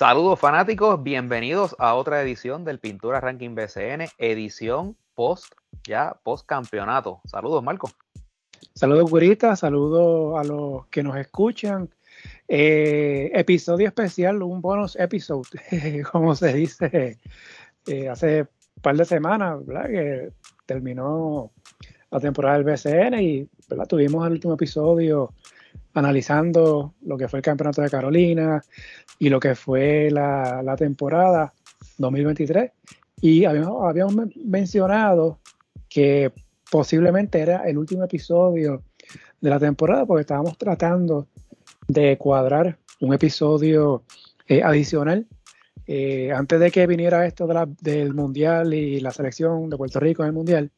Saludos fanáticos, bienvenidos a otra edición del Pintura Ranking BCN, edición post, ya post campeonato. Saludos, Marco. Saludos, Gurita, saludos a los que nos escuchan. Eh, episodio especial, un bonus episode, como se dice eh, hace un par de semanas, ¿verdad? Que terminó la temporada del BCN y ¿verdad? tuvimos el último episodio analizando lo que fue el campeonato de Carolina y lo que fue la, temporada 2023. Y habíamos, habíamos, mencionado que posiblemente era el último episodio de la temporada porque estábamos tratando de cuadrar un episodio eh, adicional eh, antes de que viniera esto del Mundial y la selección de Puerto Rico en el Mundial.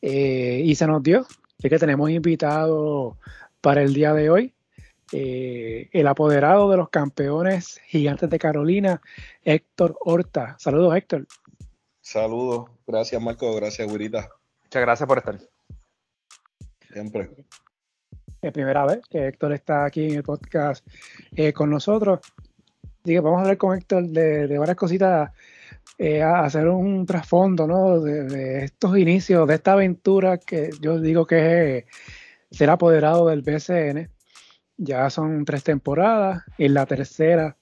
Eh, y se nos dio, es que tenemos invitado para el día de hoy. Eh, el apoderado de los campeones gigantes de Carolina, Héctor Horta. Saludos, Héctor. Saludos. Gracias, Marco. Gracias, Gurita. Muchas gracias por estar. Siempre. Es primera vez que Héctor está aquí en el podcast eh, con nosotros. Así que vamos a hablar con Héctor de, varias cositas, eh, a hacer un trasfondo ¿no? de, de, estos inicios, de esta aventura que yo digo que es ser apoderado del BCN. Ya son tres temporadas. En la tercera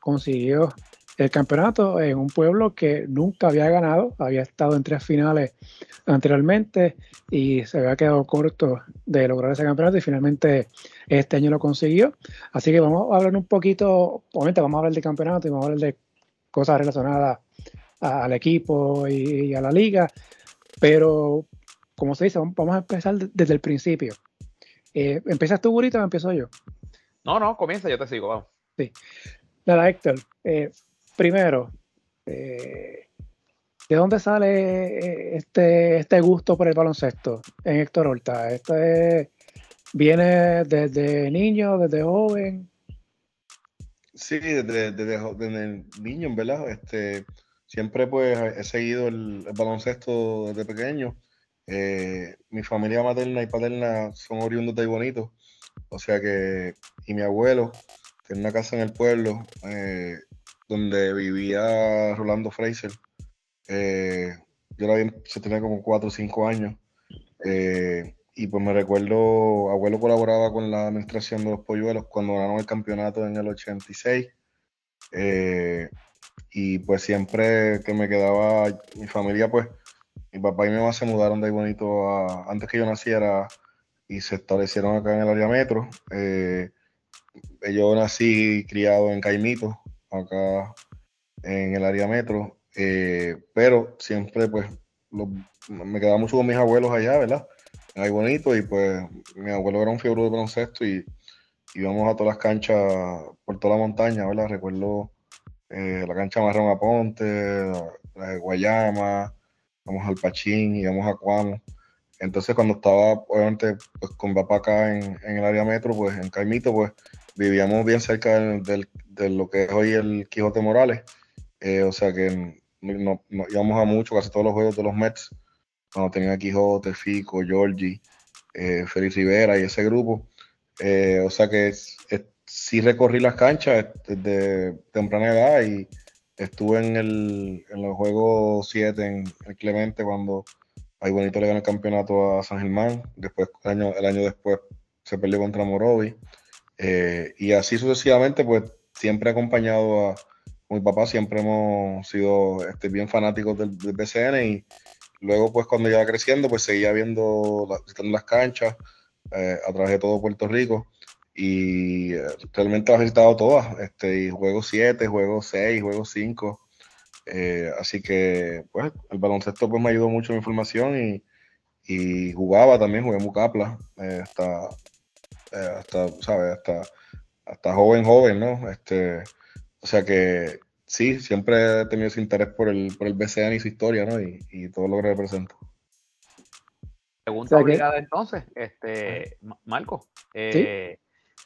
consiguió el campeonato en un pueblo que nunca había ganado, había estado en tres finales anteriormente y se había quedado corto de lograr ese campeonato y finalmente este año lo consiguió. Así que vamos a hablar un poquito, obviamente vamos a hablar del campeonato y vamos a hablar de cosas relacionadas al equipo y, a la liga, pero como se dice, vamos a empezar desde el principio. Eh, ¿Empiezas tú, Gurito, o empiezo yo? No, no, comienza, yo te sigo, vamos. Sí. Nada, Héctor, eh, primero, eh, ¿de dónde sale este, este gusto por el baloncesto en Héctor Horta? ¿Este viene desde niño, desde joven? Sí, desde, desde, niño, ¿verdad? Este, siempre pues he seguido el baloncesto desde pequeño. Eh, mi familia materna y paterna son oriundos de Bonito, o sea que, y mi abuelo tiene una casa en el pueblo eh, donde vivía Rolando Fraser. Eh, yo la vi, se tenía como 4 o 5 años. y pues me recuerdo, abuelo colaboraba con la administración de los polluelos cuando ganaron el campeonato en el 86. y pues siempre que me quedaba, mi familia pues mi papá y mi mamá se mudaron de ahí bonito antes que yo naciera y se establecieron acá en el área metro. Eh, yo nací criado en Caimito, acá en el área metro, eh, pero siempre pues me quedaba mucho con mis abuelos allá, ¿verdad? Ahí bonito y pues mi abuelo era un fiebre de baloncesto y íbamos a todas las canchas por toda la montaña, ¿verdad? Recuerdo eh, la cancha Marrón Aponte, la de Guayama, vamos al Pachín, íbamos a Cuamo. Entonces cuando estaba, obviamente, pues con papá acá en, el área metro, pues en Caimito, pues vivíamos bien cerca de lo que es hoy el Quijote Morales. Eh, o sea que no, íbamos a mucho, casi todos los juegos de los Mets, cuando tenía Quijote, Fico, Georgie, eh, Félix Rivera y ese grupo. Eh, o sea que sí recorrí las canchas desde temprana edad y Estuve en, el, en los juegos 7 en el Clemente cuando ahí bonito le ganó el campeonato a San Germán. Después, el año, el año después, se perdió contra Morovi. Eh, y así sucesivamente, pues siempre acompañado a mi papá, siempre hemos sido este, bien fanáticos del, BCN y luego pues cuando iba creciendo pues seguía viendo las canchas eh, a través de todo Puerto Rico y eh, realmente las he visitado todas, este, juego 7, juego 6, juego 5. Eh, así que, pues, el baloncesto pues me ayudó mucho en mi formación y, y jugaba también, jugué Mucapla, eh, hasta, eh, hasta, ¿sabes? Hasta, hasta joven, joven, ¿no? Este, o sea que sí, siempre he tenido ese interés por el, por el BCN y su historia, ¿no? Y, y todo lo que representa. Pregunta obligada entonces, este, Marco. Eh,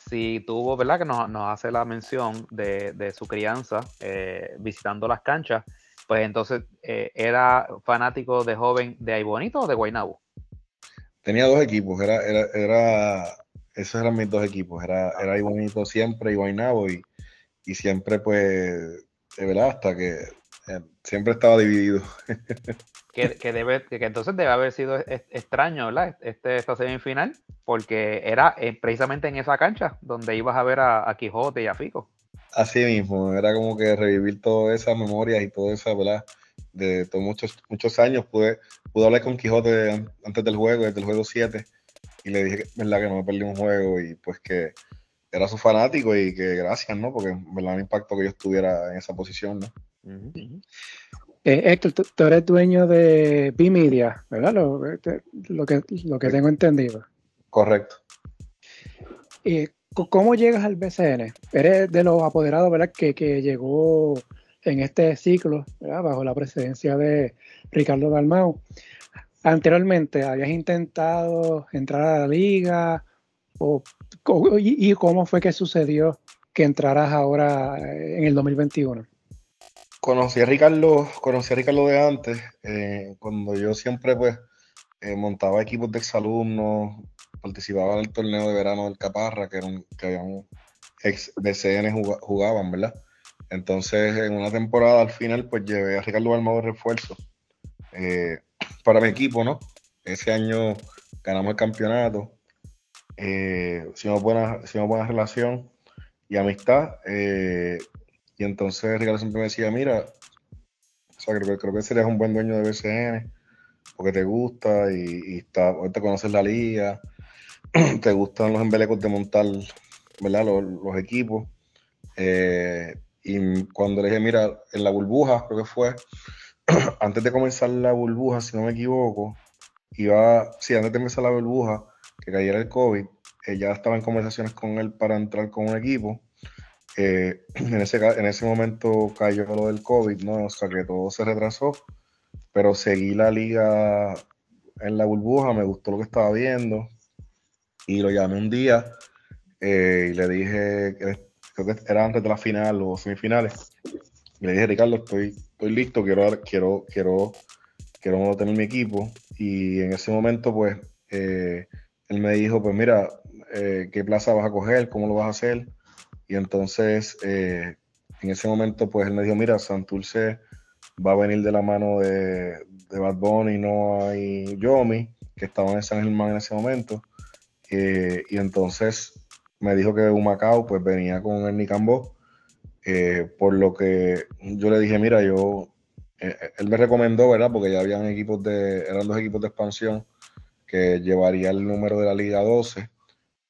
si tuvo, ¿verdad? Que nos, hace la mención de, su crianza eh, visitando las canchas, pues entonces, eh, ¿era fanático de joven de Aibonito o de Guaynabo? Tenía dos equipos, era, era, esos eran mis dos equipos, era, era Aibonito siempre y Guaynabo, y, y siempre pues, de verdad, hasta que eh, siempre estaba dividido. que, debe, que entonces debe haber sido extraño, ¿verdad? Este, esta semifinal, porque era eh, precisamente en esa cancha donde ibas a ver a, Quijote y a Fico. Así mismo, era como que revivir todas esas memorias y todo eso, ¿verdad? De todos muchos, muchos años pude, pude hablar con Quijote antes del juego, desde el juego 7, y le dije, ¿verdad? Que no me perdí un juego y pues que era su fanático y que gracias, ¿no? Porque, ¿verdad? Me impactó que yo estuviera en esa posición, ¿no? Eh, Héctor, tú, eres dueño de B-Media, ¿verdad? Lo, este, que, lo que tengo entendido. Correcto. ¿Y cómo llegas al BCN? Eres de los apoderados, ¿verdad? Que, llegó en este ciclo, ¿verdad? Bajo la presidencia de Ricardo Dalmau. Anteriormente, ¿habías intentado entrar a la liga? O, ¿Y cómo fue que sucedió que entraras ahora en el 2021? Conocí a Ricardo, conocí a Ricardo de antes, eh, cuando yo siempre pues eh, montaba equipos de exalumnos, participaba en el torneo de verano del Caparra, que, eran, que habían ex BCN jugaban, ¿verdad? Entonces, en una temporada al final, pues llevé a Ricardo Balmado de refuerzo eh, para mi equipo, ¿no? Ese año ganamos el campeonato, hicimos, buena, hicimos buena relación y amistad. Y entonces Ricardo siempre me decía, mira, o sea, creo, creo que serías un buen dueño de BCN, porque te gusta y, está, te conoces la liga, te gustan los embelecos de montar, ¿verdad? Los, equipos. Eh, y cuando le dije, mira, en la burbuja, creo que fue, antes de comenzar la burbuja, si no me equivoco, iba, sí, antes de empezar la burbuja, que cayera el COVID, ella estaba en conversaciones con él para entrar con un equipo eh, en, ese, en ese momento cayó lo del COVID, ¿no? O sea que todo se retrasó, pero seguí la liga en la burbuja, me gustó lo que estaba viendo y lo llamé un día eh, y le dije, creo que era antes de la final o semifinales, y le dije, Ricardo, estoy, estoy listo, quiero, quiero, quiero, quiero tener mi equipo y en ese momento pues eh, él me dijo, pues mira, ¿qué plaza vas a coger? ¿Cómo lo vas a hacer? Y entonces, eh, en ese momento, pues él me dijo, mira, Santurce va a venir de la mano de, de Bad Bunny, no hay Yomi, que estaba en San Germán en ese momento. Eh, y entonces me dijo que Humacao pues venía con el Nicambó, eh, por lo que yo le dije, mira, yo, él me recomendó, ¿verdad? Porque ya habían equipos de, eran dos equipos de expansión que llevaría el número de la Liga 12,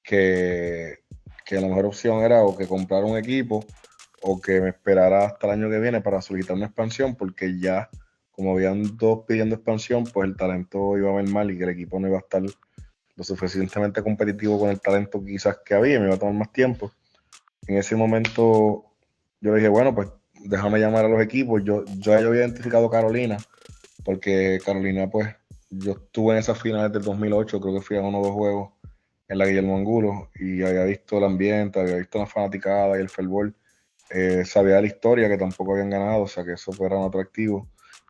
que que la mejor opción era o que comprar un equipo o que me esperara hasta el año que viene para solicitar una expansión, porque ya, como habían dos pidiendo expansión, pues el talento iba a ver mal y que el equipo no iba a estar lo suficientemente competitivo con el talento quizás que había, me iba a tomar más tiempo. En ese momento yo le dije, bueno, pues déjame llamar a los equipos. Yo, yo, yo había identificado Carolina, porque Carolina, pues, yo estuve en esas finales del 2008, creo que fui a uno o dos juegos en la Guillermo Angulo y había visto el ambiente, había visto la fanaticada y el fervor. Eh, sabía la historia que tampoco habían ganado, o sea que eso fuera un atractivo.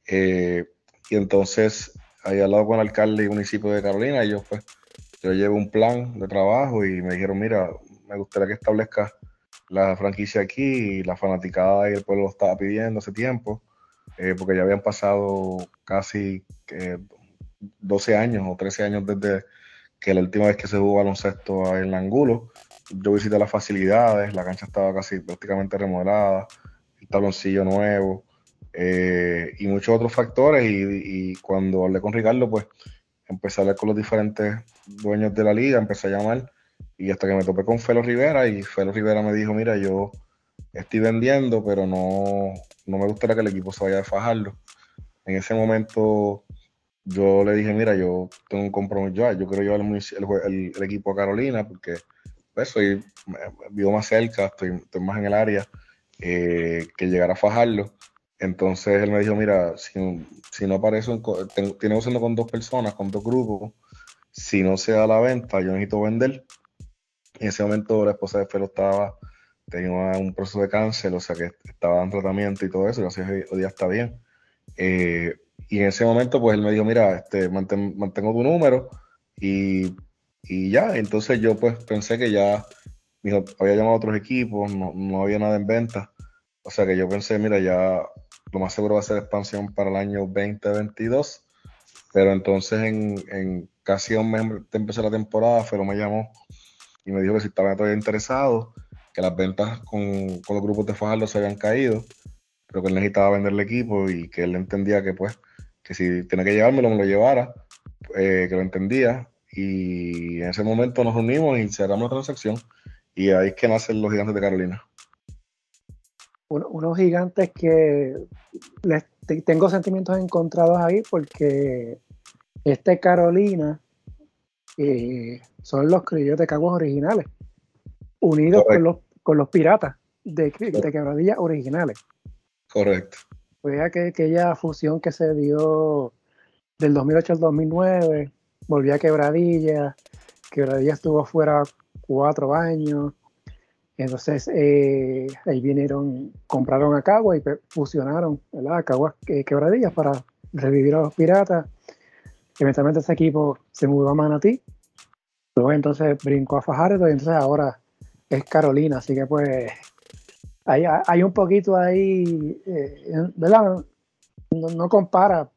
Eh, y entonces, ahí al lado con el alcalde y municipio de Carolina, yo pues, yo llevo un plan de trabajo y me dijeron, mira, me gustaría que establezca la franquicia aquí y la fanaticada y el pueblo lo estaba pidiendo hace tiempo, eh, porque ya habían pasado casi 12 años o 13 años desde que la última vez que se jugó baloncesto en Angulo, yo visité las facilidades, la cancha estaba casi prácticamente remodelada, el taloncillo nuevo eh, y muchos otros factores. Y, cuando hablé con Ricardo, pues empecé a hablar con los diferentes dueños de la liga, empecé a llamar y hasta que me topé con Felo Rivera y Felo Rivera me dijo, mira, yo estoy vendiendo, pero no, no me gustaría que el equipo se vaya a fajarlo. En ese momento yo le dije, mira, yo tengo un compromiso, yo, quiero llevar el, equipo a Carolina porque pues, soy, vivo más cerca, estoy, estoy más en el área eh, que llegar a fajarlo. Entonces él me dijo, mira, si, si no aparece, tiene usando con dos personas, con dos grupos, si no se da la venta, yo necesito vender. En ese momento la esposa de Felo estaba, tenía un proceso de cáncer, o sea que estaba en tratamiento y todo eso, y así hoy día está bien. Eh, y en ese momento, pues él me dijo, mira, este, mantengo tu número y, y, ya. Entonces yo pues pensé que ya había llamado a otros equipos, no, no había nada en venta. O sea que yo pensé, mira, ya lo más seguro va a ser expansión para el año 2022. Pero entonces en, casi un mes de empezar la temporada, Felo me llamó y me dijo que si estaba todavía interesado, que las ventas con, los grupos de Fajardo se habían caído, pero que él necesitaba vender el equipo y que él entendía que pues, que si tenía que llevármelo, me lo llevara, eh, que lo entendía. Y en ese momento nos unimos y cerramos la transacción. Y ahí es que nacen los gigantes de Carolina unos gigantes que les tengo sentimientos encontrados ahí porque este Carolina eh, son los criollos de Caguas originales, unidos con los, con los piratas de, de quebradillas originales. Correcto. Fue aquella fusión que se dio del 2008 al 2009, volvió a Quebradilla, Quebradilla estuvo fuera cuatro años, entonces, eh, ahí vinieron, compraron a Cagua y fusionaron a Cagua eh, Quebradillas para revivir a los piratas. Eventualmente ese equipo se mudó a Manatí. Luego entonces brincó a Fajardo y entonces ahora es Carolina. Así que pues hay, un poquito ahí, eh, ¿verdad? No, compara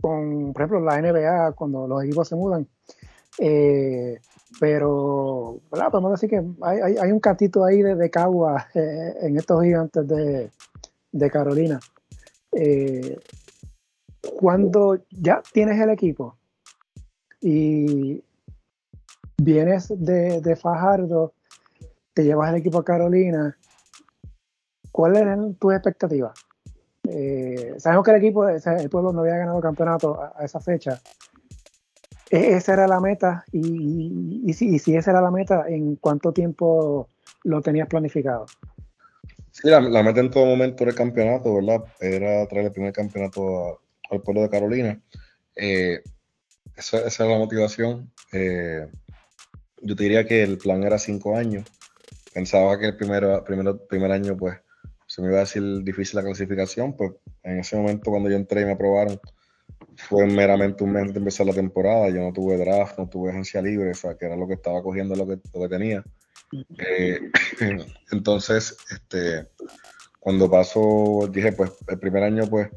con, por ejemplo, la NBA cuando los equipos se mudan. Eh, pero podemos decir que hay, un cantito ahí de, de Cagua eh, en estos gigantes de, Carolina. Cuando ya tienes el equipo y vienes de, Fajardo, te llevas el equipo a Carolina, ¿cuáles eran tus expectativas? Eh, sabemos que el equipo, el pueblo no había ganado campeonato a esa fecha, e-, esa era la meta y, si, esa era la meta, ¿en cuánto tiempo lo tenías planificado? Sí, la, meta en todo momento era el campeonato, ¿verdad? Era traer el primer campeonato al pueblo de Carolina. Eh, esa, esa, era la motivación. Eh, yo te diría que el plan era cinco años. Pensaba que el primer, primer año, pues, se me iba a decir difícil la clasificación, pues en ese momento cuando yo entré y me aprobaron, fue meramente un mes de empezar la temporada. Yo no tuve draft, no tuve agencia libre, o sea, que era lo que estaba cogiendo, lo que, lo que tenía. Eh, entonces, este, cuando pasó, dije, pues el primer año, pues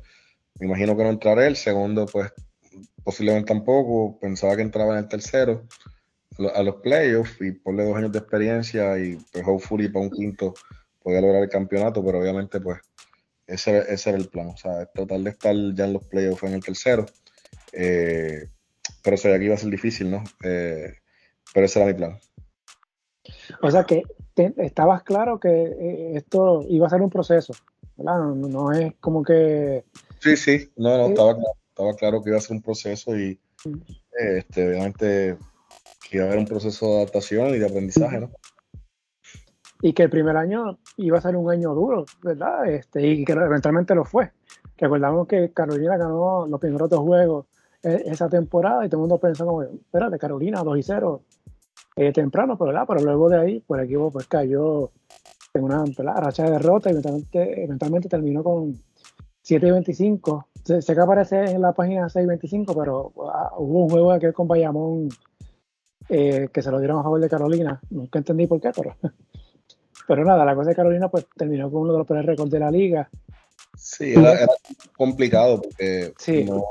me imagino que no entraré, el segundo, pues posiblemente tampoco, pensaba que entraba en el tercero a los playoffs y ponle dos años de experiencia y pues hopefully para un quinto podía lograr el campeonato, pero obviamente pues ese, ese, era el plan. O sea, total de estar ya en los playoffs en el tercero. Eh, pero sabía que iba a ser difícil, ¿no? Eh, pero ese era mi plan. O sea que estabas claro que eh, esto iba a ser un proceso, ¿verdad? No, es como que... Sí, sí, no, no, estaba, estaba claro que iba a ser un proceso y este, obviamente que iba a haber un proceso de adaptación y de aprendizaje, ¿no? Y que el primer año iba a ser un año duro, ¿verdad? Este, y que eventualmente lo fue. Recordamos que Carolina ganó los primeros dos juegos e, esa temporada y todo el mundo pensó como, espérate, Carolina 2 y 0 eh, temprano, pero, ¿verdad? pero luego de ahí pues, el equipo pues cayó en una racha de derrota y eventualmente, eventualmente terminó con 7 y 25. Sé, que aparece en la página 6 y 25, pero ah, hubo un juego aquel con Bayamón eh, que se lo dieron a favor de Carolina. Nunca entendí por qué, pero pero nada, la cosa de Carolina pues terminó con uno de los peores récords de la liga. Sí, era, complicado porque no,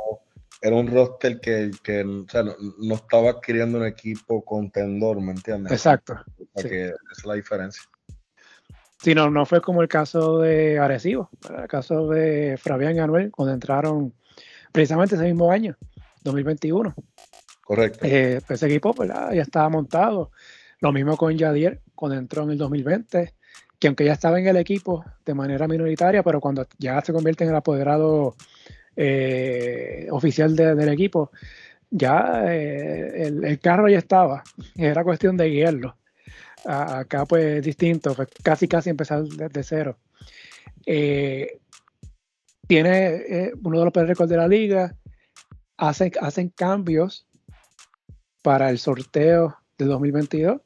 era un roster que, no, estaba adquiriendo un equipo contendor, ¿me entiendes? Exacto. esa es la diferencia. Sí, no, no fue como el caso de Arecibo, el caso de Fabián y Anuel, cuando entraron precisamente ese mismo año, 2021. Correcto. Eh, pues, ese equipo ya estaba montado. Lo mismo con Yadier, cuando entró en el 2020, que aunque ya estaba en el equipo de manera minoritaria, pero cuando ya se convierte en el apoderado eh, oficial del equipo, ya eh, el, carro ya estaba, era cuestión de guiarlo. acá pues distinto, pues casi casi empezar desde cero. Eh, tiene uno de los peores récords de la liga, hacen, hacen cambios para el sorteo de 2022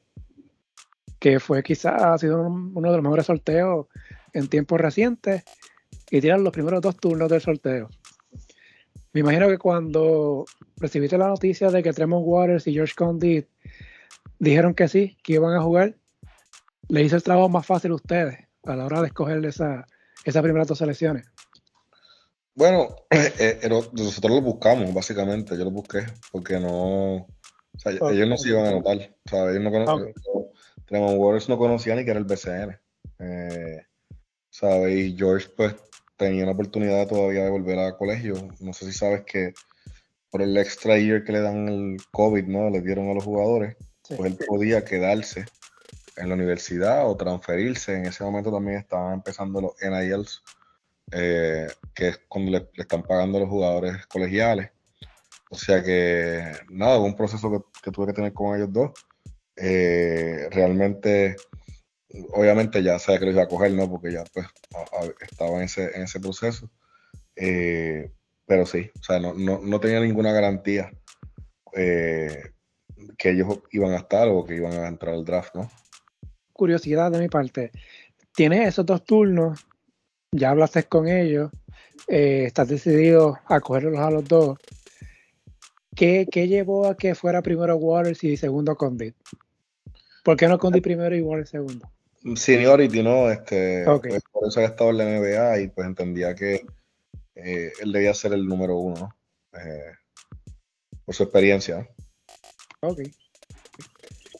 que fue quizás ha sido uno de los mejores sorteos en tiempos recientes y tiran los primeros dos turnos del sorteo. Me imagino que cuando recibiste la noticia de que Tremont Waters y George Condit dijeron que sí, que iban a jugar, le hizo el trabajo más fácil a ustedes a la hora de escoger esa, esas primeras dos selecciones? Bueno, eh, eh, nosotros lo buscamos, básicamente. Yo lo busqué porque no. O sea, ellos no se iban a notar. O sea, ellos no conocían. Tremont Waters no conocía ni que era el BCN. Eh, ¿sabes? Y George, pues, tenía una oportunidad todavía de volver a colegio. No sé si sabes que por el extra year que le dan el COVID, ¿no? Le dieron a los jugadores, pues él podía quedarse en la universidad o transferirse. En ese momento también estaban empezando los NILs, eh, que es cuando le, están pagando a los jugadores colegiales. O sea que, nada, un proceso que, tuve que tener con ellos dos. Eh, realmente, obviamente ya sabía que lo iba a coger, ¿no? Porque ya pues estaba en ese, en ese proceso. Eh, pero sí, o sea, no, no, no tenía ninguna garantía que ellos iban a estar o que iban a entrar al draft, ¿no? curiosidad de mi parte. Tienes esos dos turnos, ya hablaste con ellos, eh, estás decidido a cogerlos a los dos. ¿Qué, llevó a que fuera primero Waters y segundo Condit? ¿Por qué no Condit primero y Waters segundo? Seniority, ¿no? Este, pues, por eso había estado en la NBA y pues entendía que eh, él debía ser el número uno, eh, por su experiencia. Ok.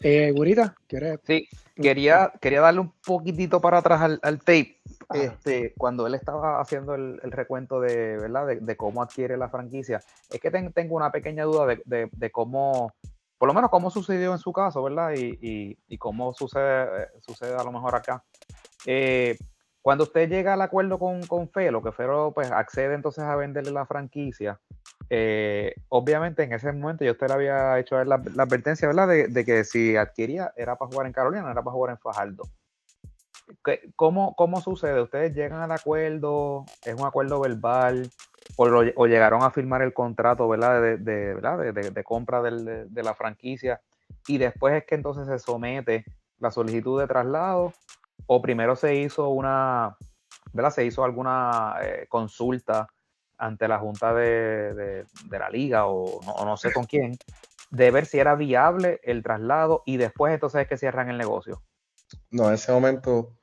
Eh, Gurita, ¿quieres? Sí, quería, quería darle un poquitito para atrás al, tape. Este, cuando él estaba haciendo el, recuento de, ¿verdad? De, cómo adquiere la franquicia, es que tengo una pequeña duda de, cómo, por lo menos cómo sucedió en su caso, ¿verdad? Y, cómo sucede, sucede a lo mejor acá. Eh, cuando usted llega al acuerdo con, con Felo, que Felo pues accede entonces a venderle la franquicia, eh, obviamente en ese momento yo usted le había hecho la, advertencia, ¿verdad? De, que si adquiría era para jugar en Carolina, era para jugar en Fajardo. ¿Cómo, ¿Cómo sucede? ¿Ustedes llegan al acuerdo? ¿Es un acuerdo verbal? ¿O, llegaron a firmar el contrato, ¿verdad? De, de de, compra de la franquicia? Y después es que entonces se somete la solicitud de traslado o primero se hizo una, ¿verdad? Se hizo alguna eh, consulta ante la junta de, la liga o no, sé con quién, de ver si era viable el traslado y después entonces es que cierran el negocio. No, en ese momento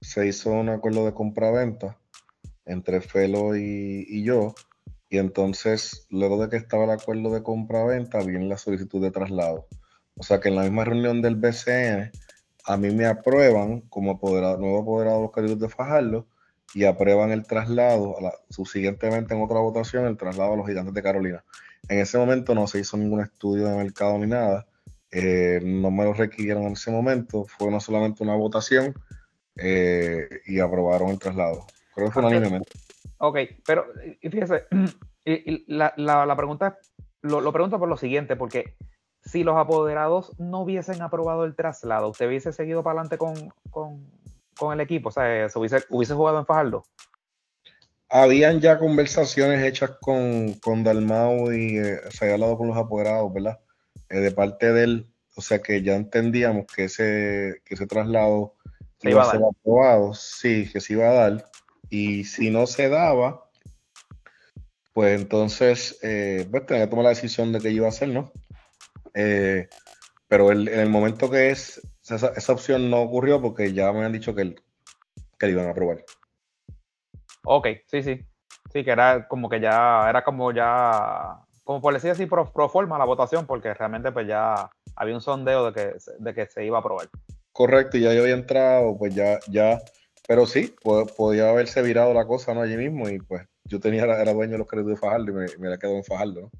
se hizo un acuerdo de compra-venta entre Felo y, yo, y entonces luego de que estaba el acuerdo de compra-venta viene la solicitud de traslado. O sea que en la misma reunión del BCN a mí me aprueban como apoderado, nuevo apoderado de los Caribeos de Fajardo y aprueban el traslado, subsiguientemente en otra votación, el traslado a los gigantes de Carolina. En ese momento no se hizo ningún estudio de mercado ni nada, eh, no me lo requirieron en ese momento, fue no solamente una votación eh, y aprobaron el traslado. Creo que fue unánimemente. Ok, pero y fíjese, y, la, la, pregunta, lo, lo pregunto por lo siguiente, porque si los apoderados no hubiesen aprobado el traslado, ¿usted hubiese seguido para adelante con, el equipo? O sea, ¿se hubiese, hubiese jugado en Fajardo? Habían ya conversaciones hechas con, con Dalmau y eh, se había hablado con los apoderados, ¿verdad? Eh, de parte de él, o sea que ya entendíamos que ese, que ese traslado iba, a ser aprobado, sí, que se iba a dar. Y si no se daba, pues entonces, eh, pues tenía que tomar la decisión de qué iba a hacer, ¿no? Eh, pero en el momento que es, esa, opción no ocurrió porque ya me han dicho que, que iban a aprobar. Ok, sí, sí. Sí, que era como que ya, era como ya, como por decir así, pro, forma la votación, porque realmente pues ya había un sondeo de que, de que se iba a aprobar. Correcto, y ya yo había entrado, pues ya, ya, pero sí, podía haberse virado la cosa, ¿no? Allí mismo, y pues yo tenía, era dueño de los créditos de Fajardo y me, me la quedado en Fajardo, ¿no?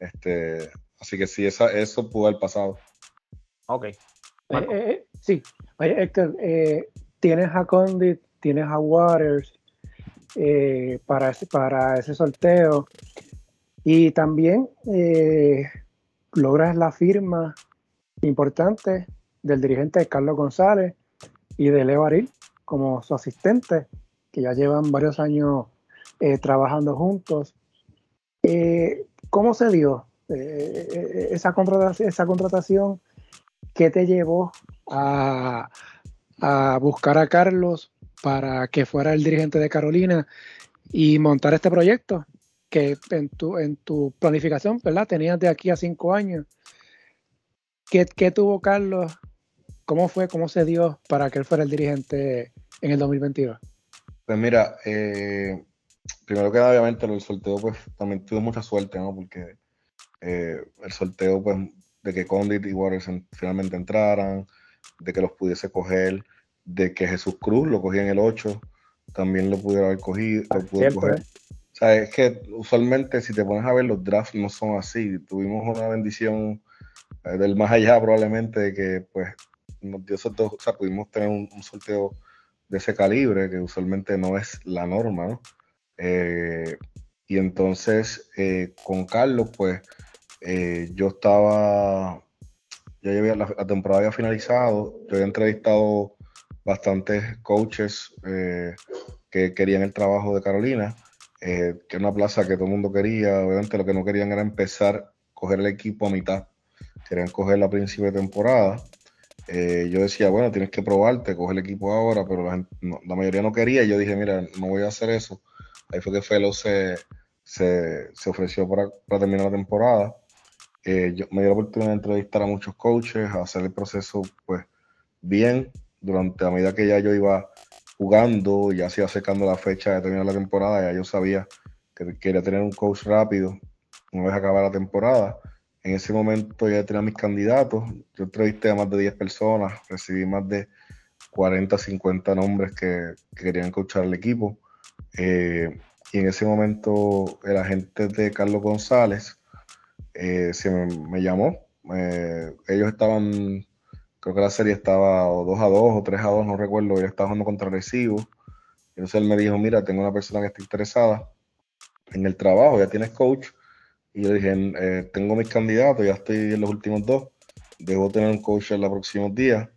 Este, Así que sí, esa, eso pudo haber pasado. Ok. Eh, eh, eh, sí, Oye, Héctor, tienes a Condit, tienes a Waters para, ese, para ese sorteo y también logras la firma importante del dirigente Carlos González y de Leo Aril como su asistente, que ya llevan varios años trabajando juntos. ¿Cómo se dio eh, eh, esa, contratación, esa que te llevó a, buscar a Carlos para que fuera el dirigente de Carolina y montar este proyecto que en tu, en tu planificación, ¿verdad? Tenías de aquí a cinco años. ¿Qué, tuvo Carlos ¿cómo fue, cómo se dio para que él fuera el dirigente en el 2022? Pues mira, eh, primero que nada, obviamente, el sorteo, pues también tuve mucha suerte, ¿no? Porque eh, el sorteo, pues, de que Condit y Waters finalmente entraran, de que los pudiese coger, de que Jesús Cruz lo cogía en el 8, también lo pudiera haber cogido, lo pude coger. O sea, es que usualmente si te pones a ver los drafts no son así. Tuvimos una bendición eh, del más allá probablemente de que pues nos dio sorteo, o sea, pudimos tener un, sorteo de ese calibre que usualmente no es la norma, ¿no? Eh, y entonces eh, con Carlos pues yo estaba, ya la, la, temporada había finalizado, yo había entrevistado bastantes coaches que querían el trabajo de Carolina eh, que una plaza que todo el mundo quería. Obviamente lo que no querían era empezar a coger el equipo a mitad. Querían cogerlo a principio de temporada. Eh, yo decía, bueno, tienes que probarte, coger el equipo ahora, pero la, mayoría no quería. Y yo dije, mira, no voy a hacer eso. Ahí fue que Felo se, se, ofreció para, terminar la temporada. Eh, yo me dio la oportunidad de entrevistar a muchos coaches, a hacer el proceso pues bien durante la medida que ya yo iba jugando, ya se iba acercando la fecha de terminar la temporada, ya yo sabía que quería tener un coach rápido una vez acabara la temporada. En ese momento ya tenía mis candidatos, yo entrevisté a más de 10 personas, recibí más de 40, 50 nombres que, querían coachar el equipo. Eh, y en ese momento el agente de Carlos González eh, se me, llamó. Eh, ellos estaban creo que la serie estaba 2 a 2 o 3 a 2, no recuerdo, yo estaba jugando contra Recibo. Entonces él me dijo, mira, tengo una persona que está interesada en el trabajo, ya tienes coach. Y yo dije, eh, tengo mis candidatos, ya estoy en los últimos dos, debo tener un coach en los próximos días.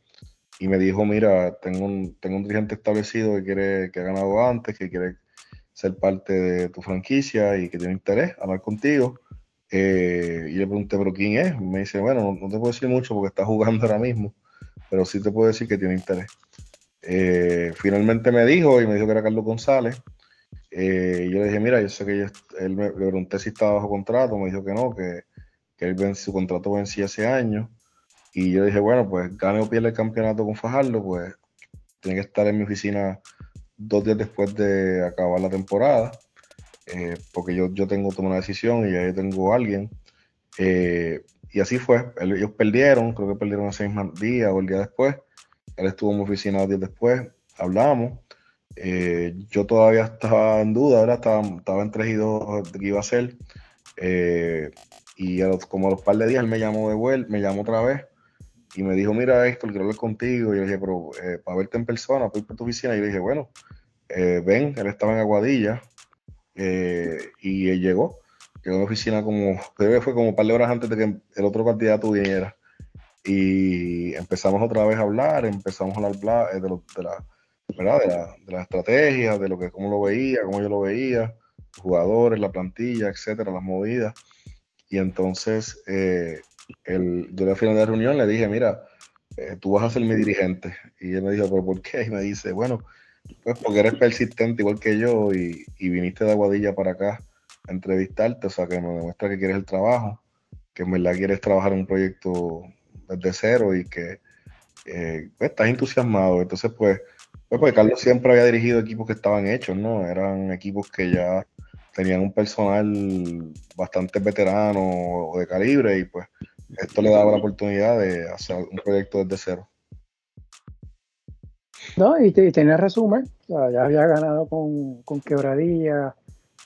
Y me dijo, mira, tengo un, tengo un dirigente establecido que quiere, que ha ganado antes, que quiere ser parte de tu franquicia y que tiene interés hablar contigo. Eh, y le pregunté, ¿pero quién es? Me dice, bueno, no, te puedo decir mucho porque está jugando ahora mismo, pero sí te puedo decir que tiene interés. Eh, finalmente me dijo y me dijo que era Carlos González. Eh, yo le dije, mira, yo sé que él me, le pregunté si estaba bajo contrato, me dijo que no, que, que su contrato vencía ese año. Y yo dije, bueno, pues gane o pierde el campeonato con Fajardo, pues tiene que estar en mi oficina dos días después de acabar la temporada. Eh, porque yo, yo tengo tomado una decisión y ahí tengo a alguien. Eh, y así fue. Ellos perdieron, creo que perdieron ese mismo día o el día después. Él estuvo en mi oficina días después, hablamos. Eh, yo todavía estaba en duda, ahora estaba, estaba en 3 y 2 de qué iba a ser. y como a los par de días él me llamó de vuelta, me llamó otra vez y me dijo, mira esto, quiero hablar contigo. Y yo le dije, pero para verte en persona, para ir por tu oficina. Y yo le dije, bueno, ven, él estaba en Aguadilla, eh, y él llegó. Llegó a la oficina como, fue como un par de horas antes de que el otro candidato viniera. Y empezamos otra vez a hablar, empezamos a hablar eh, de, de, la, ¿verdad? De, la, de las estrategias, de lo que, cómo lo veía, cómo yo lo veía, los jugadores, la plantilla, etcétera, las movidas. Y entonces, eh, el, yo al final de la reunión le dije, mira, tú vas a ser mi dirigente. Y él me dijo, ¿pero por qué? Y me dice, bueno, pues porque eres persistente igual que yo y, viniste de Aguadilla para acá a entrevistarte, o sea que me demuestra que quieres el trabajo, que en verdad quieres trabajar un proyecto desde cero y que eh, pues, estás entusiasmado. Entonces, pues, pues, pues, Carlos siempre había dirigido equipos que estaban hechos, ¿no? Eran equipos que ya tenían un personal bastante veterano o de calibre y pues esto le daba la oportunidad de hacer un proyecto desde cero. No, y, tenía resumen, ya había ganado con, con Quebradilla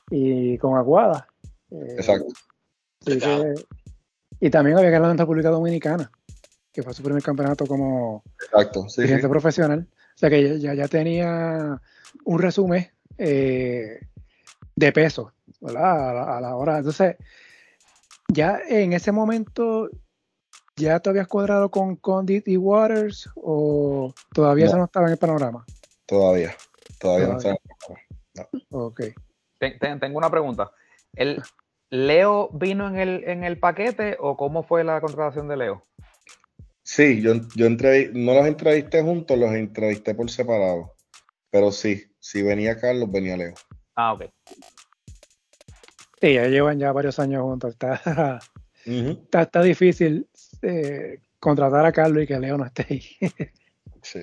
y con Aguada. Eh, Exacto. y también había ganado en República Dominicana, que fue su primer campeonato como Exacto, sí, profesional. O sea que ya, ya tenía un resumen eh, de peso, ¿verdad? A la, hora. Entonces, ya en ese momento ¿Ya te habías cuadrado con Condit y Waters o todavía eso no estaba en el panorama? Todavía, todavía, no estaba en el panorama. Ok. tengo una pregunta. ¿El ¿Leo vino en el, en el paquete o cómo fue la contratación de Leo? Sí, yo, yo no los entrevisté juntos, los entrevisté por separado. Pero sí, si venía Carlos, venía Leo. Ah, ok. Sí, ya llevan ya varios años juntos. Está, está, está, difícil eh, contratar a Carlos y que Leo no esté ahí. sí.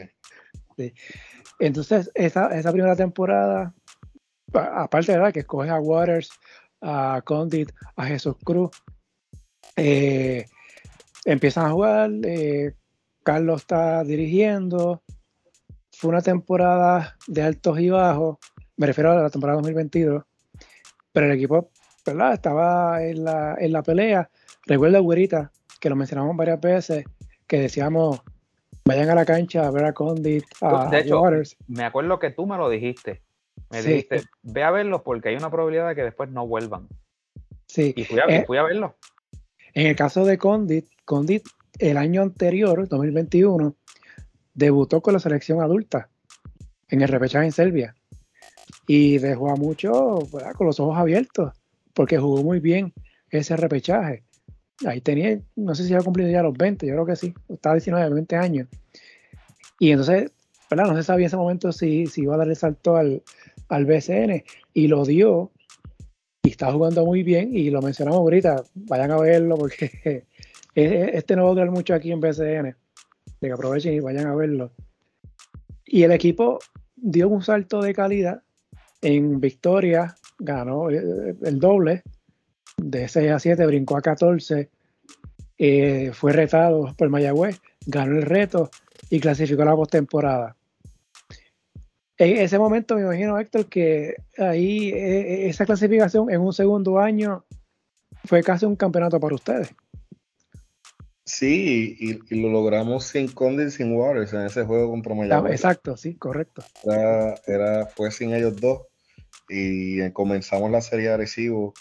Entonces, esa, esa primera temporada, aparte de verdad que escoge a Waters, a Condit, a Jesús Cruz, eh, empiezan a jugar, eh, Carlos está dirigiendo, fue una temporada de altos y bajos, me refiero a la temporada 2022, pero el equipo ¿verdad? estaba en la, en la pelea. Recuerda, Güerita, que lo mencionamos varias veces, que decíamos, vayan a la cancha a ver a Condit, a, de hecho, Waters. Me acuerdo que tú me lo dijiste. Me dijiste, ve a verlos porque hay una probabilidad de que después no vuelvan. Sí. Y fui a, eh, fui a verlo. En el caso de Condit, Condit el año anterior, 2021, debutó con la selección adulta en el repechaje en Serbia y dejó a muchos con los ojos abiertos porque jugó muy bien ese repechaje. Ahí tenía, no sé si había cumplido ya los 20, yo creo que sí, estaba 19, 20 años. Y entonces. No se sabía en ese momento si, iba a darle salto al, al BCN y lo dio y está jugando muy bien y lo mencionamos ahorita, vayan a verlo porque este no va a durar mucho aquí en BCN, de que aprovechen y vayan a verlo. Y el equipo dio un salto de calidad en victoria, ganó eh, el doble, de 6 a 7 brincó a 14, eh, fue retado por Mayagüez, ganó el reto y clasificó la postemporada. En ese momento me imagino, Héctor, que ahí eh, esa clasificación en un segundo año fue casi un campeonato para ustedes. Sí, y, lo logramos sin Condit sin Waters en ese juego contra Mayagüez. Exacto, sí, correcto. Era, fue sin ellos dos y comenzamos la serie agresivo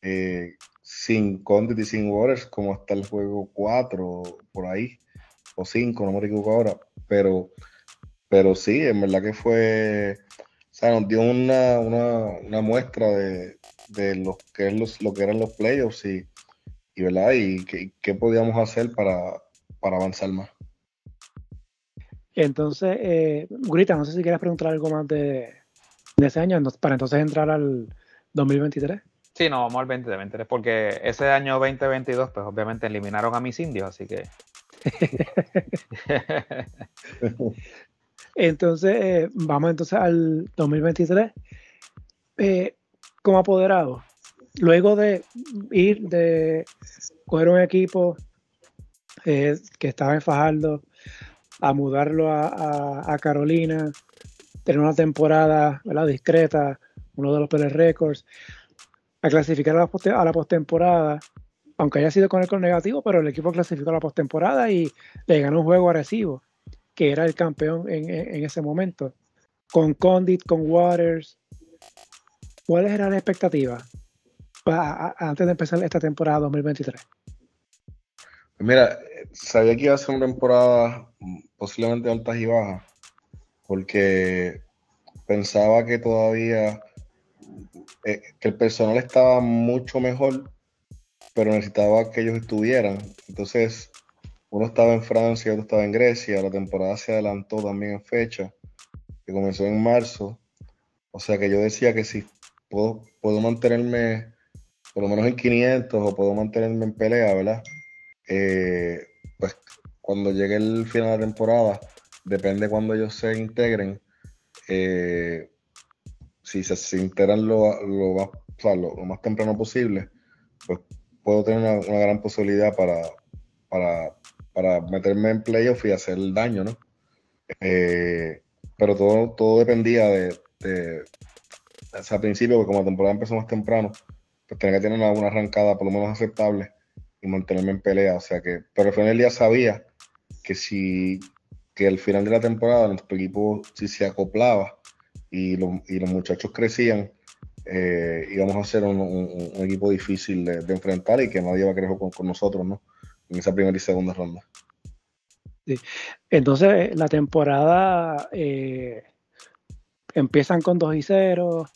eh, sin Condit y sin Waters como hasta el juego 4 por ahí o 5, no me equivoco ahora, pero, pero sí, en verdad que fue, o sea, nos dio una, una, muestra de, lo, que es los, lo que eran los playoffs y y, ¿verdad? y qué, podíamos hacer para, avanzar más. Entonces, eh, Grita, no sé si quieres preguntar algo más de, ese año, para entonces entrar al 2023. Sí, no, vamos al 2023, porque ese año 2022, pues obviamente eliminaron a mis indios, así que. entonces, eh, vamos entonces al 2023. Eh, como apoderado, luego de ir de coger un equipo eh, que estaba en Fajardo a mudarlo a, Carolina, tener una temporada discreta, uno de los peores récords, a clasificar a la, a la postemporada, aunque haya sido con el con negativo, pero el equipo clasificó a la postemporada y le ganó un juego agresivo, que era el campeón en, en ese momento. Con Condit, con Waters, ¿cuáles eran las expectativas? Antes de empezar esta temporada 2023? Mira, sabía que iba a ser una temporada posiblemente altas y bajas, porque pensaba que todavía eh, que el personal estaba mucho mejor, pero necesitaba que ellos estuvieran. Entonces, uno estaba en Francia, otro estaba en Grecia, la temporada se adelantó también en fecha, que comenzó en marzo. O sea que yo decía que si puedo, puedo mantenerme por lo menos en 500 o puedo mantenerme en pelea, ¿verdad? Eh, pues cuando llegue el final de la temporada, depende cuando ellos se integren, eh, si se, integran lo, más, temprano posible, pues puedo tener una, gran posibilidad para, para, meterme en playoff y hacer el daño, ¿no? Eh, pero todo, todo dependía de, de, al principio, porque como la temporada empezó más temprano, pues que tener una, arrancada por lo menos aceptable y mantenerme en pelea. O sea que, pero al final del día sabía que si que al final de la temporada nuestro equipo si se acoplaba y, los muchachos crecían, eh, íbamos a ser un, equipo difícil de, enfrentar y que nadie iba a querer con, nosotros, ¿no? En esa primera y segunda ronda. Sí. Entonces, la temporada eh, empiezan con 2 y 0,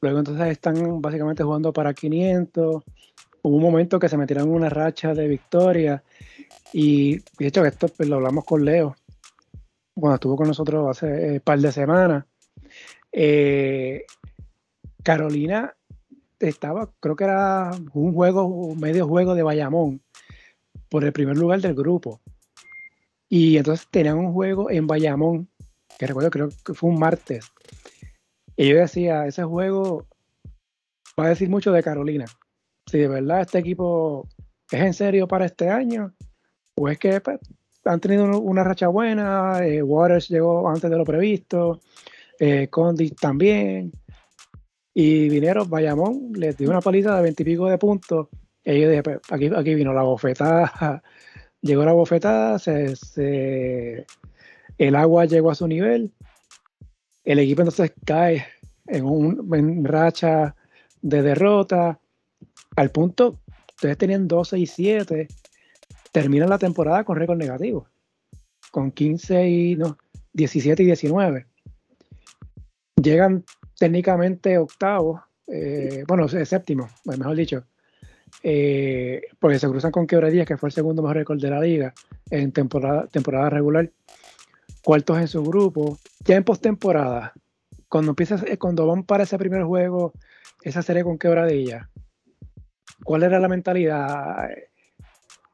Luego entonces están básicamente jugando para 500. Hubo un momento que se metieron una racha de victoria. Y de hecho, esto pues, lo hablamos con Leo cuando estuvo con nosotros hace un eh, par de semanas. Eh, Carolina estaba, creo que era un juego, medio juego de Bayamón por el primer lugar del grupo. Y entonces tenían un juego en Bayamón, que recuerdo creo que fue un martes. Y yo decía, ese juego va a decir mucho de Carolina. Si de verdad este equipo es en serio para este año, o es que pues, han tenido una racha buena, eh, Waters llegó antes de lo previsto, eh, Condit también, y vinieron Bayamón, les dio una paliza de veintipico de puntos, y yo dije, pues, aquí, aquí vino la bofetada, llegó la bofetada, se, el agua llegó a su nivel, el equipo entonces cae en un racha de derrota, al punto, ustedes tenían 12 y 7, terminan la temporada con récord negativo, con 15 y no, 17 y 19. Llegan técnicamente octavos, eh, bueno, séptimo, mejor dicho, eh, porque se cruzan con Quebradillas, que fue el segundo mejor récord de la liga en temporada, temporada regular, cuartos en su grupo, ya en postemporada, cuando empiezas, eh, cuando van para ese primer juego, esa serie con Quebradilla, ¿cuál era la mentalidad?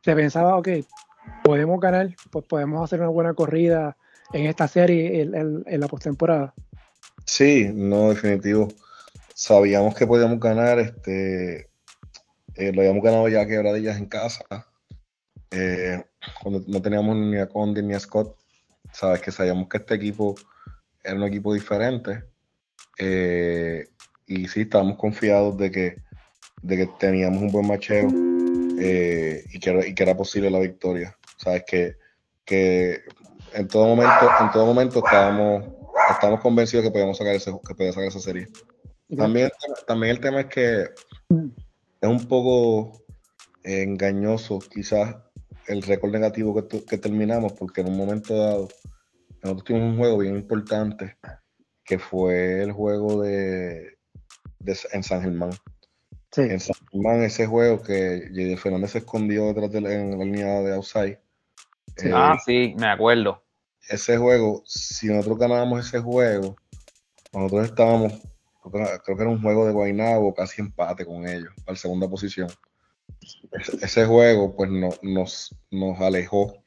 Se pensaba, ok, podemos ganar, pues podemos hacer una buena corrida en esta serie en, la postemporada. Sí, no, definitivo. Sabíamos que podíamos ganar, este, eh, lo habíamos ganado ya quebradillas en casa. Eh, cuando no teníamos ni a Conde ni a Scott, sabes que sabíamos que este equipo era un equipo diferente. Eh, y sí, estábamos confiados de que, de que teníamos un buen macheo y, que, que era posible la victoria. Sabes que, que en todo momento, en todo momento estábamos estamos convencidos que podemos sacar ese, que podía sacar esa serie. También, también el tema es que es un poco engañoso quizás el récord negativo que, que, terminamos, porque en un momento dado nosotros tuvimos un juego bien importante que fue el juego de, en San Germán. En San Germán, ese juego que J.D. Fernández se escondió detrás de la, en la línea de outside. ah, eh, sí, me acuerdo ese juego, si nosotros ganábamos ese juego, nosotros estábamos, creo que era un juego de Guaynabo, casi empate con ellos, para la segunda posición. Ese, juego, pues, no, nos, nos alejó.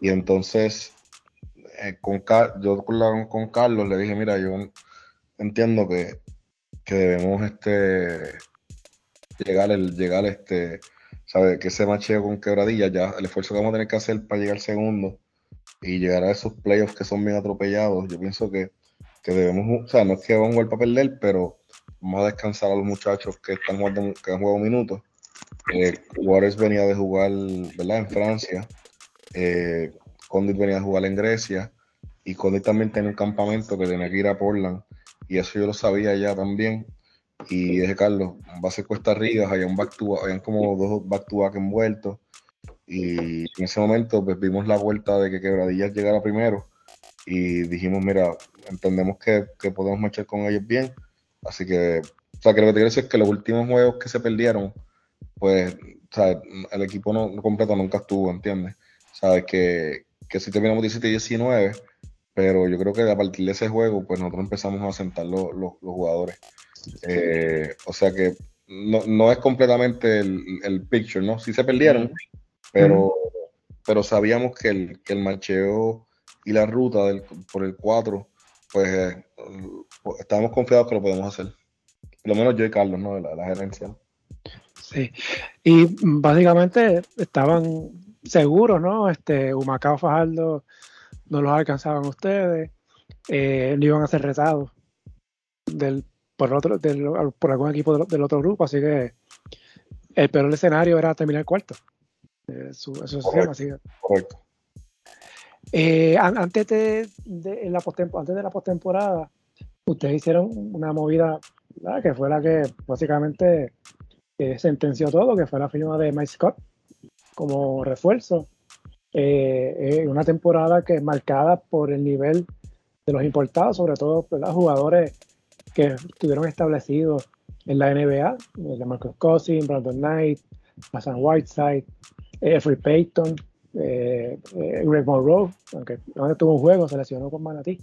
Y entonces, eh, con yo con, Carlos le dije, mira, yo entiendo que, que debemos este llegar el llegar este sabe que ese macheo con quebradilla ya el esfuerzo que vamos a tener que hacer para llegar segundo y llegar a esos playoffs que son bien atropellados, yo pienso que, debemos, o sea, no es que vamos a jugar para perder, pero vamos a descansar a los muchachos que están jugando, que han jugado minutos. Eh, venía de jugar, ¿verdad? En Francia. Eh, Condit venía de jugar en Grecia. Y Condit también tenía un campamento que tenía que ir a Portland. Y eso yo lo sabía ya también. Y dije, Carlos, va a ser cuesta arriba, había un back to, habían como dos back to back envueltos. Y en ese momento pues, vimos la vuelta de que Quebradillas llegara primero y dijimos, mira, entendemos que, podemos marchar con ellos bien. Así que, o sea, que lo que te quiero decir es que los últimos juegos que se perdieron, pues, el equipo no, completo nunca estuvo, ¿entiendes? Sabes que, que si terminamos 17 y 19, pero yo creo que a partir de ese juego, pues nosotros empezamos a sentar los, jugadores. Eh, o sea que no, es completamente el, el, picture, ¿no? Si se perdieron, pero, pero sabíamos que el, que el marcheo y la ruta del, por el 4, pues eh, estábamos confiados que lo podemos hacer. Por lo menos yo y Carlos, ¿no? De la, gerencia. Sí, y básicamente estaban seguros, ¿no? Este, Humacao Fajardo no los alcanzaban ustedes, eh, no iban a ser retados del, por, otro, del, por algún equipo del, del, otro grupo, así que el peor escenario era terminar cuarto. Eh, su asociación. Eh, antes, de, la antes de la postemporada, ustedes hicieron una movida que fue la que básicamente eh, sentenció todo, que fue la firma de Mike Scott como refuerzo. una temporada que es marcada por el nivel de los importados, sobre todo los jugadores que estuvieron establecidos en la NBA, de Marcus Cousins, Brandon Knight, Hassan Whiteside, Payton, eh, eh, Greg Monroe, aunque no tuvo un juego, se lesionó con Manatí.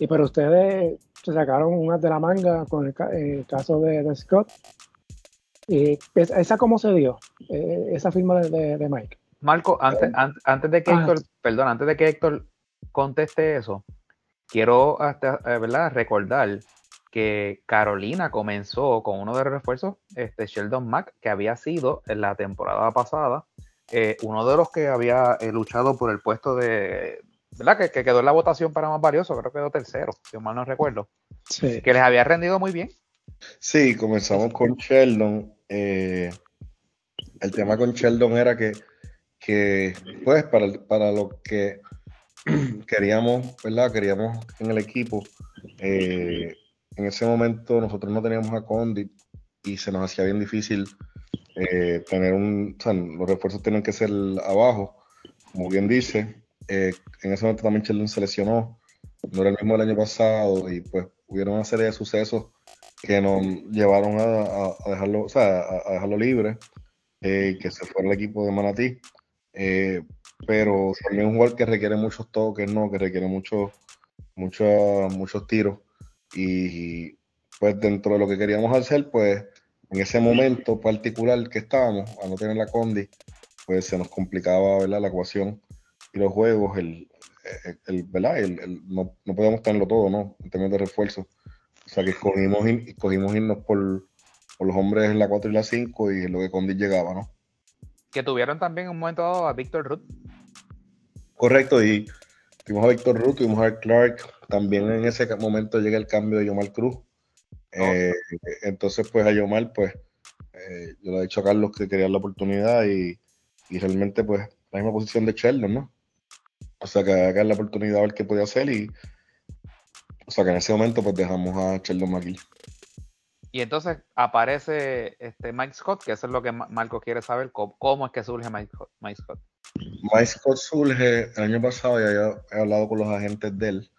Y pero ustedes se sacaron unas de la manga con el, caso de, Scott. Y ¿Esa cómo se dio? Eh, esa firma de, Mike. Marco, antes, antes, de que ah. Héctor, perdón, antes de que Héctor conteste eso, quiero hasta, eh, ¿verdad? recordar que Carolina comenzó con uno de los refuerzos, este Sheldon Mack, que había sido en la temporada pasada eh, uno de los que había eh, luchado por el puesto de, ¿verdad? Que, quedó en la votación para más valioso, creo que quedó tercero, si mal no recuerdo. Sí. Que les había rendido muy bien. Sí, comenzamos con Sheldon. Eh, el tema con Sheldon era que, que pues, para, para lo que queríamos, ¿verdad? Queríamos en el equipo. en ese momento nosotros no teníamos a Condit y se nos hacía bien difícil eh, tener un, o sea, los refuerzos tienen que ser abajo, como bien dice. Eh, en ese momento también Sheldon se lesionó, no era el mismo del año pasado y pues hubieron una serie de sucesos que nos llevaron a, dejarlo, o sea, a, dejarlo libre eh, que se fue el equipo de Manatí. pero también un jugador que requiere muchos toques, ¿no? Que requiere muchos muchos tiros y pues dentro de lo que queríamos hacer, pues en ese momento particular que estábamos, a no tener la Condi, pues se nos complicaba la ecuación y los juegos, el, el, ¿verdad? El, no, no, podíamos tenerlo todo, ¿no? En términos de refuerzo. O sea que escogimos, escogimos irnos por, por, los hombres en la 4 y la 5 y lo que Condi llegaba, ¿no? Que tuvieron también un momento dado a Víctor Ruth. Correcto, y tuvimos a Víctor Ruth, tuvimos a Clark. También en ese momento llega el cambio de Yomar Cruz eh, entonces, pues a Yomar, pues eh, yo le he dicho a Carlos que quería la oportunidad y, realmente, pues, la misma posición de Sheldon, ¿no? O sea, que haga la oportunidad a ver qué podía hacer y, o sea, que en ese momento, pues dejamos a Sheldon McGill. Y entonces aparece este Mike Scott, que eso es lo que Marco quiere saber, cómo, es que surge Mike, Scott. Mike Scott surge el año pasado, ya he hablado con los agentes de él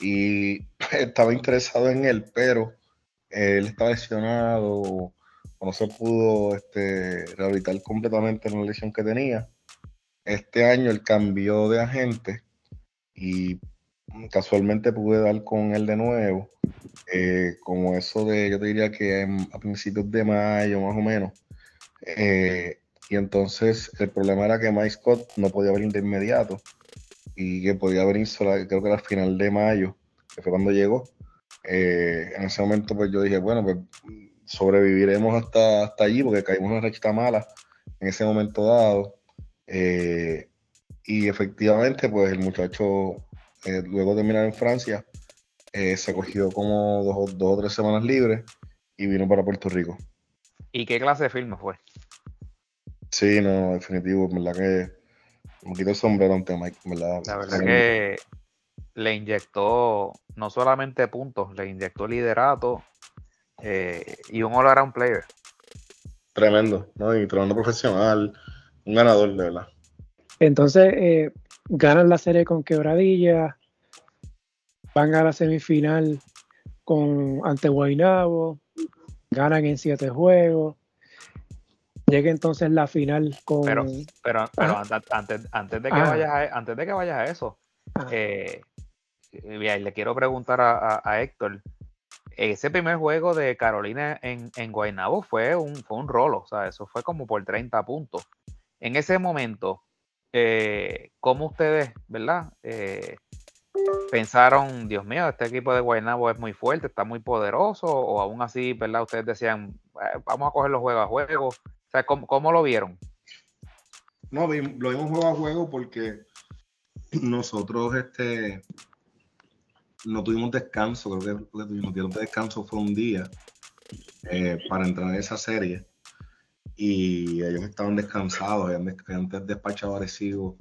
y estaba interesado en él, pero él estaba lesionado o no se pudo este, rehabilitar completamente en la lesión que tenía. Este año él cambió de agente y casualmente pude dar con él de nuevo, eh, como eso de, yo te diría que a principios de mayo más o menos. Eh, y entonces el problema era que Mike Scott no podía venir de inmediato y que podía venir solo, creo que era al final de mayo, que fue cuando llegó. Eh, en ese momento pues yo dije, bueno, pues sobreviviremos hasta, hasta allí porque caímos una rachita mala en ese momento dado. Y efectivamente, pues el muchacho, eh, luego de terminar en Francia, se cogió como dos, dos, o tres semanas libres y vino para Puerto Rico. ¿Y qué clase de filme fue? Sí, no, definitivo, verdad que me quito el sombrero ante Mike, ¿verdad? La verdad que le inyectó no solamente puntos, le inyectó liderato eh, y un all-around player. Tremendo, ¿no? Y tremendo profesional, un ganador, de verdad. Entonces, eh, ganan la serie con Quebradilla, van a la semifinal con ante Guaynabo, ganan en siete juegos. Llega entonces la final con. Pero, pero, pero antes, antes, de que vayas a, antes de que vayas a eso, eh, le quiero preguntar a, Héctor, ese primer juego de Carolina en, en Guaynabo fue un, fue un rolo, o sea, eso fue como por 30 puntos. En ese momento, eh, ¿cómo ustedes, verdad? Eh, pensaron, Dios mío, este equipo de Guaynabo es muy fuerte, está muy poderoso, o aún así, ¿verdad? Ustedes decían, eh, vamos a coger los juegos a juego. O sea, ¿cómo, lo vieron? No, lo vimos juego a juego porque nosotros, este, no tuvimos descanso, creo que lo que tuvimos de descanso fue un día para entrar en esa serie y ellos estaban descansados, habían, despachado agresivo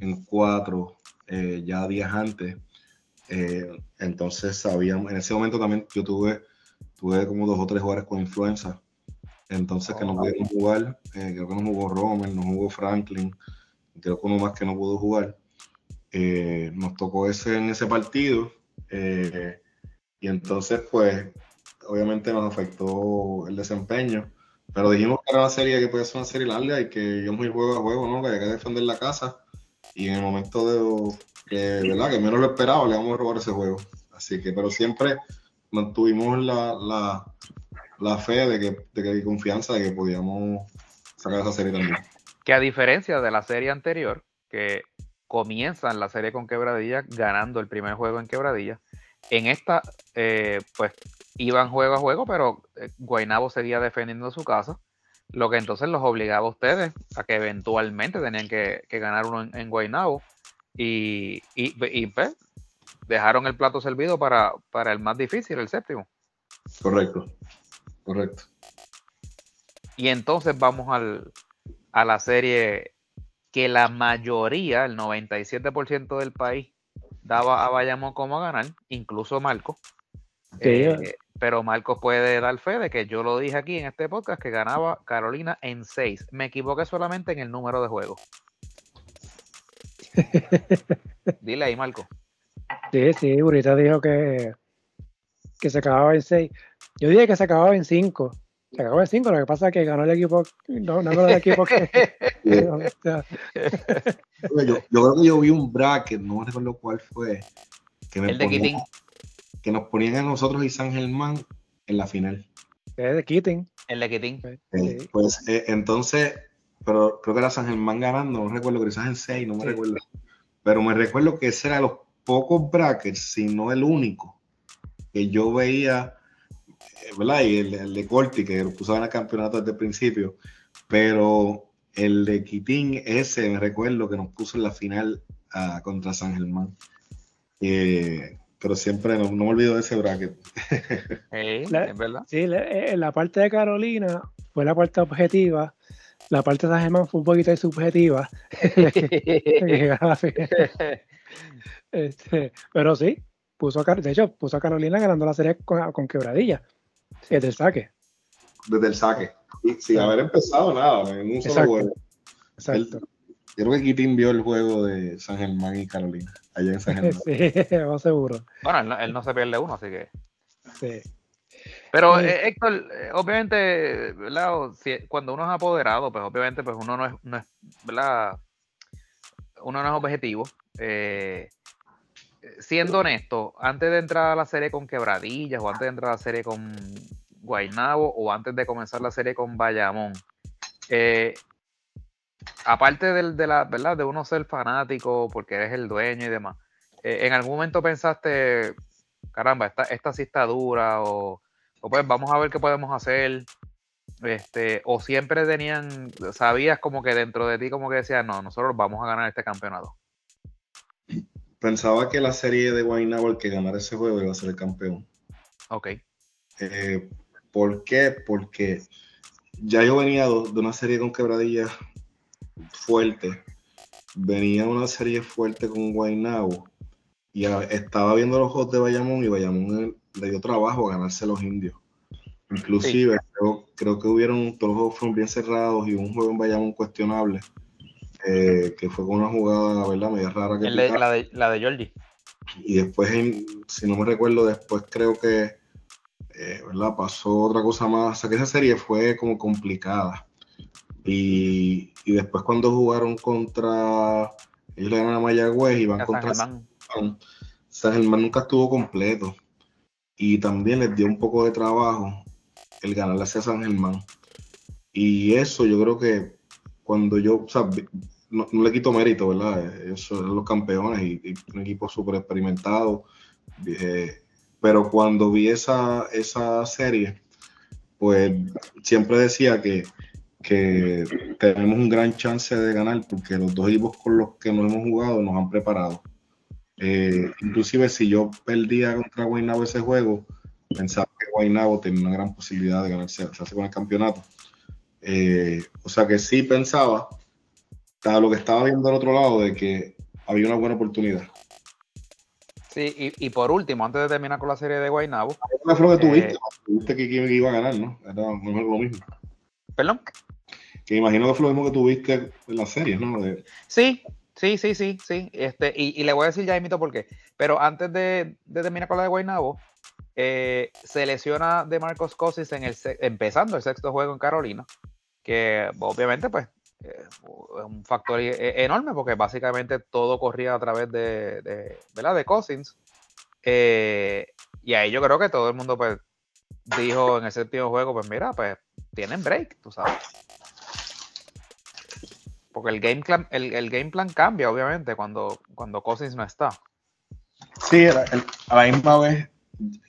en cuatro eh, ya días antes. Eh, entonces sabíamos, en ese momento también yo tuve, tuve como dos o tres jugadores con influenza, entonces que no oh, pudieron jugar, creo que no jugó Romer, no jugó Franklin, creo que uno más que no pudo jugar. nos tocó ese en ese partido eh, y entonces, pues, obviamente nos afectó el desempeño. Pero dijimos que era una serie que podía ser una serie larga y que íbamos a juego a juego, ¿no? Que había que defender la casa. Y en el momento de que, ¿verdad? que menos lo esperaba, le vamos a robar ese juego. Así que, pero siempre mantuvimos la, la, fe de que, de que hay confianza de que podíamos sacar esa serie también. que a diferencia de la serie anterior, que comienzan la serie con Quebradilla ganando el primer juego en Quebradilla, en esta, eh, pues iban juego a juego, pero eh, Guainabo seguía defendiendo su casa, lo que entonces los obligaba a ustedes a que eventualmente tenían que, ganar uno en, en Guainabo y, y, pues, dejaron el plato servido para, para el más difícil, el séptimo. Correcto, correcto. Y entonces vamos al, a la serie que la mayoría, el 97% del país, daba a Bayamón como a ganar, incluso Marco. Eh, pero Marco puede dar fe de que yo lo dije aquí en este podcast que ganaba Carolina en 6. Me equivoqué solamente en el número de juegos. Dile ahí, Marco. Sí, sí, Burita dijo que, que se acababa en 6. Yo dije que se acababa en 5. Se acabó de 5, lo que pasa es que ganó el equipo, no, no el equipo que... yo, yo, creo que yo vi un bracket, no recuerdo cuál fue. Que el de Keating. Que nos ponían a nosotros y San Germán en la final. Es de Keating. El de Keating. Pues eh, entonces, pero creo que era San Germán ganando, no recuerdo, quizás en 6, no me recuerdo. Pero me recuerdo que ese era los pocos brackets, si no el único, que yo veía ¿verdad? Y el, de Corti, que lo puso en el campeonato desde el principio, pero el de Quitín, ese me recuerdo que nos puso en la final ah, contra San Germán. Eh, pero siempre no, me olvido de ese bracket. la, verdad. Sí, eh, la, parte de Carolina fue la parte objetiva. La parte de San Germán fue un poquito subjetiva. este, pero sí, puso a, de hecho, puso a Carolina ganando la serie con, con quebradilla. Desde el saque. Desde el saque. sin haber empezado nada, en un solo juego. Exacto. Yo creo que Kitin vio el juego de San Germán y Carolina, allá en San Germán. sí, seguro. Bueno, él no, se pierde uno, así que. Sí. Pero eh, Héctor, eh, obviamente, ¿verdad? cuando uno es apoderado, pues obviamente pues uno no es, no es ¿verdad? Uno no es objetivo. Eh, siendo honesto, antes de entrar a la serie con Quebradillas o antes de entrar a la serie con Guaynabo o antes de comenzar la serie con Bayamón, eh, aparte de, la, ¿verdad? de uno ser fanático porque eres el dueño y demás, eh, ¿en algún momento pensaste, caramba, esta, esta sí está dura o, pues vamos a ver qué podemos hacer? Este, o siempre tenían, sabías como que dentro de ti como que decías, no, nosotros vamos a ganar este campeonato pensaba que la serie de Guaynabo, el que ganara ese juego, iba a ser el campeón. Ok. Eh, ¿Por qué? Porque ya yo venía de una serie con quebradillas fuerte. Venía una serie fuerte con Guaynabo. Y estaba viendo los juegos de Bayamón y Bayamón le dio trabajo a ganarse los indios. Inclusive creo, que hubieron, todos los juegos fueron bien cerrados y un juego en Bayamón cuestionable eh, que fue con una jugada, ¿verdad? Media rara que la, de, la de Jordi. Y después, si no me recuerdo, después creo que, eh, ¿verdad? Pasó otra cosa más. O sea, que esa serie fue como complicada. Y, y después cuando jugaron contra, ellos le ganan a Mayagüez y van contra San Germán. San Germán nunca estuvo completo. Y también les dio un poco de trabajo el ganarle hacia San Germán. Y eso yo creo que cuando yo, o sea, no, le quito mérito, ¿verdad? Ellos son los campeones y, un equipo súper experimentado. Eh, pero cuando vi esa, esa serie, pues siempre decía que, que tenemos un gran chance de ganar porque los dos equipos con los que nos hemos jugado nos han preparado. Eh, inclusive si yo perdía contra Guaynabo ese juego, pensaba que Guaynabo tenía una gran posibilidad de ganarse, con el campeonato. Eh, o sea que sí pensaba, lo que estaba viendo al otro lado, de que había una buena oportunidad. Sí, y, por último, antes de terminar con la serie de Guaynabo. ¿Qué fue lo que tuviste? Eh, tuviste que, iba a ganar, ¿no? Era mejor lo mismo. ¿Perdón? Que imagino que fue lo mismo que tuviste en la serie, ¿no? Sí, sí, sí, sí, sí. Este, y, le voy a decir ya mito por qué. Pero antes de, terminar con la de Guaynabo, eh, se lesiona de Marcos Cosis en el empezando el sexto juego en Carolina que obviamente pues es un factor e, e, enorme porque básicamente todo corría a través de, de de Cousins. Eh, y ahí yo creo que todo el mundo pues dijo en ese séptimo juego, pues mira, pues tienen break, tú sabes. Porque el game plan, el, game plan cambia, obviamente, cuando, cuando Cousins no está. Sí, a la misma vez,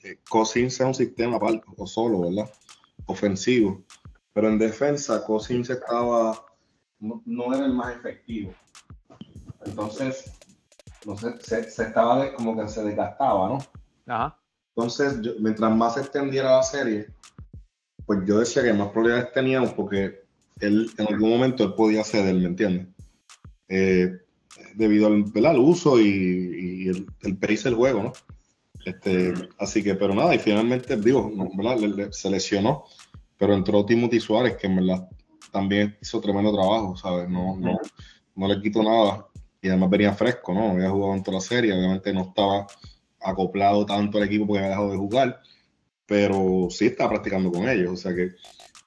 eh, Cousins es un sistema aparte, o solo, ¿verdad? Ofensivo. Pero en defensa, Cousins estaba, no, era el más efectivo. Entonces, no sé, se, estaba como que se desgastaba, ¿no? Ajá. Entonces, mientras más se extendiera la serie, pues yo decía que más probabilidades teníamos porque él en algún momento él podía ceder, ¿me entiendes? Eh, debido al, uso y, el, el pace del juego, ¿no? Este, así que, pero nada, y finalmente, digo, ¿verdad? se lesionó, pero entró Timothy Suárez, que en verdad también hizo tremendo trabajo, ¿sabes? No, no, no le quito nada. Y además venía fresco, ¿no? Había jugado en toda la serie, obviamente no estaba acoplado tanto al equipo porque había dejado de jugar, pero sí estaba practicando con ellos, o sea que,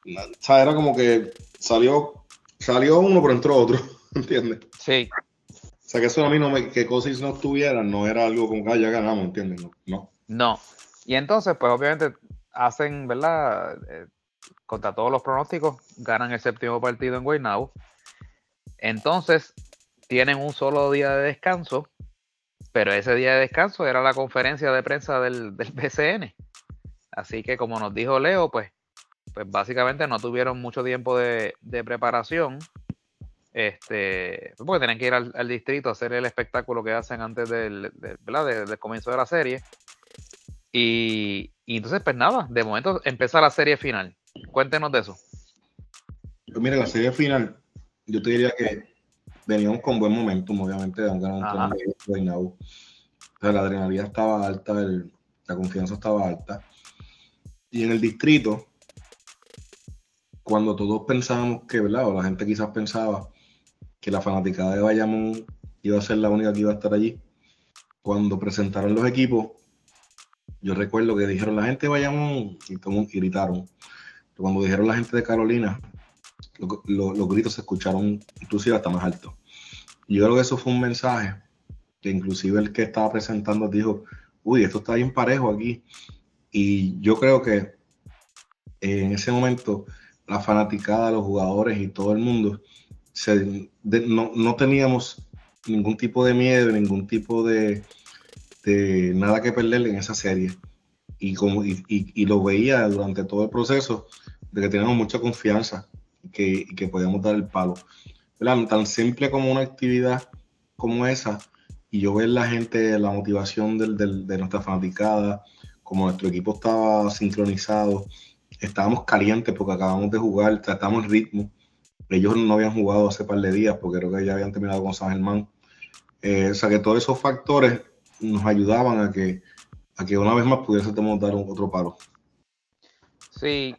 o era como que salió, salió uno, pero entró otro, ¿entiendes? Sí. O sea que eso a mí no me, que cosas no estuvieran, no era algo como que ah, ya ganamos, ¿entiendes? No, no. Y entonces, pues obviamente hacen, ¿verdad? Eh, contra todos los pronósticos, ganan el séptimo partido en Guaynabo. Entonces, tienen un solo día de descanso, pero ese día de descanso era la conferencia de prensa del, del BCN. Así que como nos dijo Leo, pues, pues básicamente no tuvieron mucho tiempo de, preparación. Este, porque tienen que ir al, distrito a hacer el espectáculo que hacen antes del, del comienzo de la serie. Y, y, entonces, pues nada, de momento empieza la serie final. Cuéntenos de eso. Pues mira, la serie final, yo te diría que veníamos con buen momentum, obviamente, de un gran O sea, la adrenalina estaba alta, la confianza estaba alta. Y en el distrito, cuando todos pensábamos que, ¿verdad? O la gente quizás pensaba que la fanaticada de Bayamón iba a ser la única que iba a estar allí, cuando presentaron los equipos, yo recuerdo que dijeron la gente de Bayamón y, como, gritaron. cuando dijeron la gente de Carolina, los gritos se escucharon inclusive hasta más alto. Yo creo que eso fue un mensaje que inclusive el que estaba presentando dijo, uy, esto está bien parejo aquí. Y yo creo que en ese momento la fanaticada, los jugadores y todo el mundo, no, teníamos ningún tipo de miedo, ningún tipo de, nada que perder en esa serie. Y, como, y, lo veía durante todo el proceso de que teníamos mucha confianza que, y que podíamos dar el palo. Tan simple como una actividad como esa, y yo ver la gente, la motivación de nuestra fanaticada, como nuestro equipo estaba sincronizado, estábamos calientes porque acabamos de jugar, tratamos el ritmo. Ellos no habían jugado hace par de días porque creo que ya habían terminado con San Germán. Eh, o sea que todos esos factores nos ayudaban a que, a que una vez más pudiésemos dar otro palo. Sí,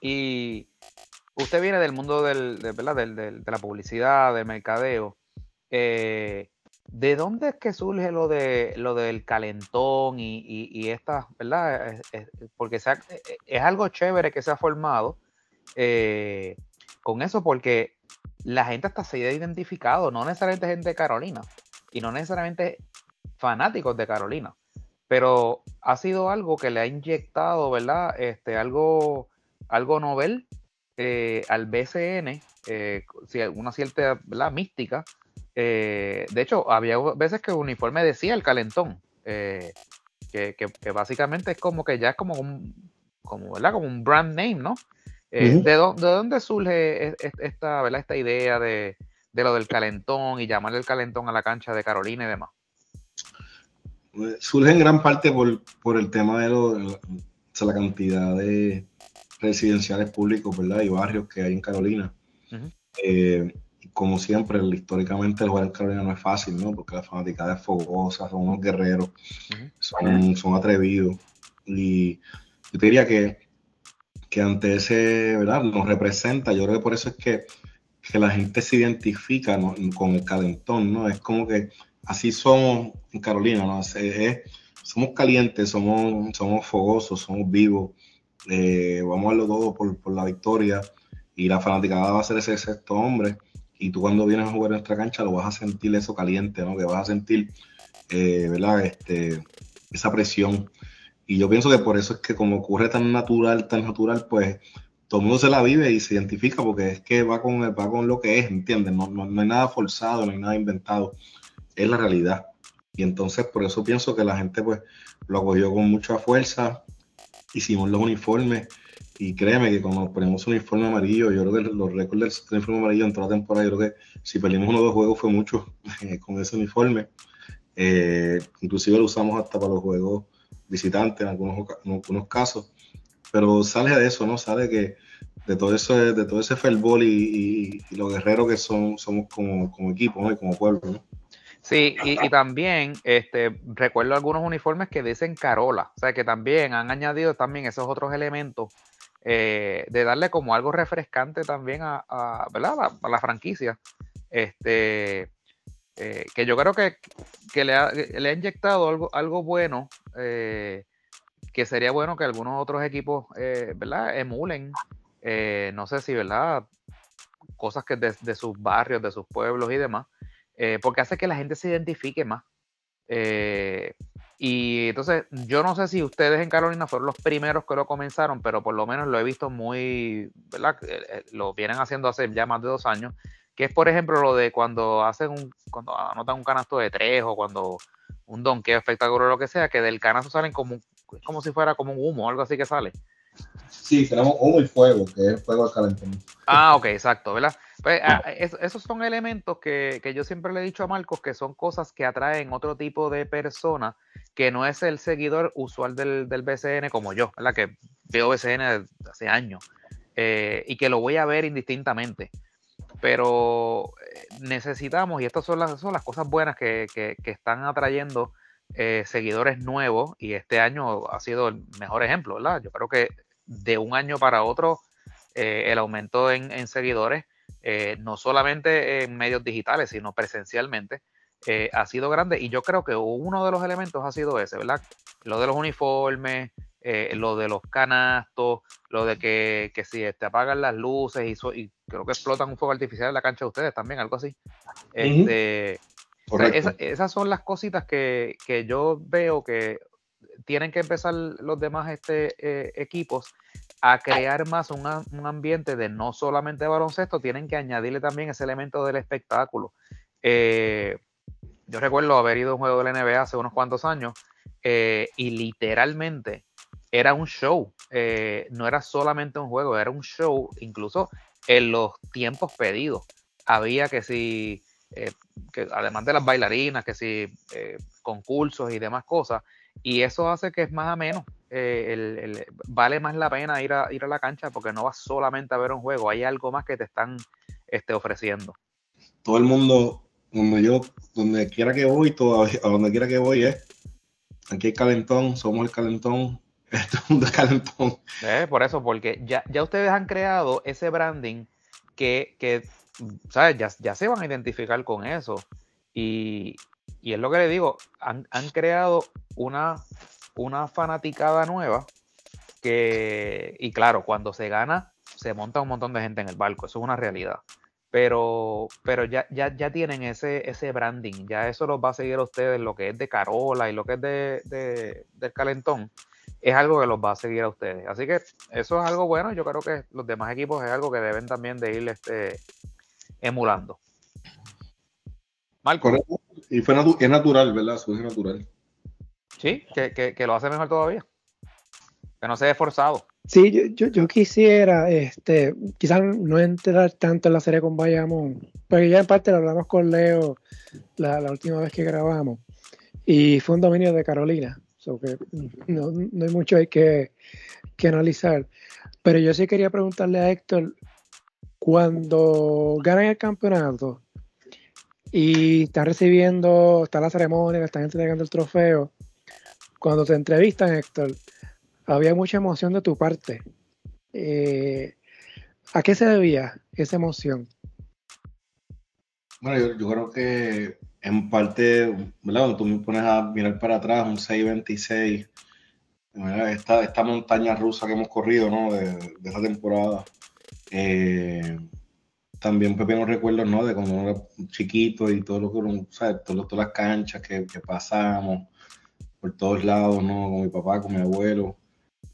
y usted viene del mundo del, de, de la publicidad, del mercadeo. Eh, ¿De dónde es que surge lo de lo del calentón y, y, esta, verdad? porque e, e, es algo chévere que se ha formado eh, con eso, porque la gente hasta se ha identificado, no necesariamente gente de Carolina y no necesariamente fanáticos de Carolina, pero ha sido algo que le ha inyectado, ¿verdad? Este, algo, algo novel eh, al BCN, eh, una cierta ¿verdad? mística eh, de hecho, había veces que el uniforme decía el calentón, eh, que, básicamente es como que ya es como un, como, ¿verdad? como un brand name, ¿no? Eh, ¿de, dónde surge esta, ¿verdad? esta idea de, lo del calentón y llamarle el calentón a la cancha de Carolina y demás? Pues, surge en gran parte por, el tema de, la cantidad de residenciales públicos ¿verdad? y barrios que hay en Carolina como siempre, históricamente el jugar en Carolina no es fácil, ¿no? Porque la fanaticada es fogosa, son unos guerreros, son, son atrevidos. Y yo te diría que, que ante ese, ¿verdad? Nos representa, yo creo que por eso es que, que la gente se identifica con el calentón, ¿no? Es como que así somos en Carolina, ¿no? somos calientes, somos, somos fogosos, somos vivos, eh, vamos a darlo todo por, por la victoria y la fanaticada va a ser ese sexto hombre y tú cuando vienes a jugar en nuestra cancha lo vas a sentir eso caliente, ¿no? Que vas a sentir, eh, ¿verdad? Este, esa presión. Y yo pienso que por eso es que como ocurre tan natural, tan natural, pues todo el mundo se la vive y se identifica porque es que va con, va con lo que es, ¿entiendes? No, no, hay nada forzado, no hay nada inventado, es la realidad. Y entonces por eso pienso que la gente pues lo acogió con mucha fuerza, hicimos los uniformes y créeme que cuando ponemos un uniforme amarillo, yo creo que los récords del uniforme amarillo en toda la temporada, yo creo que si perdimos uno o dos juegos fue mucho con ese uniforme. Eh, inclusive lo usamos hasta para los juegos visitantes en algunos, casos. Pero sale de eso, ¿no? Sale que de todo eso, de todo ese fervor y, y, los guerreros que son, somos como, como equipo, ¿no? Y como pueblo, ¿no? Sí, y, y, también este, recuerdo algunos uniformes que dicen Carola, o sea que también han añadido también esos otros elementos eh, de darle como algo refrescante también a, ¿verdad? a, la franquicia. Este, eh, que yo creo que, que le, ha, le, ha, inyectado algo, algo bueno, eh, que sería bueno que algunos otros equipos ¿verdad? emulen. No sé si, ¿verdad? Cosas que de, de, sus barrios, de sus pueblos y demás, porque hace que la gente se identifique más. Y entonces, yo no sé si ustedes en Carolina fueron los primeros que lo comenzaron, pero por lo menos lo he visto muy, ¿verdad? Eh, eh, lo vienen haciendo hace ya más de dos años, que es por ejemplo lo de cuando hacen un, cuando anotan un canasto de tres o cuando un donqueo espectacular o lo que sea, que del canasto salen como, como si fuera como un humo, algo así que sale. Sí, tenemos humo y fuego, que es fuego al calentón. Ah, ok, exacto, ¿verdad? Pues, ah, es, esos son elementos que, que, yo siempre le he dicho a Marcos que son cosas que atraen otro tipo de personas que no es el seguidor usual del, del BCN como yo, ¿verdad? Que veo BCN hace años eh, y que lo voy a ver indistintamente. Pero eh, necesitamos, y estas son las, son las cosas buenas que, que, están atrayendo eh, seguidores nuevos, y este año ha sido el mejor ejemplo, ¿verdad? Yo creo que de un año para otro, el aumento en, en seguidores, no solamente en medios digitales, sino presencialmente, eh, ha sido grande y yo creo que uno de los elementos ha sido ese, ¿verdad? Lo de los uniformes, eh, lo de los canastos, lo de que, que si te apagan las luces y, so, y, creo que explotan un fuego artificial en la cancha de ustedes también, algo así. Este, o sea, esa, esas son las cositas que, que, yo veo que tienen que empezar los demás este, eh, equipos a crear más un, un, ambiente de no solamente baloncesto, tienen que añadirle también ese elemento del espectáculo. Eh, yo recuerdo haber ido a un juego de la NBA hace unos cuantos años eh, y literalmente era un show, eh, no era solamente un juego, era un show, incluso en los tiempos pedidos. Había que si, eh, que además de las bailarinas, que si concursos y demás cosas, y eso hace que es más ameno. El, el, vale más la pena ir a, ir a la cancha porque no vas solamente a ver un juego, hay algo más que te están este, ofreciendo. Todo el mundo donde yo, donde quiera que voy, todavía, a donde quiera que voy es, aquí hay calentón, somos el calentón, esto es un calentón. Eh, por eso, porque ya, ya ustedes han creado ese branding que, que ¿sabes? Ya, ya se van a identificar con eso. Y, y es lo que le digo, han, han creado una, una fanaticada nueva que, y claro, cuando se gana, se monta un montón de gente en el barco, eso es una realidad pero, pero ya, ya, ya tienen ese, ese branding, ya eso los va a seguir a ustedes, lo que es de Carola y lo que es de, de, del Calentón, es algo que los va a seguir a ustedes. Así que eso es algo bueno, yo creo que los demás equipos es algo que deben también de ir este, emulando. Marco. Y fue natu es natural, ¿verdad? Eso es natural. Sí, que, que, que lo hace mejor todavía. Que no se ve forzado. Sí, yo, yo, quisiera, este, quizás no entrar tanto en la serie con Bayamón, porque ya en parte lo hablamos con Leo la, la última vez que grabamos, y fue un dominio de Carolina, so que no, no, hay mucho hay que, que, analizar. Pero yo sí quería preguntarle a Héctor, cuando ganan el campeonato y están recibiendo, está la ceremonia, están entregando el trofeo, cuando te entrevistan, Héctor, había mucha emoción de tu parte. Eh, ¿A qué se debía esa emoción? Bueno, yo, creo que en parte, ¿verdad? Cuando tú me pones a mirar para atrás, un 6.26, esta, esta montaña rusa que hemos corrido, ¿no? De, de esa temporada. Eh, también pequeños recuerdos, ¿no? De cuando era chiquito y todo lo que uno, ¿sabes? Todas las canchas que pasamos por todos lados, ¿no? Con mi papá, con mi abuelo.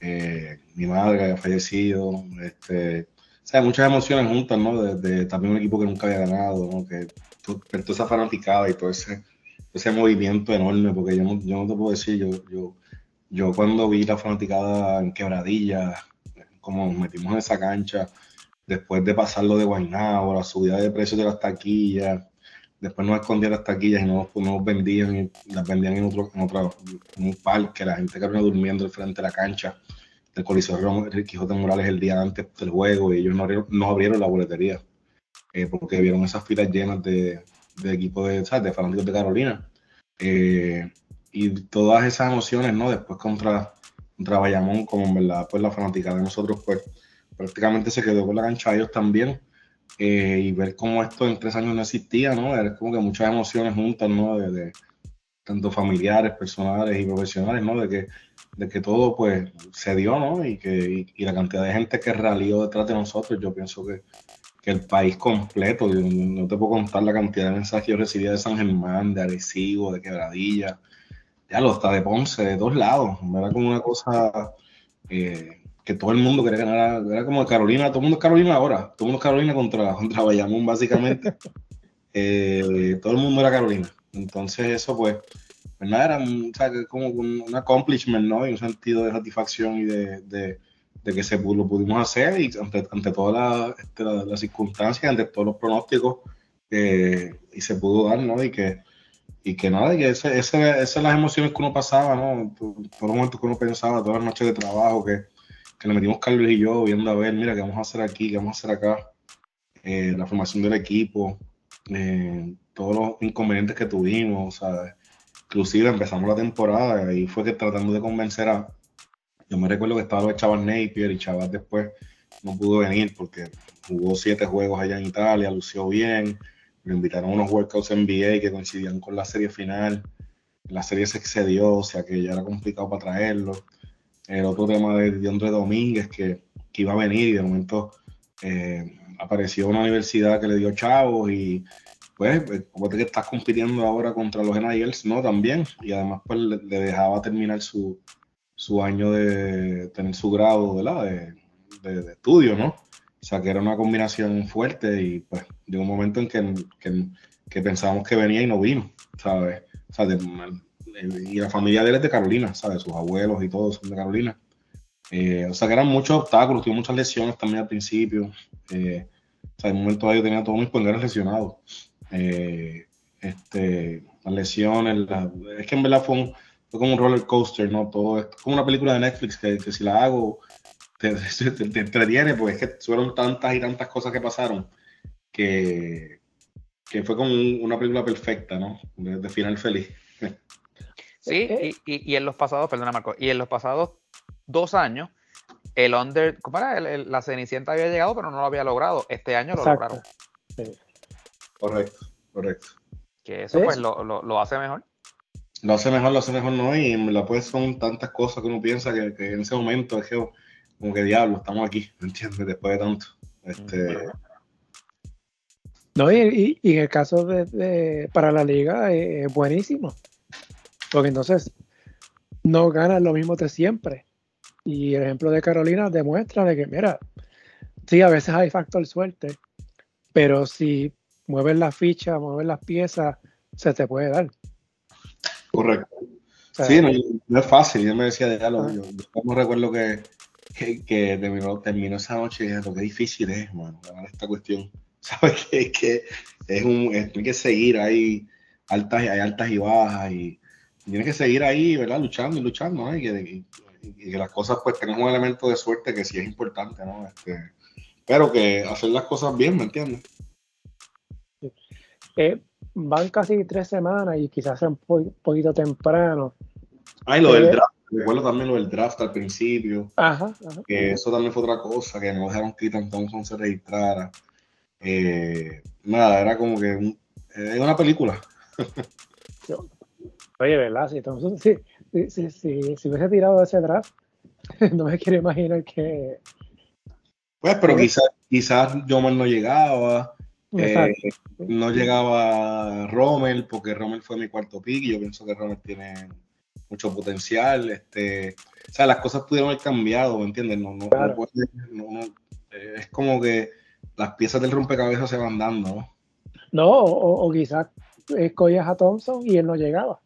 Eh, mi madre había fallecido, este, o sea, muchas emociones juntas, ¿no? De, también un equipo que nunca había ganado, ¿no? Que toda esa fanaticada y todo ese, movimiento enorme, porque yo no, te puedo decir, yo, yo, yo cuando vi la fanaticada en Quebradilla, como nos metimos en esa cancha, después de pasarlo de Guaynabo, la subida de precios de las taquillas, después nos escondían las taquillas y no nos vendían, las vendían en otro, en otro en un parque, la gente que durmiendo al frente de la cancha del Coliseo de Quijote Morales el día antes del juego y ellos no abrieron, no abrieron la boletería eh, porque vieron esas filas llenas de, de equipos de, de fanáticos de Carolina. Eh, y todas esas emociones, ¿no? Después contra, contra Bayamón, como en verdad, pues la fanática de nosotros, pues prácticamente se quedó con la cancha ellos también. Eh, y ver cómo esto en tres años no existía, ¿no? Era como que muchas emociones juntas, ¿no? De, tanto familiares, personales y profesionales, ¿no? De que, de que todo, pues, se dio, ¿no? Y que y, la cantidad de gente que ralió detrás de nosotros, yo pienso que, que el país completo, no te puedo contar la cantidad de mensajes que yo recibía de San Germán, de Arecibo, de Quebradilla, ya lo está de Ponce, de dos lados, era como una cosa... Eh, que todo el mundo quería ganar, era como Carolina, todo el mundo es Carolina ahora, todo el mundo es Carolina contra, contra Bayamón básicamente, eh, todo el mundo era Carolina, entonces eso pues, pues nada, era sea, como un accomplishment, ¿no? Y un sentido de satisfacción y de, de, que se lo pudimos hacer ante, ante todas este, las circunstancias, ante todos los pronósticos, y se pudo dar, ¿no? Y que, y que nada, y que ese, ese, esas son las emociones que uno pasaba, ¿no? Todos los momentos que uno pensaba, todas las noches de trabajo, que que le metimos Carlos y yo viendo a ver, mira, qué vamos a hacer aquí, qué vamos a hacer acá, eh, la formación del equipo, eh, todos los inconvenientes que tuvimos, sea, Inclusive empezamos la temporada y fue que tratando de convencer a... Yo me recuerdo que estaba lo de Chaval Napier y Chaval después no pudo venir porque jugó siete juegos allá en Italia, lució bien, me invitaron a unos workouts NBA que coincidían con la serie final. La serie se excedió, o sea que ya era complicado para traerlo el otro tema de Andrés Domínguez que, que, iba a venir y de momento eh, apareció una universidad que le dio chavos y pues como que estás compitiendo ahora contra los NILs, ¿no? También y además pues le, dejaba terminar su, su, año de tener su grado De, de, estudio, ¿no? O sea que era una combinación fuerte y pues de un momento en que, que, pensábamos que venía y no vino, ¿sabes? O sea, de, y la familia de él es de Carolina, ¿sabes? Sus abuelos y todos son de Carolina. Eh, o sea que eran muchos obstáculos, tuve muchas lesiones también al principio. Eh, o sea, en un momento yo tenía todos mis poderes lesionados. Eh, este, las lesiones, es que en verdad fue, un, fue, como un roller coaster, ¿no? Todo es como una película de Netflix que, que si la hago te, te, entretiene, porque es que fueron tantas y tantas cosas que pasaron que, que fue como una película perfecta, ¿no? de final feliz. Sí, y, y, en los pasados, perdona Marco, y en los pasados dos años, el under, ¿cómo era? la Cenicienta había llegado, pero no lo había logrado. Este año lo lograron. Correcto, correcto. Que eso pues lo, lo, hace mejor. Lo hace mejor, lo hace mejor, no, y la pues son tantas cosas que uno piensa que, en ese momento es que, como que diablo, estamos aquí, ¿me entiendes? Después de tanto. Este, no, y, y, en el caso de, para la liga eh, es buenísimo. Porque entonces no ganan lo mismo de siempre. Y el ejemplo de Carolina demuestra de que, mira, sí, a veces hay factor suerte, pero si mueves la ficha, mueves las piezas, se te puede dar. Correcto. sí, no, es fácil. Yo me decía, de yo, yo no recuerdo que, que, terminó, esa noche y dije, lo que difícil es, mano, ganar esta cuestión. ¿Sabes? Que, que es un, hay que seguir, hay altas, hay altas y bajas y tienes que seguir ahí, ¿verdad? Luchando y luchando, Y que, las cosas pues tengan un elemento de suerte que sí es importante, ¿no? Este, pero que hacer las cosas bien, ¿me entiendes? Eh, van casi tres semanas y quizás sea un poquito temprano. Ay, lo del eh, draft, recuerdo también lo del draft al principio. Ajá, Que eso también fue otra cosa, que no dejaron que Thompson se registrara. Eh, nada, era como que es una película. Oye, ¿verdad? Si, entonces, si, si, hubiese tirado ese draft, no me quiero imaginar que. Pues, pero quizás quizás no llegaba. Eh, no llegaba Rommel, porque Rommel fue mi cuarto pick y yo pienso que Rommel tiene, mucho potencial. Este, o sea, las cosas pudieron haber cambiado, ¿me entiendes? No, no, eh, es como que las piezas del rompecabezas se van dando, ¿no? No, o, quizás escogías a Thompson y él no llegaba.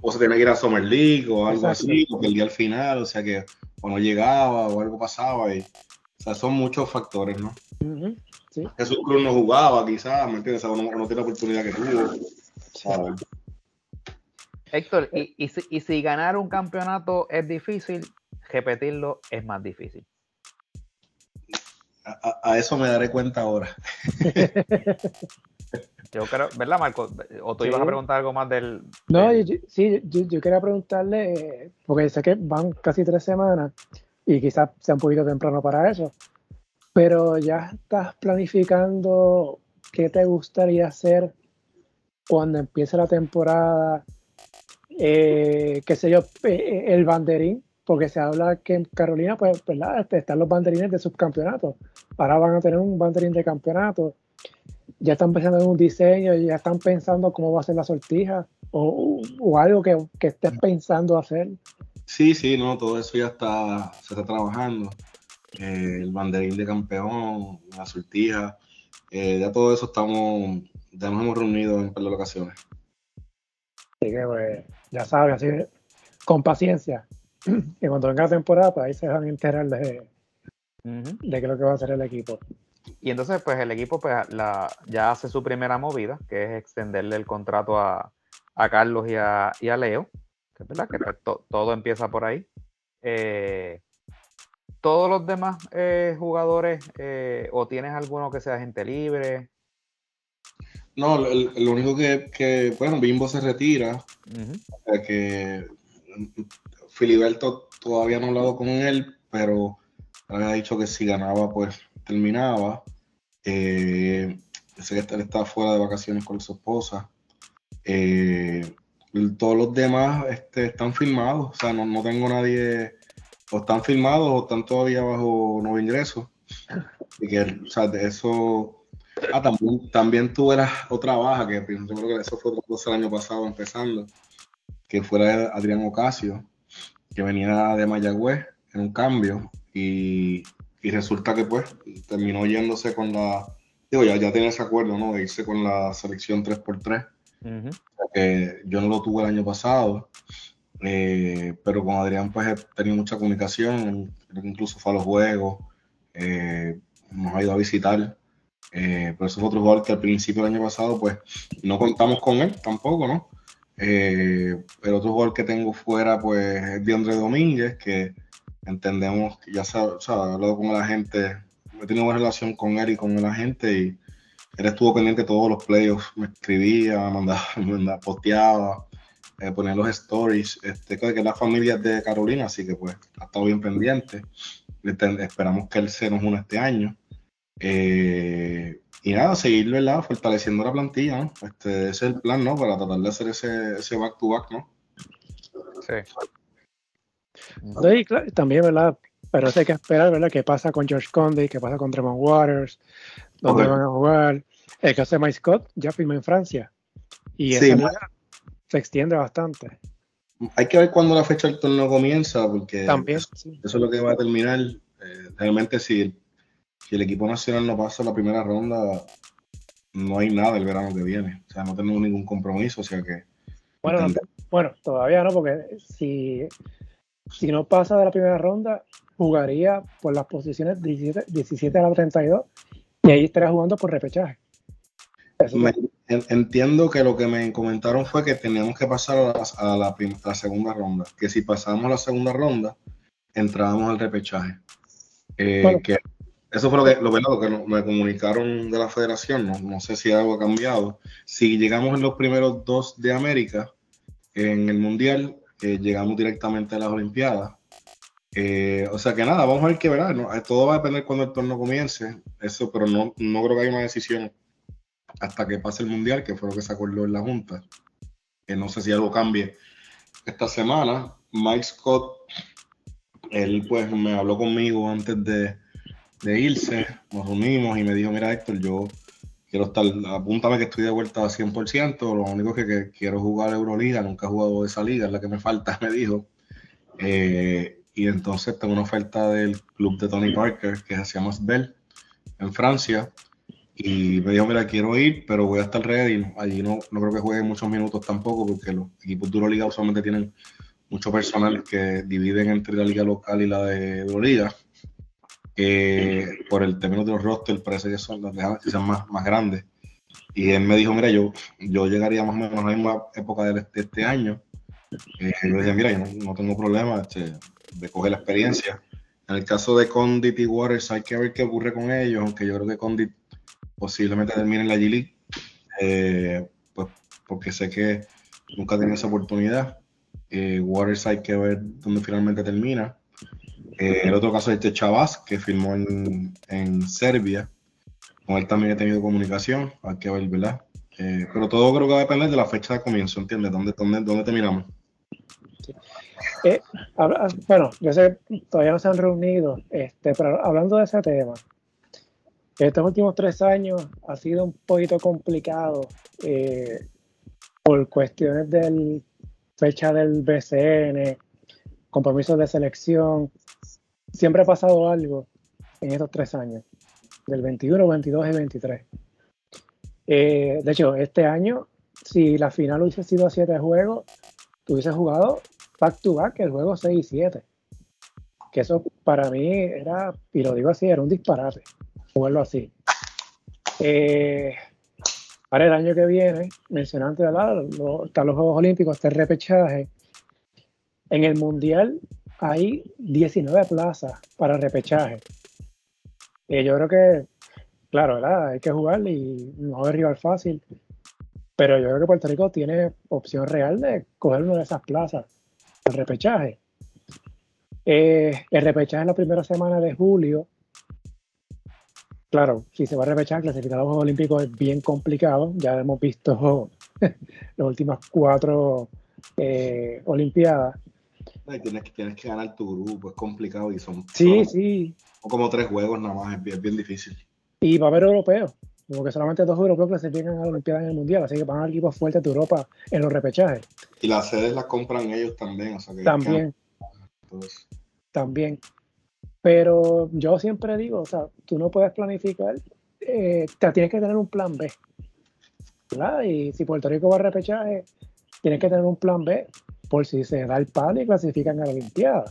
O se tenía que ir a Summer League o algo así, o día al final, o sea que o no llegaba o algo pasaba. Y, o sea, son muchos factores, ¿no? Jesús Cruz no jugaba, quizás, ¿me entiendes? O no, no tiene la oportunidad que tuvo. Héctor, y, si, y si ganar un campeonato es difícil, repetirlo es más difícil. A, eso me daré cuenta ahora. yo creo, ¿verdad, Marco? ¿O tú ibas a preguntar algo más del.? No, sí, yo, quería preguntarle, porque sé que van casi tres semanas y quizás sea un poquito temprano para eso, pero ya estás planificando qué te gustaría hacer cuando empiece la temporada, eh, qué sé yo, eh, el banderín porque se habla que en Carolina, pues, ¿verdad? Este, están los banderines de subcampeonato. Ahora van a tener un banderín de campeonato. Ya están pensando en un diseño, ya están pensando cómo va a ser la sortija o, algo que, que, estés pensando hacer. Sí, sí, no, todo eso ya está, se está trabajando. Eh, el banderín de campeón, la sortija, eh, ya todo eso estamos, ya nos hemos reunido en par de ocasiones. Así que, pues, ya sabes, así, con paciencia. Y cuando venga la temporada, pues ahí se van a enterar de, de qué es lo que va a hacer el equipo. Y entonces, pues el equipo pues, la, ya hace su primera movida, que es extenderle el contrato a, Carlos y a, Leo, que es verdad que pues, todo empieza por ahí. Eh, todos los demás eh, jugadores, eh, o tienes alguno que sea gente libre. No, lo, único que, bueno, Bimbo se retira, que Filiberto todavía no ha hablado con él, pero había dicho que si ganaba, pues terminaba. Eh, sé que él está fuera de vacaciones con su esposa. Eh, todos los demás este, están firmados, o sea, no, tengo nadie, o están firmados o están todavía bajo nuevo ingreso. Y que, o sea, de eso. Ah, también, también tú eras otra baja, que yo creo que eso fue otra cosa el año pasado empezando, que fuera Adrián Ocasio que venía de Mayagüez en un cambio y, resulta que pues terminó yéndose con la, digo, ya, ya tiene ese acuerdo, ¿no? De irse con la selección 3x3, que yo no lo tuve el año pasado, eh, pero con Adrián pues he tenido mucha comunicación, incluso fue a los juegos, eh, nos ha ido a visitar. Eh, pero eso es otro jugador que al principio del año pasado, pues no contamos con él tampoco, ¿no? Eh, el otro jugador que tengo fuera, pues, es DeAndre Domínguez, que entendemos que ya se ha, hablado con la gente, he tenido buena relación con él y con la gente, y él estuvo pendiente de todos los playoffs, me escribía, mandaba, mandaba posteaba, eh, ponía los stories, este, que es la familia de Carolina, así que pues ha estado bien pendiente. Esperamos que él se nos une este año. Eh, y nada, seguir, ¿verdad? Fortaleciendo la plantilla, ¿no? Este, ese es el plan, ¿no? Para tratar de hacer ese, ese back to back, ¿no? Sí. también, ¿verdad? Pero hay que esperar, ¿verdad? ¿Qué pasa con George Conde? ¿Qué pasa con Tremont Waters? ¿Dónde van a jugar? El caso de Mike Scott ya firmó en Francia. Y sí, se extiende bastante. Hay que ver cuándo la fecha del torneo comienza, porque También, eso, es lo que va a terminar. Eh, realmente, si si el equipo nacional no pasa la primera ronda, no hay nada el verano que viene. O sea, no tenemos ningún compromiso, o sea que... Bueno, bueno todavía no, porque si, si no pasa de la primera ronda, jugaría por las posiciones 17, 17 a la 32 y ahí estaría jugando por repechaje. Entiendo que lo que me comentaron fue que teníamos que pasar a la, segunda ronda, que si pasamos la segunda ronda, entrábamos al repechaje. Eh, que eso fue lo que, lo, que me comunicaron de la federación, no, sé si algo ha cambiado. Si llegamos en los primeros dos de América, en el Mundial, eh, llegamos directamente a las Olimpiadas. Eh, o sea que nada, vamos a ver qué verá. Todo va a depender cuando el torneo comience, eso, pero no, no creo que haya una decisión hasta que pase el Mundial, que fue lo que se acordó en la Junta. Que no sé si algo cambie esta semana. Mike Scott, él pues me habló conmigo antes de de irse, nos unimos y me dijo, mira Héctor, yo quiero estar, apúntame que estoy de vuelta a 100%, lo único que, que quiero jugar Euroliga, nunca he jugado esa liga, es la que me falta, me dijo. Eh, y entonces tengo una oferta del club de Tony Parker, que se llama Bell, en Francia, y me dijo, mira, quiero ir, pero voy a estar ready. Allí no, no creo que juegue muchos minutos tampoco, porque los equipos de Euroliga usualmente tienen mucho personal que dividen entre la liga local y la de Euroliga. por el término de los rosters parece que son las que sean más, más grandes. Y él me dijo, mira, yo, yo llegaría más o menos a la misma época de, este año. Eh, yo le dije, mira, yo no, tengo problema este, de coger la experiencia. En el caso de Condit y Waters hay que ver qué ocurre con ellos, aunque yo creo que Condit posiblemente termine en la G-League, eh, pues porque sé que nunca tiene esa oportunidad. Eh, Waters hay que ver dónde finalmente termina. Eh, el otro caso es este Chavas, que firmó en, en, Serbia. Con él también he tenido comunicación, hay que ver, ¿verdad? pero todo creo que va a depender de la fecha de comienzo, ¿entiendes? ¿Dónde, dónde, dónde terminamos? bueno, yo sé, todavía no se han reunido, este, pero hablando de ese tema, estos últimos tres años ha sido un poquito complicado eh, por cuestiones del fecha del BCN, compromisos de selección. Siempre ha pasado algo en estos tres años, del 21, 22 y 23. Eh, de hecho, este año, si la final hubiese sido a siete juegos, hubiese jugado back to back el juego 6 y 7. Que eso para mí era, y lo digo así, era un disparate jugarlo así. Eh, para el año que viene, mencionante, ¿verdad? están los Juegos Olímpicos, este repechaje. En el Mundial hay 19 plazas para repechaje. Y yo creo que, claro, ¿verdad? Hay que jugar y no hay rival fácil. Pero yo creo que Puerto Rico tiene opción real de coger una de esas plazas, el repechaje. Eh, el repechaje en la primera semana de julio claro, si se va a repechar, clasificar a los Juegos Olímpicos es bien complicado. Ya hemos visto las últimas cuatro eh, Olimpiadas. tienes, tienes, que ganar tu grupo, es complicado y son, sí, sí. como tres juegos nada más, es bien, difícil. Y va a haber europeos, como que solamente dos europeos clasifican a las Olimpiadas en el Mundial, así que van a haber equipos fuertes de Europa en los repechajes. Y las sedes las compran ellos también, o sea que también. También. Pero yo siempre digo, o sea, tú no puedes planificar, eh, tienes que tener un plan B. ¿verdad? Y si Puerto Rico va a repechaje, tienes que tener un plan B por si se da el palo y clasifican a la Olimpiada.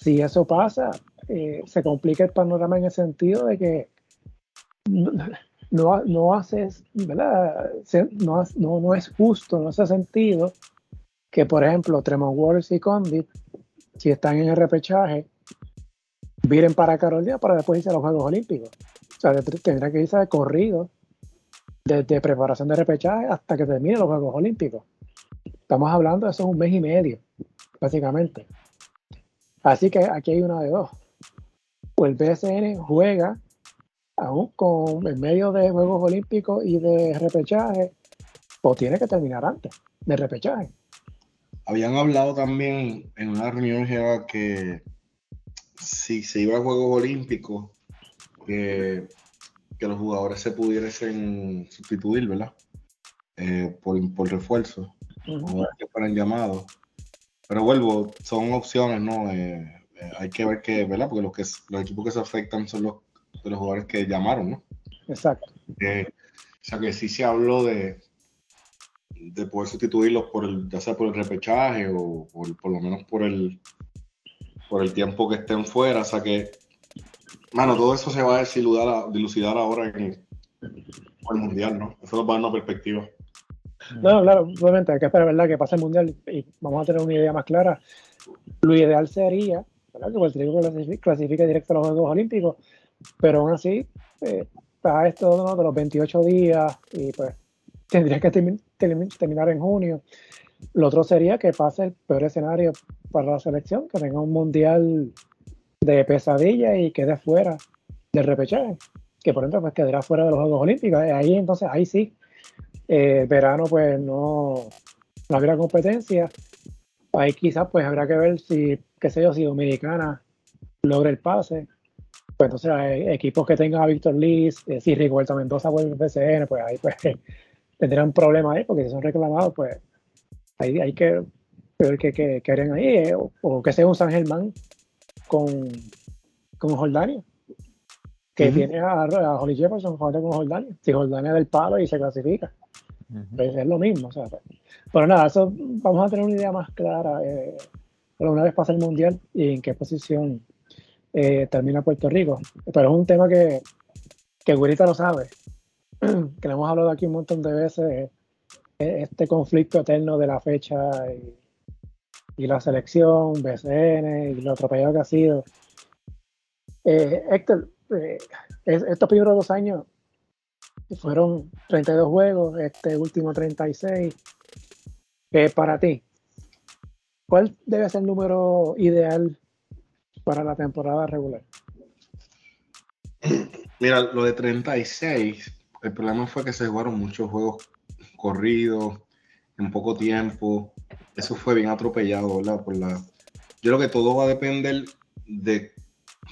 Si eso pasa, eh, se complica el panorama en el sentido de que no, no, haces, ¿verdad? No, no, no, es justo, no hace sentido que, por ejemplo, Tremont Waters y Condit, si están en el repechaje, viren para Carolina para después irse a los Juegos Olímpicos. O sea, tendrá que irse de corrido desde preparación de repechaje hasta que termine los Juegos Olímpicos. Estamos hablando de eso es un mes y medio, básicamente. Así que aquí hay una de dos. O el BSN juega aún con en medio de Juegos Olímpicos y de repechaje, o tiene que terminar antes de repechaje. Habían hablado también en una reunión que si se iba a Juegos Olímpicos, que, los jugadores se pudiesen sustituir, ¿verdad? Eh, por, por refuerzo, uh que fueran llamados. Pero vuelvo, son opciones, ¿no? Eh, eh, hay que ver que, ¿verdad? Porque los, que, los equipos que se afectan son los, de los jugadores que llamaron, ¿no? Exacto. o sea que sí se habló de, de poder sustituirlos por el, ya sea por el repechaje o por lo menos por el por el tiempo que estén fuera. O sea que, mano, todo eso se va a dilucidar, ahora en el mundial, ¿no? Eso nos va a dar una perspectiva. No, claro, obviamente hay que esperar ¿verdad? que pase el mundial y vamos a tener una idea más clara. Lo ideal sería que Puerto Rico clasifique, directo a los Juegos Olímpicos, pero aún así eh, está esto de los 28 días y pues tendría que terminar en junio. Lo otro sería que pase el peor escenario para la selección, que tenga un mundial de pesadilla y quede fuera del repechaje, que por ejemplo pues quedará fuera de los Juegos Olímpicos. Ahí entonces, ahí sí, eh, verano pues no, no habrá competencia. Ahí quizás pues habrá que ver si, qué sé yo, si Dominicana logra el pase. Pues entonces hay equipos que tengan a Víctor Liz, eh, si Rigoberto Mendoza vuelve al BCN, pues ahí pues tendrán un problema ahí, porque si son reclamados, pues ahí hay que ver qué, qué, harían ahí, eh, o, que sea un San Germán con, con Jordania, que tiene a, a, Holly Jefferson jugando con Jordania, si Jordania del palo y se clasifica, pues es lo mismo, o sea, pues. pero nada, eso vamos a tener una idea más clara eh, una vez pasa el Mundial y en qué posición eh, termina Puerto Rico, pero es un tema que, que Gurita lo sabe, que le hemos hablado aquí un montón de veces, este conflicto eterno de la fecha y, la selección, BCN y lo atropellado que ha sido. Eh, Héctor, eh, estos primeros dos años fueron 32 juegos, este último 36. Eh, para ti, ¿cuál debe ser el número ideal para la temporada regular? Mira, lo de 36, el problema fue que se jugaron muchos juegos corridos en poco tiempo. Eso fue bien atropellado, ¿verdad? Por la... Yo creo que todo va a depender de,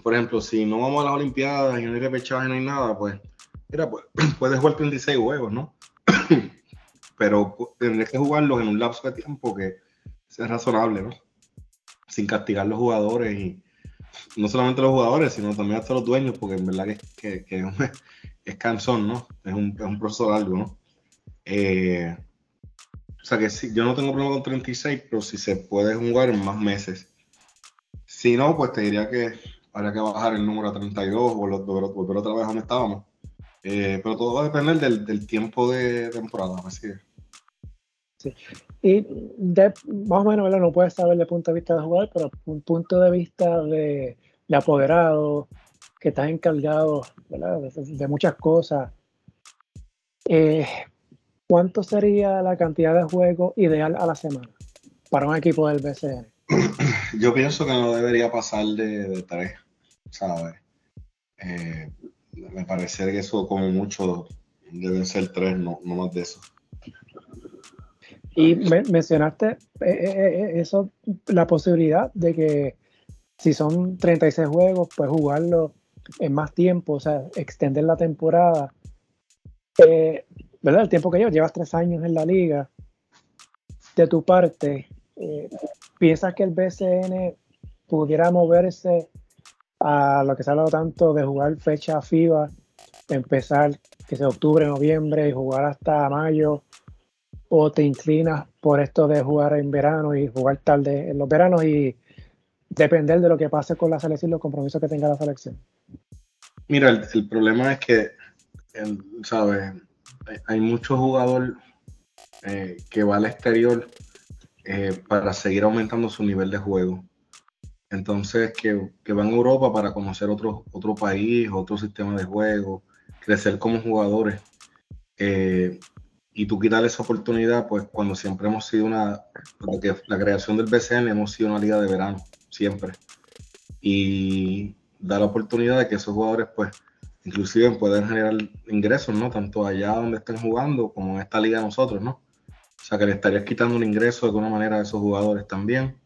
por ejemplo, si no vamos a las Olimpiadas y no hay repechaje, no hay nada, pues, mira, pues, puedes jugar 36 juegos, ¿no? Pero tendrías que jugarlos en un lapso de tiempo que sea razonable, ¿no? Sin castigar a los jugadores y no solamente los jugadores, sino también hasta los dueños, porque en verdad que, que, es cansón, ¿no? Es un, es un proceso largo, ¿no? Eh, o sea que si, yo no tengo problema con 36, pero si se puede jugar en más meses. Si no, pues te diría que habría que bajar el número a 32 o volver, otra vez donde estábamos. Eh, pero todo va a depender del, tiempo de temporada, así es. Sí. Y de, más o menos, no puedes saber de punto de vista de jugador, pero un punto de vista de, de apoderado, que está encargado de, muchas cosas. Eh, ¿Cuánto sería la cantidad de juegos ideal a la semana para un equipo del BCN? Yo pienso que no debería pasar de, tres, ¿sabes? Eh, me parece que eso como mucho deben ser tres, no, más de eso. Y mencionaste eh, eso, la posibilidad de que si son 36 juegos, pues jugarlo en más tiempo, o sea, extender la temporada. Eh, ¿Verdad? El tiempo que llevas, llevas tres años en la liga. De tu parte, eh, ¿piensas que el BCN pudiera moverse a lo que se ha hablado tanto de jugar fecha FIBA, empezar que sea octubre, noviembre y jugar hasta mayo? ¿O te inclinas por esto de jugar en verano y jugar tarde en los veranos y depender de lo que pase con la selección y los compromisos que tenga la selección? Mira, el, problema es que, ¿sabes? Hay mucho jugador eh, que va al exterior eh, para seguir aumentando su nivel de juego. Entonces, que, que van a Europa para conocer otro, otro país, otro sistema de juego, crecer como jugadores. Eh, y tú quitarle esa oportunidad, pues cuando siempre hemos sido una, la creación del BCN hemos sido una liga de verano, siempre. Y da la oportunidad de que esos jugadores, pues, inclusive puedan generar ingresos, ¿no? Tanto allá donde estén jugando como en esta liga nosotros, ¿no? O sea, que le estarías quitando un ingreso de alguna manera a esos jugadores también.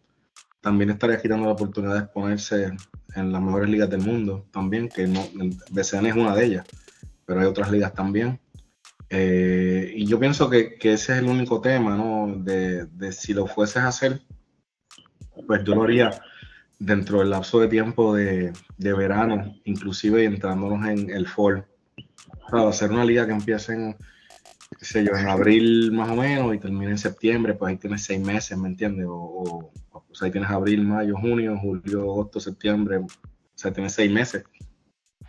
También estarías quitando la oportunidad de exponerse en las mejores ligas del mundo también, que no, BCN es una de ellas, pero hay otras ligas también. Eh, y yo pienso que, que, ese es el único tema, ¿no? De, de si lo fueses a hacer, pues yo lo haría dentro del lapso de tiempo de, verano, inclusive entrándonos en el fall, para hacer una liga que empiece en, qué sé yo, en abril más o menos y termine en septiembre, pues ahí tienes seis meses, ¿me entiendes? O, o, ahí tienes abril, mayo, junio, julio, agosto, septiembre, o sea, tienes seis meses. O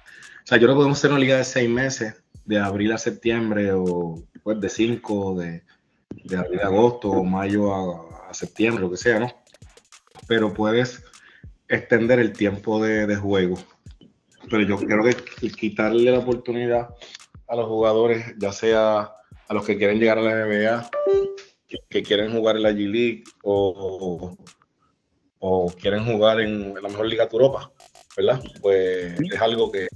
sea, yo creo que podemos hacer una liga de seis meses, de abril a septiembre, o pues de cinco, de, de abril a agosto, o mayo a, a septiembre, lo que sea, ¿no? Pero puedes extender el tiempo de, juego. Pero yo creo que quitarle la oportunidad a los jugadores, ya sea a los que quieren llegar a la NBA, que, quieren jugar en la G League o, o, quieren jugar en, la mejor liga de Europa, ¿verdad? Pues es algo que,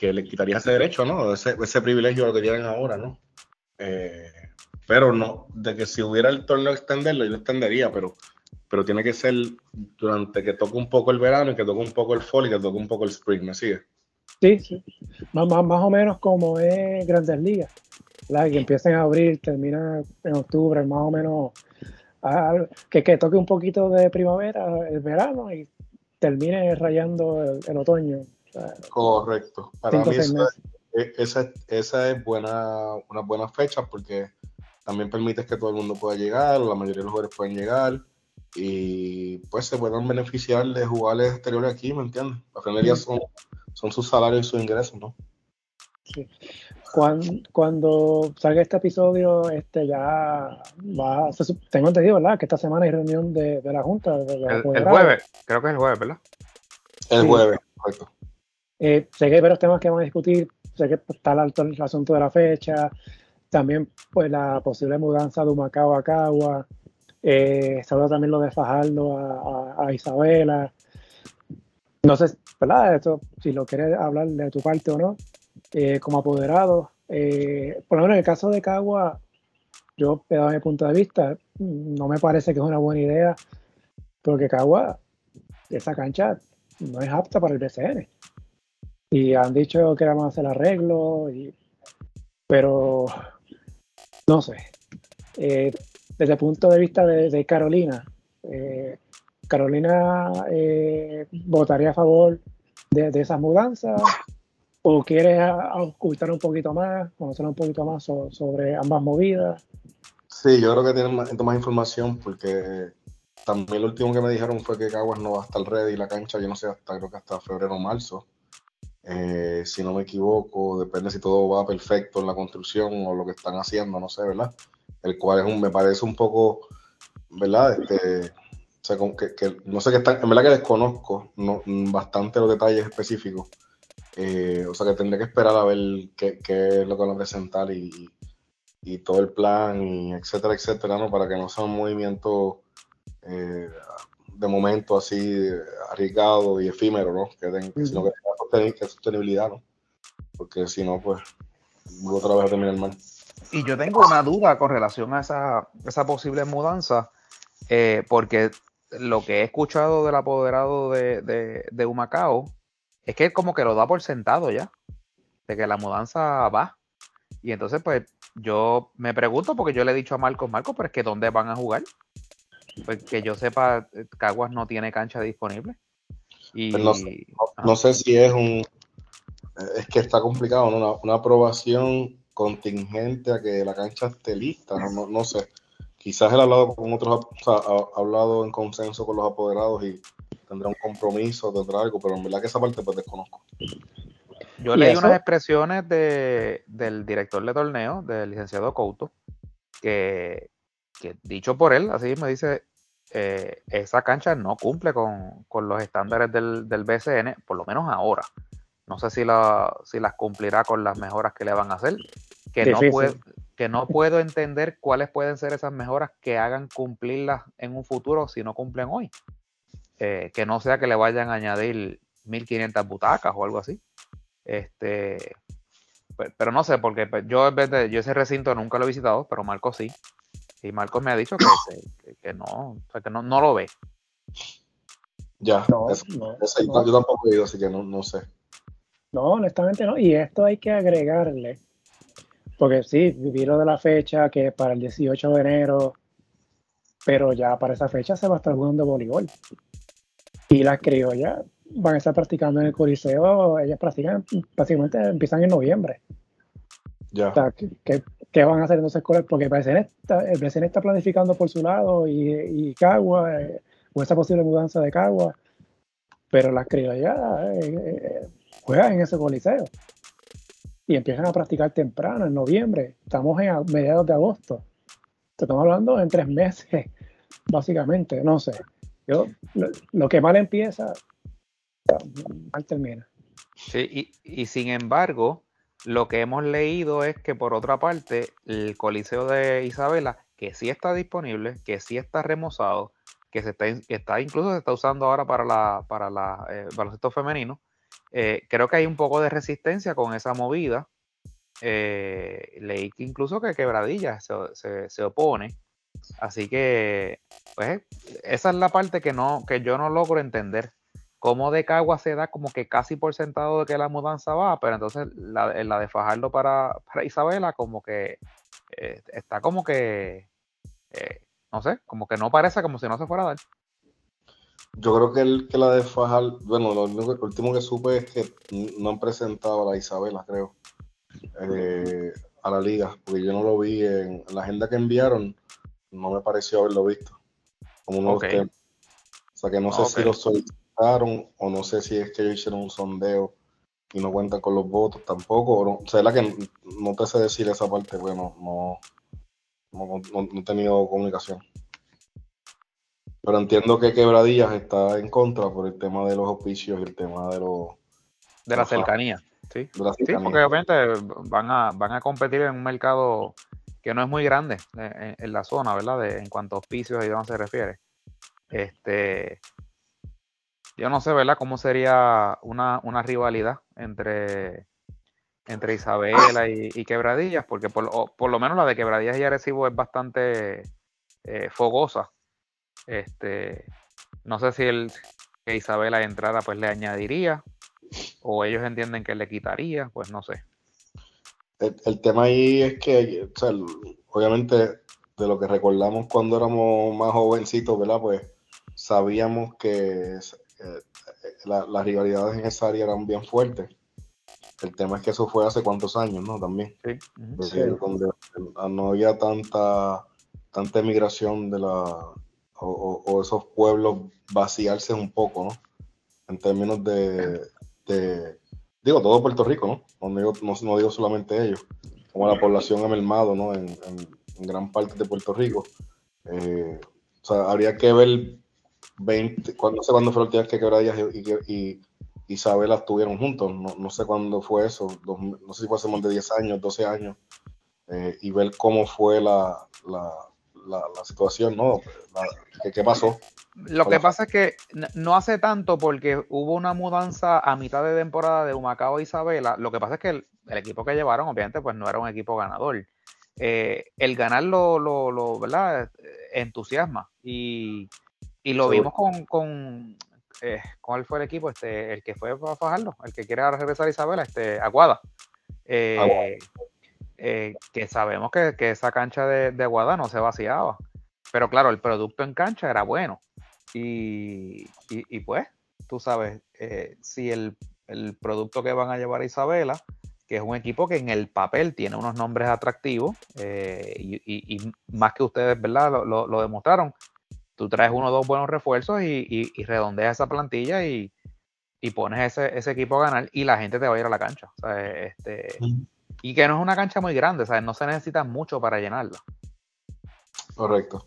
le quitaría ese derecho, ¿no? Ese, ese privilegio que tienen ahora, ¿no? Eh, pero no, de que si hubiera el torneo extenderlo, yo lo extendería, pero pero tiene que ser durante que toque un poco el verano y que toque un poco el fall y que toque un poco el spring, ¿me sigue? Sí, sí. Más, más, o menos como es Grandes Ligas, que empiecen a abrir, termina en octubre, más o menos, que, que toque un poquito de primavera, el verano y termine rayando el, otoño. Correcto. Para mí e, esa, esa, es buena, una buena fecha porque también permite que todo el mundo pueda llegar, la mayoría de los jugadores pueden llegar y pues se puedan beneficiar de jugadores exteriores aquí, ¿me entiendes? La final son, son sus salarios y sus ingresos, ¿no? Sí. Cuando, cuando, salga este episodio, este ya va, tengo entendido, ¿verdad? Que esta semana hay reunión de, la Junta. De, el, jueves, creo que es el jueves, ¿verdad? El jueves, correcto. Eh, sé que hay varios temas que vamos a discutir, sé que está el, el asunto de la fecha, también pues la posible mudanza de Humacao a Cagua, eh, también lo de Fajardo a, Isabela. No sé. Esto, si lo quieres hablar de tu parte o no, eh, como apoderado. Eh, por lo menos en el caso de Cagua, yo, dado mi punto de vista, no me parece que es una buena idea, porque Cagua, esa cancha no es apta para el BCN. Y han dicho que vamos a hacer arreglo, y, pero no sé. Eh, desde el punto de vista de, Carolina, eh, Carolina eh, votaría a favor de, esas mudanzas o quiere ocultar un poquito más, conocer un poquito más sobre ambas movidas. Sí, yo creo que tienen más, más, información porque también lo último que me dijeron fue que Caguas no va a estar ready la cancha, yo no sé, hasta creo que hasta febrero o marzo. Eh, si no me equivoco, depende si todo va perfecto en la construcción o lo que están haciendo, no sé, ¿verdad? El cual es un, me parece un poco, ¿verdad? Este, o sea, que, no sé qué están, en verdad que desconozco no, bastante los detalles específicos. Eh, o sea que tendré que esperar a ver qué, qué es lo que van a presentar y, y, todo el plan, y etcétera, etcétera, ¿no? Para que no sea un movimiento eh, de momento así arriesgado y efímero, ¿no? Que sino que tenga sostenibilidad, ¿no? Porque si no, pues otra vez a terminar mal. Y yo tengo una duda con relación a esa, esa posible mudanza, eh, porque lo que he escuchado del apoderado de, de, Humacao es que como que lo da por sentado ya, de que la mudanza va. Y entonces, pues yo me pregunto, porque yo le he dicho a Marcos, Marcos, pero es que ¿dónde van a jugar? Pues que yo sepa, Caguas no tiene cancha disponible. Y, pues no, sé, si es un. Es que está complicado, Una, una aprobación contingente a que la cancha esté lista, no, no, sé. Quizás él ha hablado con otros, o sea, ha, hablado en consenso con los apoderados y tendrá un compromiso, tendrá algo, pero en verdad que esa parte pues desconozco. Yo leí unas expresiones de, del director de torneo, del licenciado Couto, que, que dicho por él, así me dice, eh, esa cancha no cumple con, con los estándares del, del, BCN, por lo menos ahora. No sé si, la, si las cumplirá con las mejoras que le van a hacer. Que no, puedo, que no puedo entender cuáles pueden ser esas mejoras que hagan cumplirlas en un futuro si no cumplen hoy. Eh, que no sea que le vayan a añadir 1500 butacas o algo así. Este, pero, no sé, porque yo en vez de, yo ese recinto nunca lo he visitado, pero Marcos sí. Y Marcos me ha dicho que, que, no, o sea, que no, no lo ve. Ya, yo tampoco he ido, así que no, no sé. No, honestamente no. Y esto hay que agregarle, porque sí, vi lo de la fecha que es para el 18 de enero, pero ya para esa fecha se va a estar jugando voleibol. Y las criollas van a estar practicando en el Coliseo, ellas practican, prácticamente empiezan en noviembre. Ya. O sea, ¿qué, van a hacer entonces con Porque el está, el está planificando por su lado y, y Cagua, eh, o esa posible mudanza de Cagua, pero las criollas eh, eh, juegan en ese coliseo. Y empiezan a practicar temprano, en noviembre. Estamos en mediados de agosto. Estamos hablando en tres meses, básicamente. No sé. Yo, lo, que mal empieza, mal termina. Sí, y, sin embargo, lo que hemos leído es que por otra parte, el Coliseo de Isabela, que sí está disponible, que sí está remozado, que se está, está incluso se está usando ahora para la para la eh, baloncesto femenino, eh, creo que hay un poco de resistencia con esa movida. Eh, leí que incluso que Quebradilla se, opone. Así que, pues, esa es la parte que no, que yo no logro entender. Cómo de Cagua se da como que casi por sentado de que la mudanza va, pero entonces la, la de Fajardo para, para Isabela, como que eh, está como que, eh, no sé, como que no parece como si no se fuera a dar. Yo creo que, el, que la de Fajardo, bueno, lo, último que supe es que no han presentado a la Isabela, creo, eh, a la liga, porque yo no lo vi en, la agenda que enviaron, no me pareció haberlo visto. Como uno O sea que no sé si lo solicitaron o no sé si es que ellos hicieron un sondeo y no cuentan con los votos tampoco. O, sea, la que no te sé decir esa parte, bueno, no, no, he tenido comunicación. Pero entiendo que Quebradillas está en contra por el tema de los oficios y el tema de los... De la cercanía, sí. Sí, porque obviamente van a, van a competir en un mercado que no es muy grande eh, en, la zona, ¿verdad? en cuanto a auspicios y demás se refiere. Este, yo no sé, ¿verdad? Cómo sería una, rivalidad entre, entre Isabela y, Quebradillas, porque por, por, lo menos la de Quebradillas y Arecibo es bastante eh, fogosa. Este, no sé si el que Isabela entrara, pues le añadiría, o ellos entienden que le quitaría, pues no sé el, tema ahí es que, obviamente, de lo que recordamos cuando éramos más jovencitos, ¿verdad? Pues sabíamos que eh, las rivalidades en esa área eran bien fuertes. El tema es que eso fue hace cuántos años, ¿no? También. Sí. Donde no había tanta, tanta emigración de la, o, esos pueblos vaciarse un poco, ¿no? En términos de digo, todo Puerto Rico, ¿no? No digo, no, digo solamente ellos, como la población ha mermado, ¿no? En, gran parte de Puerto Rico. Eh, o sea, habría que ver 20, cuando, no sé cuándo fue la última que Quebradillas y, y, Isabela estuvieron juntos, no, sé cuándo fue eso, no sé si fue hace más de 10 años, 12 años, eh, y ver cómo fue la, la, situación, ¿no? ¿qué, pasó? Lo que pasa es que no hace tanto porque hubo una mudanza a mitad de temporada de Humacao a Isabela. Lo que pasa es que el, equipo que llevaron, obviamente, pues no era un equipo ganador. Eh, el ganar lo, lo, ¿verdad? entusiasma. Y, lo vimos con, con eh, ¿cuál fue el equipo? Este, el que fue para Fajardo, el que quiere regresar a Isabela, este, Aguada. Eh, eh, que sabemos que, esa cancha de, de, Aguada no se vaciaba. Pero claro, el producto en cancha era bueno. Y, pues, tú sabes, eh, si el, producto que van a llevar a Isabela, que es un equipo que en el papel tiene unos nombres atractivos, eh, y, más que ustedes, ¿verdad? Lo, demostraron. Tú traes uno o dos buenos refuerzos y, redondeas esa plantilla y, pones ese, ese, equipo a ganar y la gente te va a ir a la cancha. O sea, este, y que no es una cancha muy grande, ¿sabes? No se necesita mucho para llenarla. Correcto.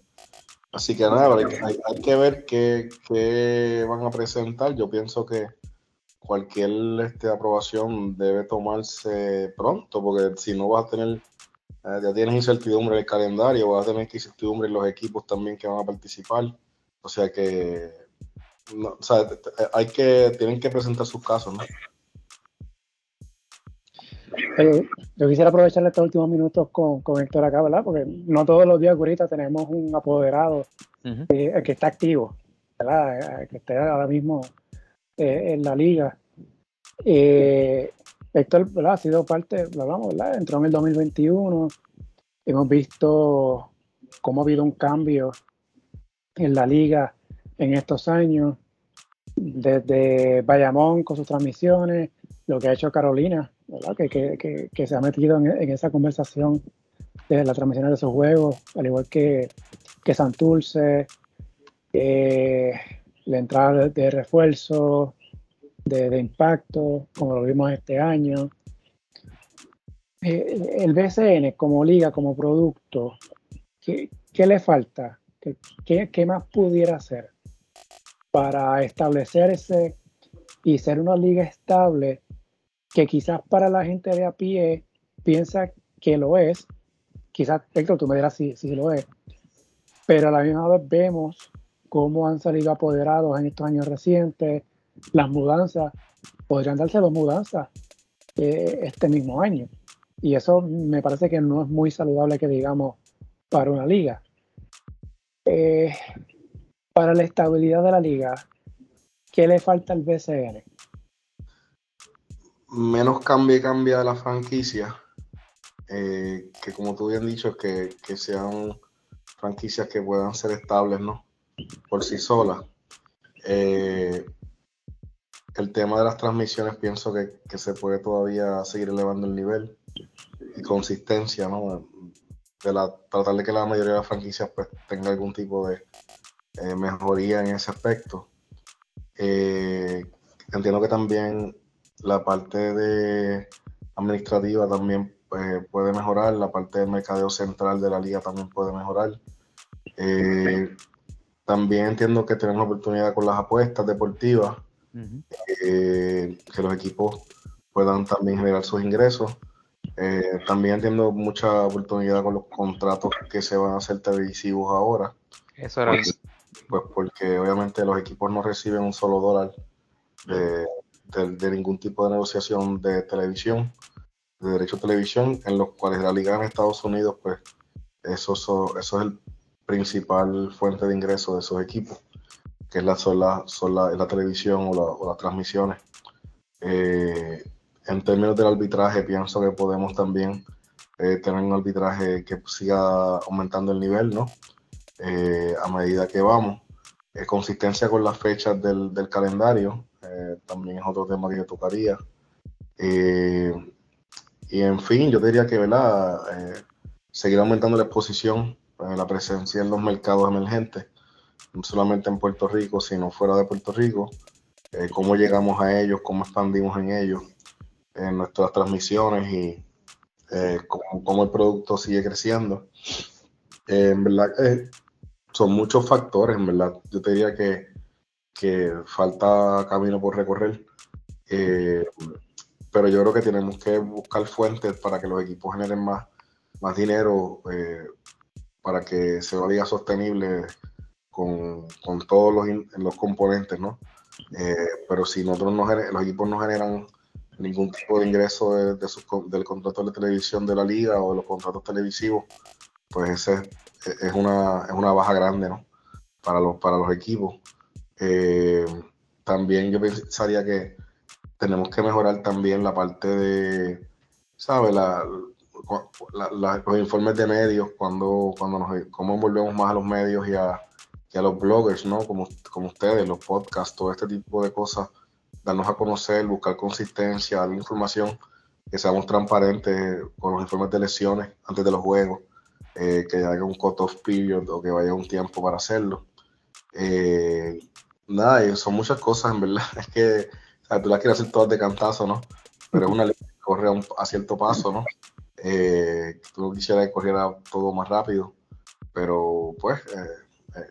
Así que nada, hay, que ver qué, van a presentar. Yo pienso que cualquier este, aprobación debe tomarse pronto, porque si no vas a tener, eh, ya tienes incertidumbre en el calendario, vas a tener incertidumbre en los equipos también que van a participar. O sea que, o sea, hay que, tienen que presentar sus casos, ¿no? Eh, yo quisiera aprovechar estos últimos minutos con, con Héctor acá, ¿verdad? Porque no todos los días, ahorita tenemos un apoderado eh, que está activo, ¿verdad? Eh, que esté ahora mismo en la liga. Héctor, ¿verdad? Ha sido parte, lo hablamos, ¿verdad? Entró en el 2021. Hemos visto cómo ha habido un cambio en la liga en estos años, desde Bayamón con sus transmisiones, lo que ha hecho Carolina que, se ha metido en, esa conversación de la transmisión de esos juegos, al igual que, que Santurce, eh, la entrada de, refuerzo, de, impacto, como lo vimos este año. Eh, el BCN como liga, como producto, ¿qué, le falta? ¿Qué, ¿Qué, más pudiera hacer para establecerse y ser una liga estable que quizás para la gente de a pie piensa que lo es, quizás, Héctor, tú me dirás si, si lo es, pero a la misma vez vemos cómo han salido apoderados en estos años recientes, las mudanzas, podrían darse dos mudanzas eh, este mismo año. Y eso me parece que no es muy saludable que digamos para una liga. eh, para la estabilidad de la liga, ¿qué le falta al BCN? Menos cambio y cambia de la franquicia. Eh, que como tú bien dicho, que, que sean franquicias que puedan ser estables, ¿no? Por sí solas. Eh, el tema de las transmisiones pienso que, se puede todavía seguir elevando el nivel y consistencia, ¿no? De la, tratar de que la mayoría de las franquicias pues, tenga algún tipo de eh, mejoría en ese aspecto. Entiendo que también la parte de administrativa también pues, puede mejorar, la parte del mercadeo central de la liga también puede mejorar. Eh, también entiendo que tenemos oportunidad con las apuestas deportivas, eh, que los equipos puedan también generar sus ingresos. Eh, también entiendo mucha oportunidad con los contratos que se van a hacer televisivos ahora. Eso era. Pues, pues porque obviamente los equipos no reciben un solo dólar de, ningún tipo de negociación de televisión, de derecho a televisión, en los cuales la liga en Estados Unidos, pues eso, eso es el principal fuente de ingreso de esos equipos, que es la, son, la, son la, televisión o, las transmisiones. Eh, en términos del arbitraje, pienso que podemos también eh, tener un arbitraje que siga aumentando el nivel, ¿no? Eh, a medida que vamos. consistencia con las fechas del, calendario, también es otro tema que yo tocaría. y en fin, yo diría que, ¿verdad? seguir aumentando la exposición eh, la presencia en los mercados emergentes, no solamente en Puerto Rico, sino fuera de Puerto Rico, eh, cómo llegamos a ellos, cómo expandimos en ellos, en nuestras transmisiones y eh, cómo, el producto sigue creciendo. en verdad, son muchos factores, en verdad. Yo te diría que, que falta camino por recorrer. pero yo creo que tenemos que buscar fuentes para que los equipos generen más, más dinero para que una liga sostenible con, todos los, los, componentes, ¿no? Eh, pero si nosotros no, los equipos no generan ningún tipo de ingreso de, del contrato de televisión de la liga o de los contratos televisivos, pues ese es una, es una baja grande, ¿no? Para los, para los equipos. Eh, también yo pensaría que tenemos que mejorar también la parte de, ¿sabes? Los informes de medios, cuando, cuando nos, cómo envolvemos más a los medios y a, a los bloggers, ¿no? Como, como ustedes, los podcasts, todo este tipo de cosas, darnos a conocer, buscar consistencia, dar información, que seamos transparentes con los informes de lesiones antes de los juegos, eh, que haya un cut-off period o que vaya un tiempo para hacerlo. Eh, nada, son muchas cosas, en verdad. Es que tú las quieres hacer todas de cantazo, ¿no? Pero es una ley que corre a, cierto paso, ¿no? Eh, tú quisieras que corriera todo más rápido, pero pues eh, eh,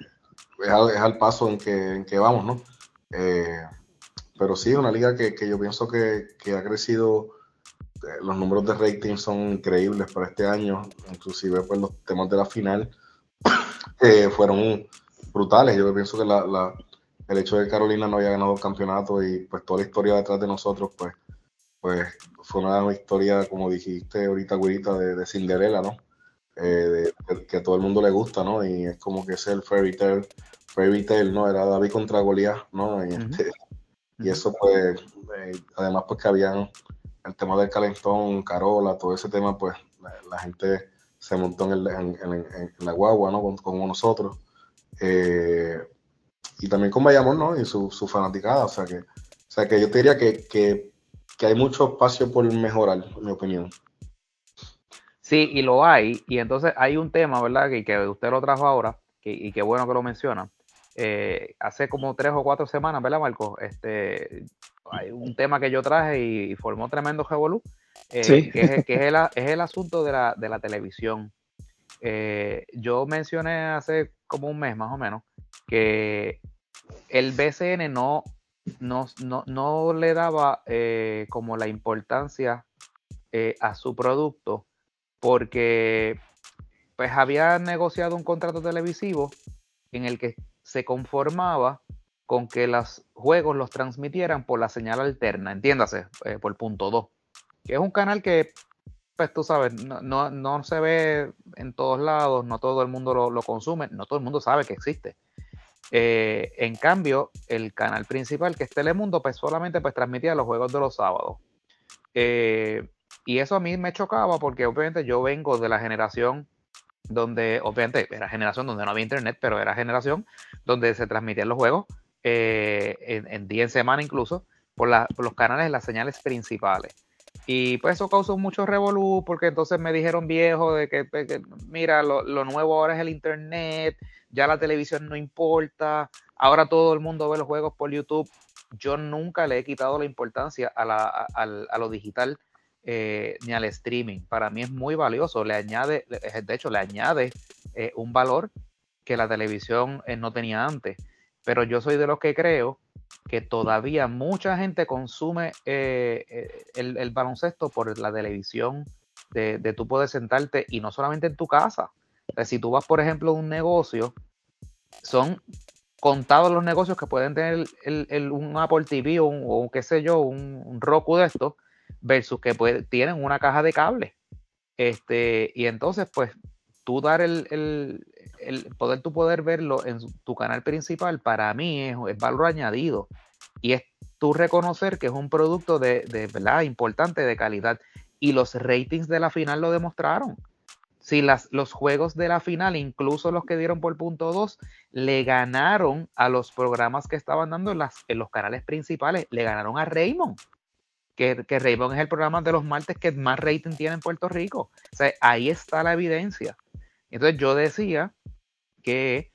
es, al, paso en que, en que vamos, ¿no? Eh, pero sí, una liga que, que yo pienso que, que, ha crecido, los números de rating son increíbles para este año, inclusive pues los temas de la final fueron brutales. Yo pienso que la, el hecho de que Carolina no haya ganado el campeonato y pues toda la historia detrás de nosotros, pues pues fue una historia, como dijiste ahorita, güerita, de, de Cinderella, ¿no? Eh, de, que a todo el mundo le gusta, ¿no? Y es como que es el fairy tale, fairy tale, ¿no? Era David contra Goliath, ¿no? Y, este, y eso, pues, eh, además, pues que habían el tema del calentón, Carola, todo ese tema, pues la, gente se montó en, en, la guagua, ¿no? Con, con nosotros. Eh, y también con Bayamón, ¿no? Y su, su fanaticada, o sea que, o sea que yo te diría que, que que hay mucho espacio por mejorar, en mi opinión. Sí, y lo hay. Y entonces hay un tema, ¿verdad? Que, que usted lo trajo ahora, y qué bueno que lo menciona. Eh, hace como tres o cuatro semanas, ¿verdad, Marco? Este, hay un tema que yo traje y, formó tremendo revolú, eh, sí. que, es, que es, el, es, el, asunto de la, de la televisión. Eh, yo mencioné hace como un mes más o menos que el BCN no no, no, le daba eh, como la importancia eh, a su producto porque pues había negociado un contrato televisivo en el que se conformaba con que los juegos los transmitieran por la señal alterna, entiéndase, eh, por punto 2, que es un canal que pues tú sabes, no, no, se ve en todos lados, no todo el mundo lo, consume, no todo el mundo sabe que existe. Eh, en cambio, el canal principal, que es Telemundo, pues solamente pues transmitía los juegos de los sábados. Eh, y eso a mí me chocaba porque obviamente yo vengo de la generación donde, obviamente, era generación donde no había internet, pero era generación donde se transmitían los juegos eh, en, día en semana incluso por, los canales las señales principales. Y pues eso causó mucho revolú porque entonces me dijeron viejo de que, mira, lo, nuevo ahora es el internet, ya la televisión no importa, ahora todo el mundo ve los juegos por YouTube. Yo nunca le he quitado la importancia a, lo digital eh, ni al streaming. Para mí es muy valioso, le añade, de hecho, le añade eh, un valor que la televisión eh, no tenía antes. Pero yo soy de los que creo que todavía mucha gente consume el, baloncesto por la televisión, de, de tú poder sentarte y no solamente en tu casa. Si tú vas, por ejemplo, a un negocio, son contados los negocios que pueden tener un Apple TV o, un, qué sé yo, un, Roku de esto, versus que tienen una caja de cable. Este, y entonces, pues, tú dar el, poder tú poder verlo en tu canal principal, para mí es, valor añadido. Y es tú reconocer que es un producto de, de verdad importante, de calidad. Y los ratings de la final lo demostraron si las, los juegos de la final, incluso los que dieron por punto 2, le ganaron a los programas que estaban dando en, las, en los canales principales, le ganaron a Raymond. Que, que, Raymond es el programa de los martes que más rating tiene en Puerto Rico. O sea, ahí está la evidencia. Entonces yo decía que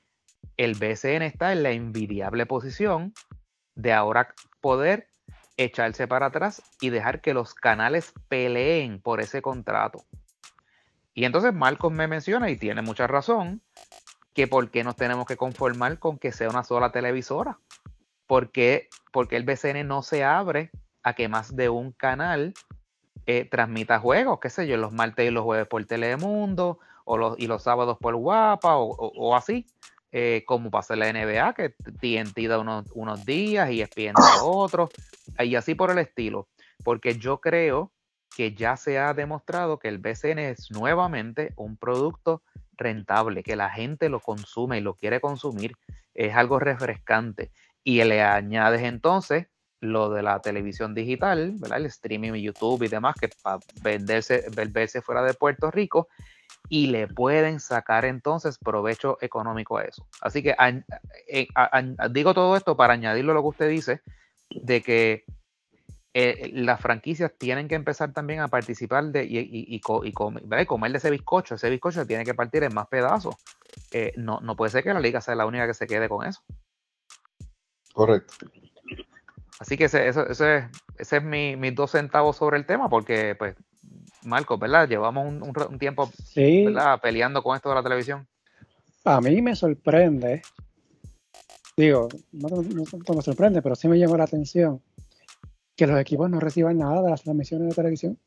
el BCN está en la envidiable posición de ahora poder echarse para atrás y dejar que los canales peleen por ese contrato. Y entonces Marcos me menciona, y tiene mucha razón, que por qué nos tenemos que conformar con que sea una sola televisora. ¿Por qué, porque el BCN no se abre a que más de un canal eh, transmita juegos? ¿Qué sé yo? Los martes y los jueves por Telemundo, o los, y los sábados por Guapa, o, así. Eh, como pasa en la NBA, que TNT da unos, unos días y ESPN da otros, y así por el estilo. Porque yo creo que ya se ha demostrado que el BCN es nuevamente un producto rentable, que la gente lo consume y lo quiere consumir, es algo refrescante. Y le añades entonces lo de la televisión digital, el streaming, YouTube y demás, que para venderse, verse fuera de Puerto Rico, y le pueden sacar entonces provecho económico a eso. Así que eh, digo todo esto para añadirlo a lo que usted dice, de que eh, las franquicias tienen que empezar también a participar de, y, y, comer de ese bizcocho. Ese bizcocho tiene que partir en más pedazos. Eh, no, no puede ser que la liga sea la única que se quede con eso. Correcto. Así que ese, ese, ese es mi, mis dos centavos sobre el tema, porque, pues, Marco, ¿verdad? Llevamos un, tiempo peleando con esto de la televisión. A mí me sorprende, digo, no, no me sorprende, pero sí me llamó la atención que los equipos no reciban nada de las transmisiones de televisión.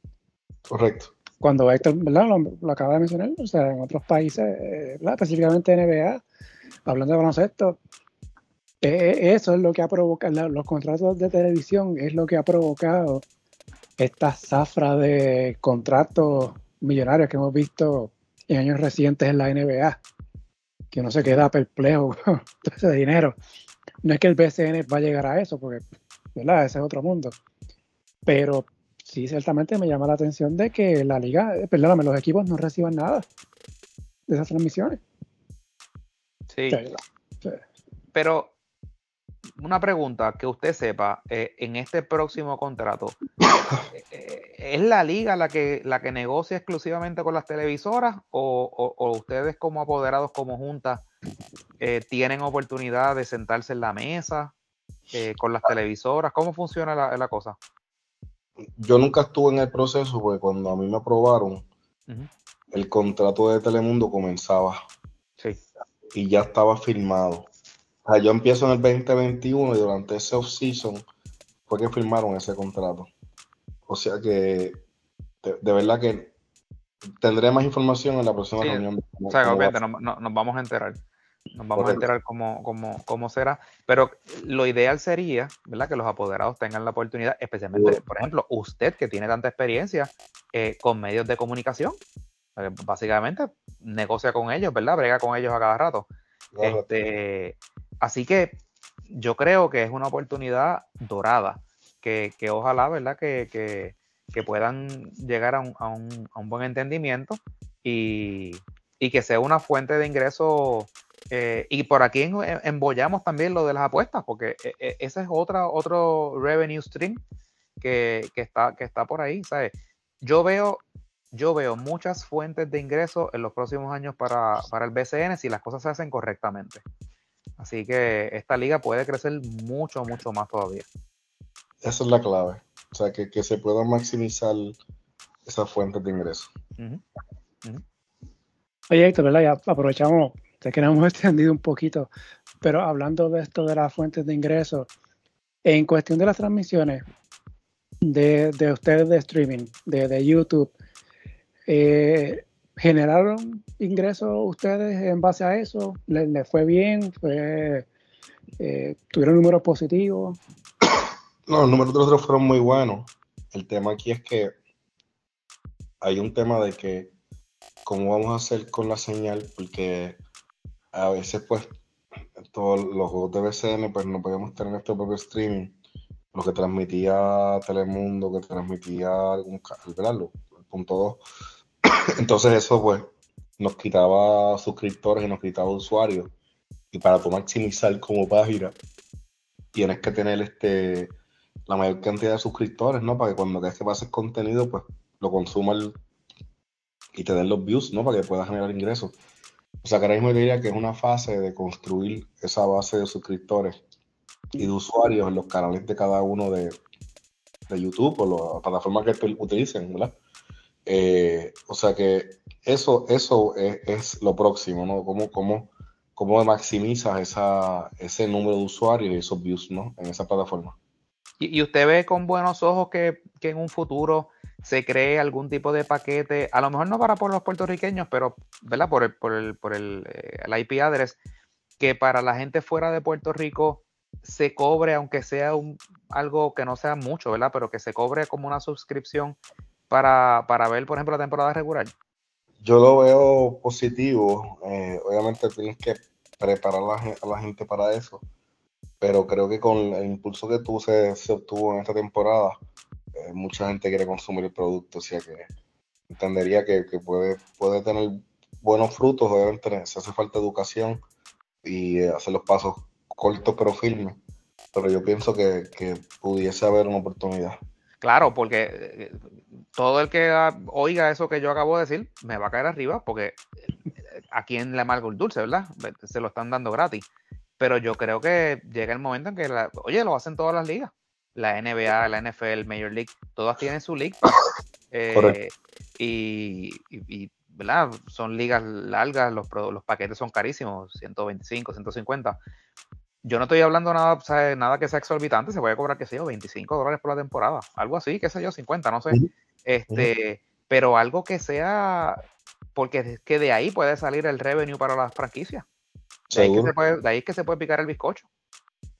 Correcto. Cuando Héctor, ¿verdad? Lo, acaba de mencionar, o sea, en otros países, eh, específicamente NBA, hablando de baloncesto, eh, eso es lo que ha provocado, los contratos de televisión es lo que ha provocado esta zafra de contratos millonarios que hemos visto en años recientes en la NBA, que no se queda perplejo con todo ese dinero. No es que el BCN va a llegar a eso, porque ¿verdad? Ese es otro mundo. Pero sí, ciertamente me llama la atención de que la liga, eh, perdóname, los equipos no reciban nada de esas transmisiones. Sí. Pero una pregunta que usted sepa, eh, en este próximo contrato, eh, ¿es la liga la que, la que negocia exclusivamente con las televisoras o, ustedes como apoderados, como junta, tienen oportunidad de sentarse en la mesa eh, con las televisoras? ¿Cómo funciona la, cosa? Yo nunca estuve en el proceso porque cuando a mí me aprobaron, el contrato de Telemundo comenzaba. Sí. Y ya estaba firmado. O sea, yo empiezo en el 2021 y durante ese off-season fue que firmaron ese contrato. O sea que de, verdad que tendré más información en la próxima reunión. O sea, obviamente nos vamos a enterar. Nos vamos a enterar cómo, cómo, cómo, será. Pero lo ideal sería, ¿verdad? Que los apoderados tengan la oportunidad, especialmente, por ejemplo, usted que tiene tanta experiencia, eh, con medios de comunicación. Básicamente negocia con ellos, ¿verdad? Brega con ellos a cada rato. Este, así que yo creo que es una oportunidad dorada, que, ojalá, ¿verdad? Que, puedan llegar a un, buen entendimiento y, que sea una fuente de ingreso. Eh, y por aquí embollamos también lo de las apuestas, porque e, e, ese es otra, otro revenue stream que, está, que está por ahí. ¿sabes? Yo veo yo veo muchas fuentes de ingresos en los próximos años para, el BCN si las cosas se hacen correctamente. Así que esta liga puede crecer mucho, mucho más todavía. Esa es la clave. O sea, que, se puedan maximizar esas fuentes de ingresos. Oye, Héctor, ¿verdad? Ya aprovechamos, sé que nos hemos extendido un poquito, pero hablando de esto de las fuentes de ingresos, en cuestión de las transmisiones de, de ustedes de streaming, de, de YouTube, eh, ¿Generaron ingresos ustedes en base a eso? ¿Les, fue bien? Fue, eh, ¿Tuvieron números positivos? No, los números de nosotros fueron muy buenos. El tema aquí es que hay un tema de que cómo vamos a hacer con la señal, porque a veces pues todos los juegos de BCN pues no podemos tener nuestro propio streaming. Lo que transmitía Telemundo, que transmitía algún, ¿verdad? el punto 2 entonces eso pues nos quitaba suscriptores y nos quitaba usuarios. Y para tu maximizar como página, tienes que tener este la mayor cantidad de suscriptores, ¿no? Para que cuando quieras que pases contenido, pues lo consuma y te den los views, ¿no? Para que puedas generar ingresos. O sea, que ahora mismo diría que es una fase de construir esa base de suscriptores y de usuarios en los canales de cada uno de, de YouTube o las plataformas que utilicen, ¿verdad? Eh, o sea que eso, eso es, lo próximo, ¿no? ¿Cómo, cómo, cómo maximizas esa, ese número de usuarios y esos views, ¿no? En esa plataforma. Y, usted ve con buenos ojos que, en un futuro se cree algún tipo de paquete, a lo mejor no para por los puertorriqueños, pero, ¿verdad? Por el, por el, por el, eh, IP address, que para la gente fuera de Puerto Rico se cobre, aunque sea un, algo que no sea mucho, ¿verdad? Pero que se cobre como una suscripción para, para ver, por ejemplo, la temporada regular? Yo lo veo positivo. Eh, obviamente tienes que preparar a la, gente para eso. Pero creo que con el impulso que tú se, obtuvo en esta temporada, mucha gente quiere consumir el producto. O sea que entendería que, puede, puede tener buenos frutos. Obviamente se hace falta educación y eh, hacer los pasos cortos pero firmes. Pero yo pienso que, que pudiese haber una oportunidad. Claro, porque todo el que oiga eso que yo acabo de decir me va a caer arriba porque eh, aquí en la amargo el dulce, ¿verdad? Se lo están dando gratis. Pero yo creo que llega el momento en que, oye, lo hacen todas las ligas. La NBA, la NFL, Major League, todas tienen su league. Eh, y, ¿verdad? Son ligas largas, los, los paquetes son carísimos, 125, 150 yo no estoy hablando nada, nada que sea exorbitante, se puede cobrar, qué sé yo, 25 dólares por la temporada, algo así, qué sé yo, 50, no sé. Este, pero algo que sea, porque que de ahí puede salir el revenue para las franquicias. De ahí, que se puede, de ahí que se puede picar el bizcocho.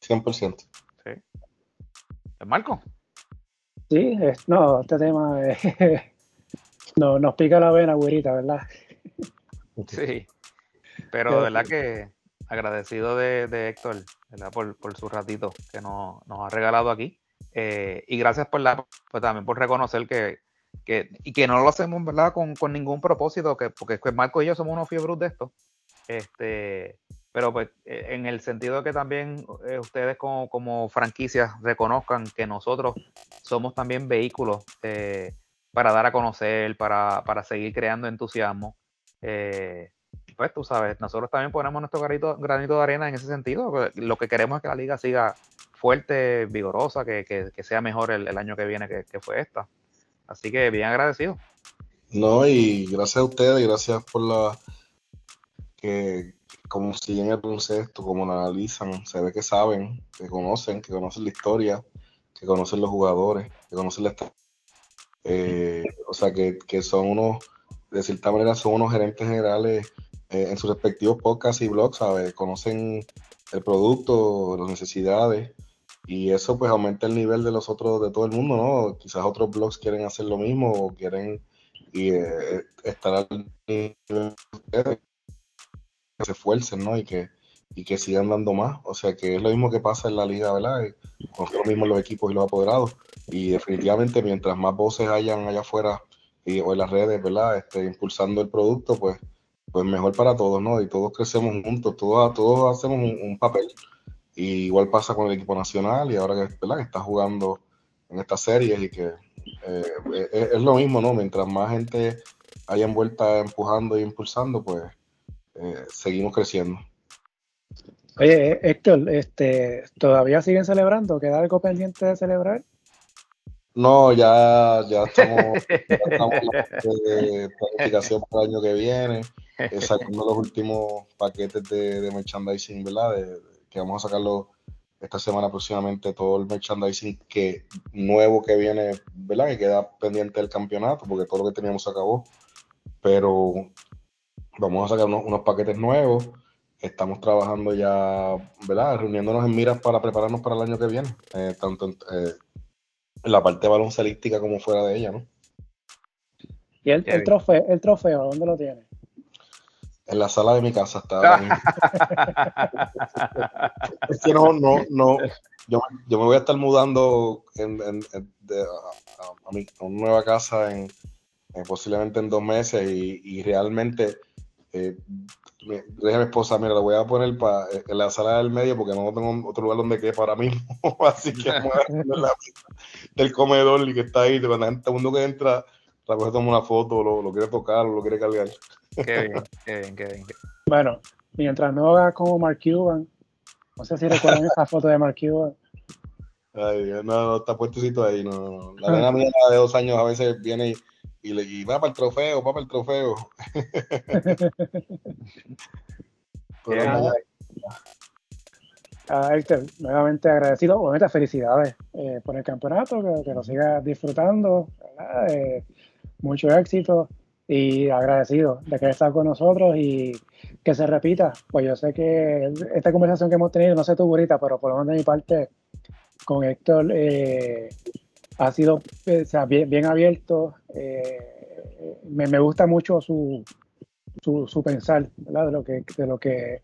100%. Marco? Sí, no, este tema no, nos pica la vena, güerita, ¿verdad? Sí. Pero de verdad que agradecido de, Héctor por, su ratito que nos, ha regalado aquí. Eh, y gracias por la, pues también por reconocer que, y que no lo hacemos ¿verdad? Con, ningún propósito, que, porque Marco y yo somos unos fiebros de esto. Este, pero pues eh, en el sentido de que también eh, ustedes como, como, franquicias reconozcan que nosotros somos también vehículos para dar a conocer, para, para seguir creando entusiasmo. Eh, pues tú sabes, nosotros también ponemos nuestro granito, granito de arena en ese sentido. Lo que queremos es que la liga siga fuerte, vigorosa, que, sea mejor el, año que viene que, fue esta. Así que bien agradecido. No, y gracias a ustedes, gracias por la que como siguen el concepto, como lo analizan, se ve que saben, que conocen, que conocen la historia, que conocen los jugadores, que conocen la eh, o sea que, que son unos, de cierta manera son unos gerentes generales eh, en sus respectivos podcasts y blogs, ¿sabes? Conocen el producto, las necesidades y eso pues aumenta el nivel de los otros, de todo el mundo, ¿no? Quizás otros blogs quieren hacer lo mismo o quieren y, eh, estar al nivel de ustedes, se esfuercen, ¿no? Y que, y que sigan dando más. O sea que es lo mismo que pasa en la liga, ¿verdad? Con los mismos los equipos y los apoderados. Y definitivamente mientras más voces hayan allá afuera y, o en las redes, ¿verdad? Este, impulsando el producto, pues, pues mejor para todos, ¿no? Y todos crecemos juntos, todos, todos hacemos un, papel. Y igual pasa con el equipo nacional y ahora que está jugando en estas series y que eh, es, lo mismo, ¿no? Mientras más gente haya envuelta empujando y impulsando, pues eh, seguimos creciendo. Oye, Héctor, este, ¿todavía siguen celebrando? ¿Queda algo pendiente de celebrar? No, ya, ya estamos, en la planificación para el año que viene, eh, sacando los últimos paquetes de, merchandising, ¿verdad? que vamos a sacarlo esta semana próximamente todo el merchandising que nuevo que viene, ¿verdad? Que queda pendiente del campeonato, porque todo lo que teníamos se acabó. Pero vamos a sacar unos, paquetes nuevos. Estamos trabajando ya, ¿verdad? Reuniéndonos en miras para prepararnos para el año que viene, eh, tanto eh, en la parte baloncelística como fuera de ella, ¿no? ¿Y el, el trofeo, el trofeo, dónde lo tiene? En la sala de mi casa está. es que no, no, no. Yo, yo, me voy a estar mudando en, en, a, mi nueva casa en, posiblemente en dos meses y, y realmente eh, dije a mi esposa, mira, la voy a poner pa, en la sala del medio porque no tengo otro lugar donde quede para mismo. Así que vamos a la del comedor y que está ahí. Cuando todo el mundo que entra, la coge toma una foto, lo, lo quiere tocar, lo quiere cargar. Qué bien, qué bien, qué bien. Bueno, mientras no haga como Mark Cuban, no sé si recuerdan esa foto de Mark Cuban. Ay, no, no, está puestecito ahí. No, La nena mía de dos años a veces viene y, le y va para el trofeo, va para el trofeo. Ah, Héctor, nuevamente agradecido, obviamente felicidades eh, por el campeonato, que, lo sigas disfrutando, eh, mucho éxito y agradecido de que estado con nosotros y que se repita. Pues yo sé que esta conversación que hemos tenido, no sé tú, ahorita, pero por lo menos de mi parte, con Héctor eh, ha sido bien, abierto. me, gusta mucho su, su, pensar de lo que de lo que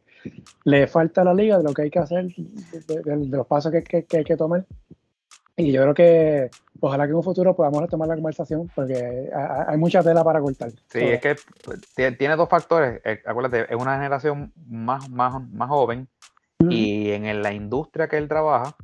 le falta a la liga, de lo que hay que hacer, de, los pasos que, hay que tomar. Y yo creo que ojalá que en un futuro podamos retomar la conversación porque hay mucha tela para cortar. Sí, es que tiene dos factores. Eh, acuérdate, es una generación más, más, más joven y en la industria que él trabaja,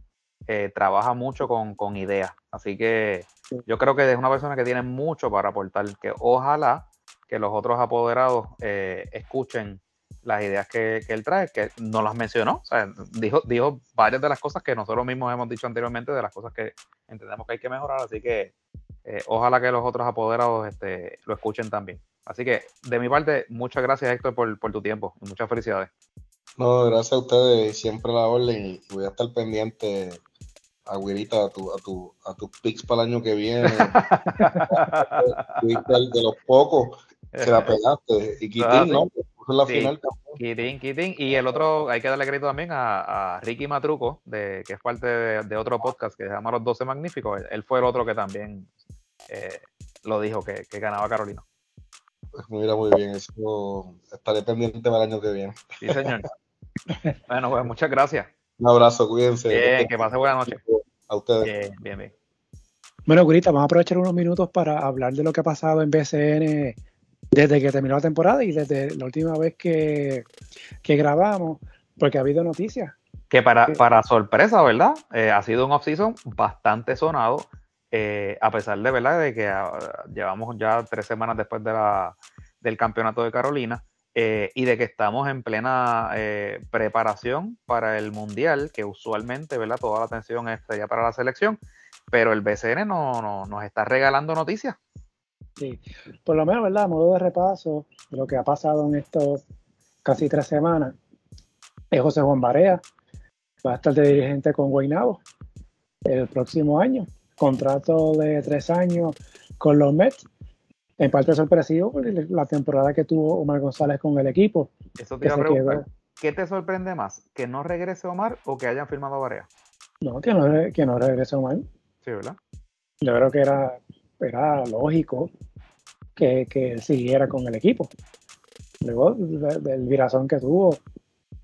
eh, trabaja mucho con, con ideas. Así que yo creo que es una persona que tiene mucho para aportar, que ojalá que los otros apoderados eh, escuchen las ideas que, él trae, que no las mencionó, o sea, dijo, dijo varias de las cosas que nosotros mismos hemos dicho anteriormente, de las cosas que entendemos que hay que mejorar, así que eh, ojalá que los otros apoderados este, lo escuchen también. Así que de mi parte, muchas gracias Héctor por, por tu tiempo y muchas felicidades. No, gracias a ustedes, siempre la orden y voy a estar pendiente Agüerita, a, tu, a, tu, a tus picks para el año que viene. de los pocos se la pegaste. Y Quitín, ¿no? la final Y el otro, hay que darle crédito también a, Ricky Matruco, de, que es parte de, otro podcast que se llama Los 12 Magníficos. Él, fue el otro que también eh, lo dijo, que, ganaba Carolina. Pues mira, muy bien. Eso estaré pendiente para el año que viene. Sí, señor. bueno, pues muchas gracias. Un abrazo, cuídense. Bien, que pase buena noche. A ustedes. Bien, bien, bien. Bueno, Curita, vamos a aprovechar unos minutos para hablar de lo que ha pasado en BCN desde que terminó la temporada y desde la última vez que, grabamos, porque ha habido noticias. Que para, para sorpresa, ¿verdad? Eh, ha sido un off-season bastante sonado, eh, a pesar de, ¿verdad? de que ah, llevamos ya tres semanas después de la, del campeonato de Carolina eh, y de que estamos en plena preparación para el Mundial, que usualmente, ¿verdad? Toda la atención estaría para la selección, pero el BCN no, nos está regalando noticias. Sí, por lo menos, ¿verdad? Modo de repaso lo que ha pasado en estos casi tres semanas, es José Juan Barea, va a estar de dirigente con Guaynabo el próximo año, contrato de tres años con los Mets, en parte sorpresivo por la temporada que tuvo Omar González con el equipo. Eso te iba a preguntar, ¿qué te sorprende más? ¿Que no regrese Omar o que hayan firmado a Barea? No, que no, que no regresó mal. Sí, ¿verdad? Yo creo que era, era lógico que, que siguiera con el equipo. Luego del virazón que tuvo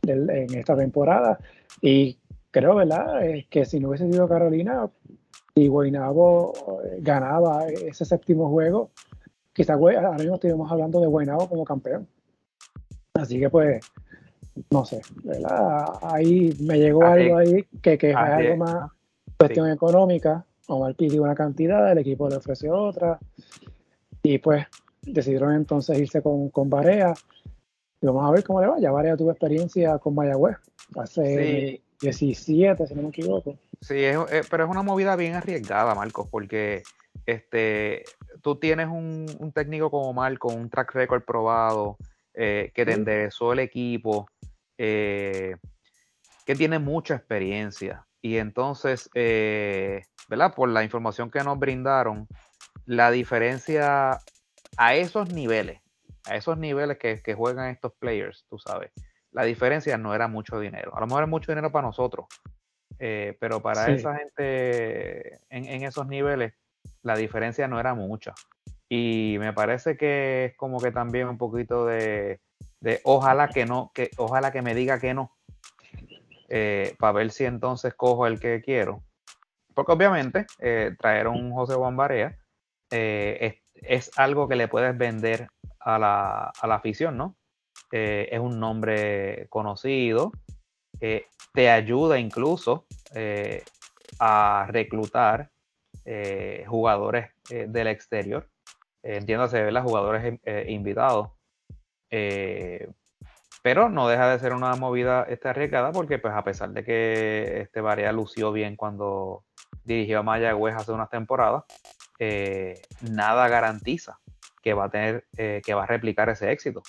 en esta temporada. Y creo, ¿verdad? Es que si no hubiese sido Carolina y Guaynabo eh, ganaba ese séptimo juego, quizás ahora mismo estaríamos hablando de Guaynabo como campeón. Así que pues, no sé, ¿verdad? Ahí me llegó algo ahí que, que es algo más cuestión económica. Omar pidió una cantidad, el equipo le ofreció otra. Y pues decidieron entonces irse con, con Barea. Y vamos a ver cómo le va. Ya Barea tuvo experiencia con Mayagüez hace 17, si no me equivoco. Sí, es, eh, pero es una movida bien arriesgada, Marcos, porque este, tú tienes un, técnico como Marcos, un track record probado, eh, que te enderezó el equipo, eh, que tiene mucha experiencia. Y entonces, ¿verdad? Por la información que nos brindaron, la diferencia a esos niveles, a esos niveles que, juegan estos players, tú sabes, la diferencia no era mucho dinero. A lo mejor es mucho dinero para nosotros, eh, pero para esa gente en, esos niveles, la diferencia no era mucha. Y me parece que es como que también un poquito de, ojalá que no, que ojalá que me diga que no, eh, para ver si entonces cojo el que quiero. Porque obviamente eh, traer un José Juan Barea es es algo que le puedes vender a la, afición, ¿no? Eh, es un nombre conocido, eh, te ayuda incluso eh, a reclutar jugadores del exterior, entiéndase, ¿verdad? Jugadores invitados. pero no deja de ser una movida este, arriesgada porque pues a pesar de que este Barea lució bien cuando dirigió a Mayagüez hace unas temporadas, eh, nada garantiza que va a tener, eh, que va a replicar ese éxito.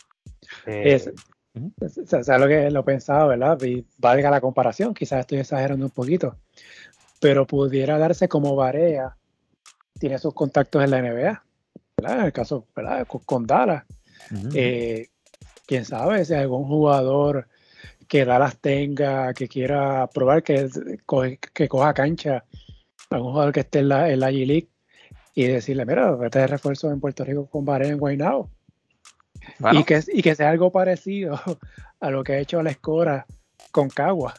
Eh, o sea, lo que lo he pensado, ¿verdad? Y valga la comparación, quizás estoy exagerando un poquito, pero pudiera darse como Varea tiene sus contactos en la NBA, ¿verdad? En el caso, ¿verdad? Con, Dallas. Quién sabe si algún jugador que Dallas tenga, que quiera probar que, que coja cancha, algún jugador que esté en la, en la G-League y decirle, mira, vete de refuerzo en Puerto Rico con Baré en Guaynabo. Y, que, y que sea algo parecido a lo que ha hecho la Escora con Cagua.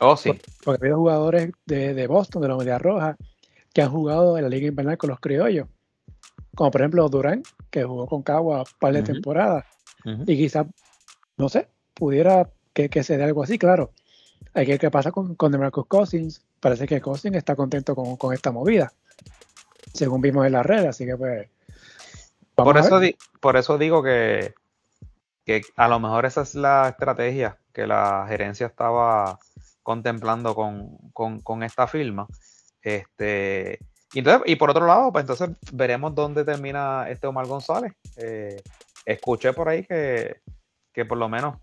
Oh, sí. Porque, ha habido jugadores de, Boston, de la Media Roja, que han jugado en la Liga Invernal con los criollos. Como por ejemplo Durán, que jugó con Cagua un par de temporadas. Y quizás, no sé, pudiera que, que se dé algo así, claro. Hay que ver qué pasa con, con DeMarcus Cousins. Parece que Cousins está contento con, con esta movida según vimos en la red, así que pues... Por eso, por eso digo que, que a lo mejor esa es la estrategia que la gerencia estaba contemplando con, esta firma. Este, y, y por otro lado, pues entonces veremos dónde termina este Omar González. Eh, escuché por ahí que, que, por lo menos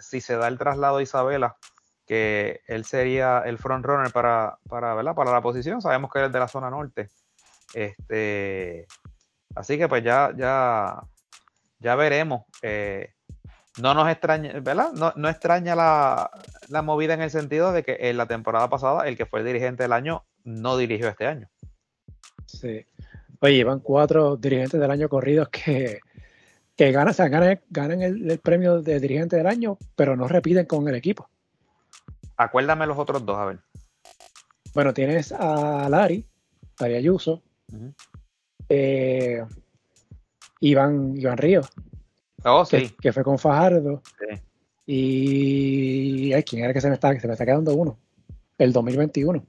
si se da el traslado a Isabela, que él sería el frontrunner para, para, para la posición. Sabemos que él es de la zona norte. Este, así que pues ya, ya, ya veremos. Eh, no nos extraña, ¿verdad? No, extraña la, movida en el sentido de que en la temporada pasada el que fue el dirigente del año no dirigió este año. Sí. Oye, van cuatro dirigentes del año corridos que, que ganan, ganan, el, premio de dirigente del año, pero no repiten con el equipo. Acuérdame los otros dos, a ver. Bueno, tienes a Lari, Lari Ayuso, eh, Iván, Iván Ríos. Oh, que, fue con Fajardo. Y ay, quién era que se me está, se me está quedando uno. El 2021.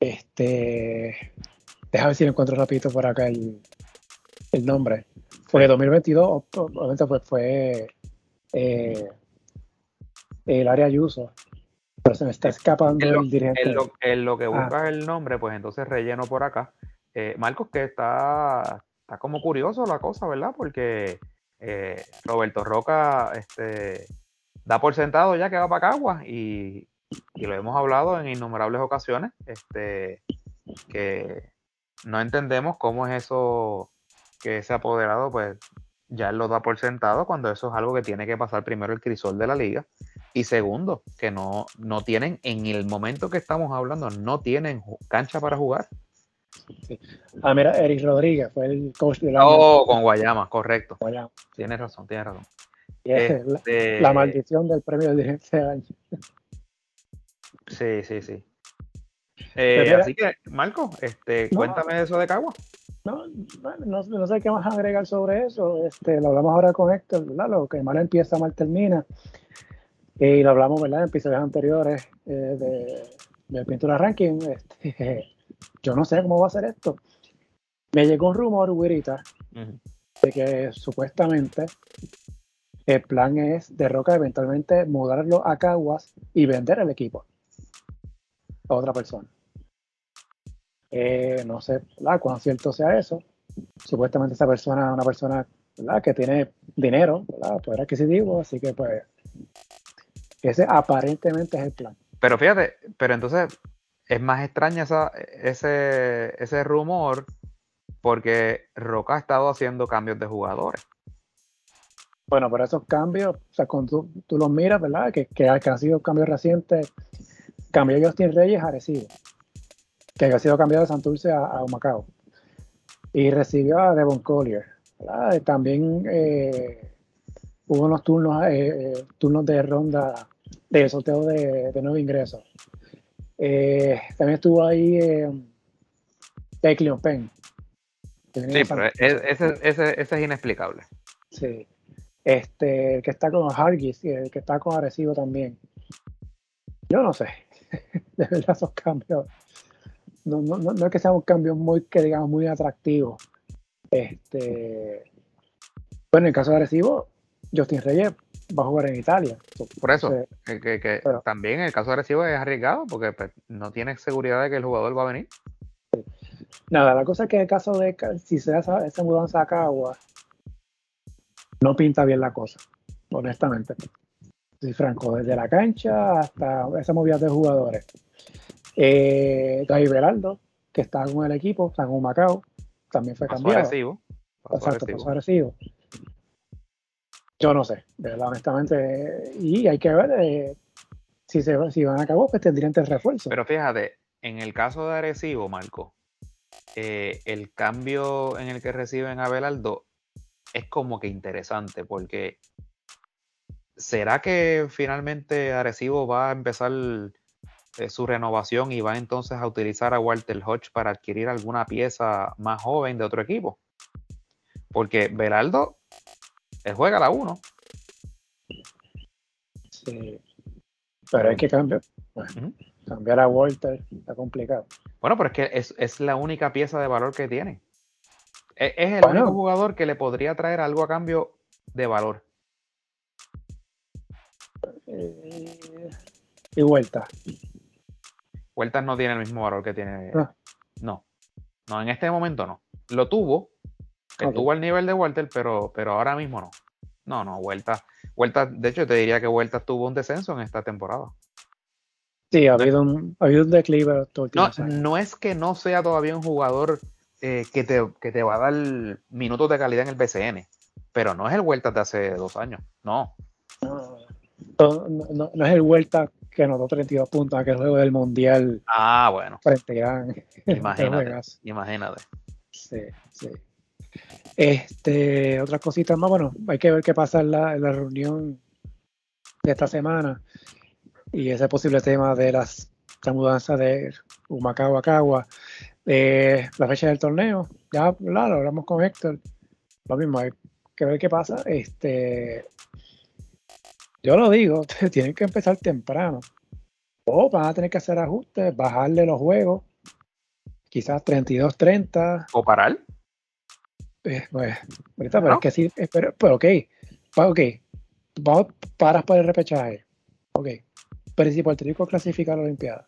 Este. Déjame ver si lo encuentro rapidito por acá el, el nombre. Porque 2022, obviamente, pues fue eh, el área Ayuso. Pero se me está escapando el dirigente. En lo, que ah. buscas el nombre, pues entonces relleno por acá. Eh, Marcos, que está, está como curioso la cosa, ¿verdad? Porque eh, Roberto Roca este, da por sentado ya que va para Cagua y, y, lo hemos hablado en innumerables ocasiones, este, que no entendemos cómo es eso que ese apoderado, pues ya lo da por sentado cuando eso es algo que tiene que pasar primero el crisol de la liga Y segundo, que no, no tienen, en el momento que estamos hablando, no tienen cancha para jugar. Ah, mira, Eric Rodríguez fue el coach de la. Oh, con Guayama, correcto. Guayama. Tienes razón, tienes razón. Este, la, maldición del premio de dirigente de año. Sí, sí, sí. Eh, así que, Marco, este, cuéntame eso de Cagua. No, no, no, sé qué más agregar sobre eso. Este, lo hablamos ahora con Héctor, ¿verdad? Lo que mal empieza, mal termina. Y lo hablamos, ¿verdad? En episodios anteriores eh, de, de, Pintura Ranking. Este, yo no sé cómo va a ser esto. Me llegó un rumor, Wirita, de que supuestamente el plan es de Roca eventualmente mudarlo a Caguas y vender el equipo a otra persona. Eh, no sé cuán cierto sea eso. Supuestamente esa persona es una persona que tiene dinero, poder adquisitivo, así que pues ese aparentemente es el plan. Pero fíjate, pero entonces es más extraña ese, ese rumor porque Roca ha estado haciendo cambios de jugadores. Bueno, pero esos cambios, o sea, cuando tú, los miras, ¿verdad? Que, que, han sido cambios recientes, cambió Justin Reyes a Arecibo, que ha sido cambiado de Santurce a, a Humacao. Y recibió a Devon Collier. También eh, hubo unos turnos, eh, eh, turnos de ronda de sorteo de, de nuevo ingreso. También estuvo ahí eh, Penn. Sí, pero ese, ese, ese es inexplicable. Sí este, el que está con Hargis y el que está con Arecibo también. Yo no sé, de verdad esos cambios, no, no, no, es que sean un cambio muy, que digamos, muy atractivo. Este, bueno, en el caso de Arecibo, Justin Reyes va a jugar en Italia. Por eso, que, también en el caso de Arecibo es arriesgado porque pues, no tiene seguridad de que el jugador va a venir. Nada, la cosa es que en el caso de si se hace esa mudanza a Cagua, no pinta bien la cosa, honestamente. Sí, Franco, desde la cancha hasta esa movida de jugadores. Eh, David Beraldo, que está con el equipo, está con Macao, también fue cambiado. Agresivo. Exacto, pasó agresivo. Yo no sé, de verdad, honestamente. Y hay que ver eh, si, se, si van a cabo, pues tendrían el refuerzo. Pero fíjate, en el caso de Arecibo, Marco, eh, el cambio en el que reciben a Belaldo es como que interesante porque ¿será que finalmente Arecibo va a empezar eh, su renovación y va entonces a utilizar a Walter Hodge para adquirir alguna pieza más joven de otro equipo? Porque Beraldo, él juega la 1. Sí, pero hay que cambiar. Cambiar a Walter está complicado. Bueno, pero es que es, es la única pieza de valor que tiene. E, es, el único jugador que le podría traer algo a cambio de valor. Eh, y vuelta. Vueltas no tiene el mismo valor que tiene. Ah. No. No, en este momento no. Lo tuvo. Estuvo al nivel de Walter, pero, pero ahora mismo no. No, no, Vuelta. Vuelta, de hecho, te diría que Vuelta tuvo un descenso en esta temporada. Sí, ha habido un, ha habido un declive. No, no es que no sea todavía un jugador eh, que, te, que, te, va a dar minutos de calidad en el BCN. Pero no es el Vuelta de hace dos años, no. No, no, no es el Vuelta que anotó 32 puntos en aquel juego del Mundial. Ah, bueno. Frente a Imagínate. imagínate. Sí, sí. Este, otras cositas más, bueno, hay que ver qué pasa en la, la reunión de esta semana y ese posible tema de las la mudanza de Humacao a Cagua eh, la fecha del torneo, ya lo hablamos con Héctor. Lo mismo, hay que ver qué pasa. Este, yo lo digo, tienen que empezar temprano. O van a tener que hacer ajustes, bajarle los juegos, quizás 32-30. ¿O parar? Eh, pues, ahorita, pero es que sí, eh, pero, pero ok, ok, vamos, paras por el repechaje. Ok, pero si Puerto Rico clasifica a la Olimpiada.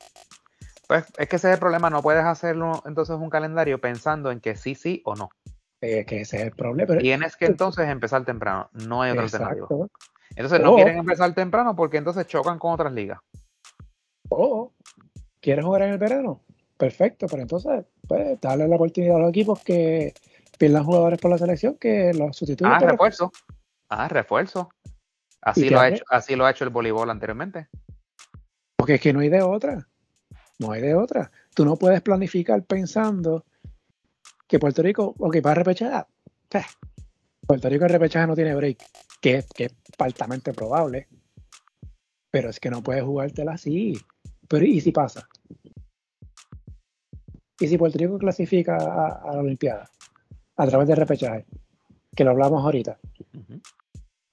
Pues es que ese es el problema, no puedes hacerlo entonces un calendario pensando en que sí, sí o no. Es que ese es el problema. Tienes que entonces empezar temprano, no hay otro escenario. Entonces no quieren empezar temprano porque entonces chocan con otras ligas. O quieres jugar en el verano, perfecto, pero entonces pues darle la oportunidad a los equipos que pierdan jugadores por la selección que los sustituyan. Ah, refuerzo. Ah, refuerzo. Así lo, ha hecho, así lo ha hecho el voleibol anteriormente. Porque es que no hay de otra. No hay de otra. Tú no puedes planificar pensando que Puerto Rico, ok, para repechar. Puerto Rico en repechaje no tiene break, que, es altamente probable. Pero es que no puedes jugártela así. Pero ¿y si pasa? ¿Y si Puerto Rico clasifica a, la Olimpiada a través de repechaje? Que lo hablamos ahorita.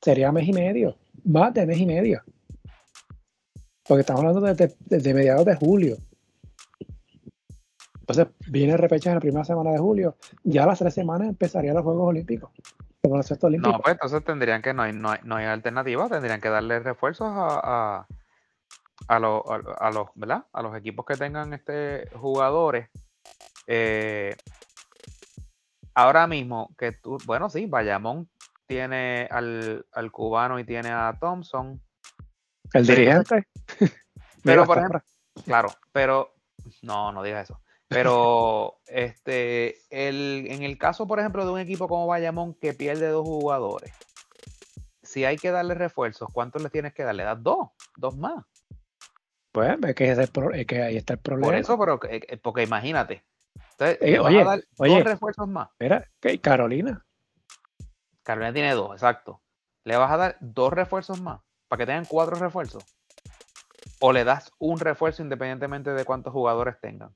Sería mes y medio, más de mes y medio. Porque estamos hablando desde, desde mediados de julio. Entonces viene el repechaje en la primera semana de julio. Ya a las tres semanas empezarían los Juegos Olímpicos. No, pues entonces tendrían que, no hay, no hay, no hay alternativa, tendrían que darle refuerzos a, a, los, a, los, ¿verdad? A los equipos que tengan este jugadores. Eh, ahora mismo, que tú, bueno, sí, Bayamón tiene al, al cubano y tiene a Thompson. El dirigente. Pero, por ejemplo, claro, pero no, no digas eso. Pero este, el, en el caso, por ejemplo, de un equipo como Bayamón que pierde dos jugadores, si hay que darle refuerzos, ¿cuántos le tienes que darle? Das dos, dos más. Pues es que, es, que ahí está el problema. Por eso, pero eh, porque imagínate. Entonces, eh, oye, dar dos refuerzos más. Mira, que Carolina. Carolina tiene dos, exacto. Le vas a dar dos refuerzos más para que tengan cuatro refuerzos. O le das un refuerzo independientemente de cuántos jugadores tengan.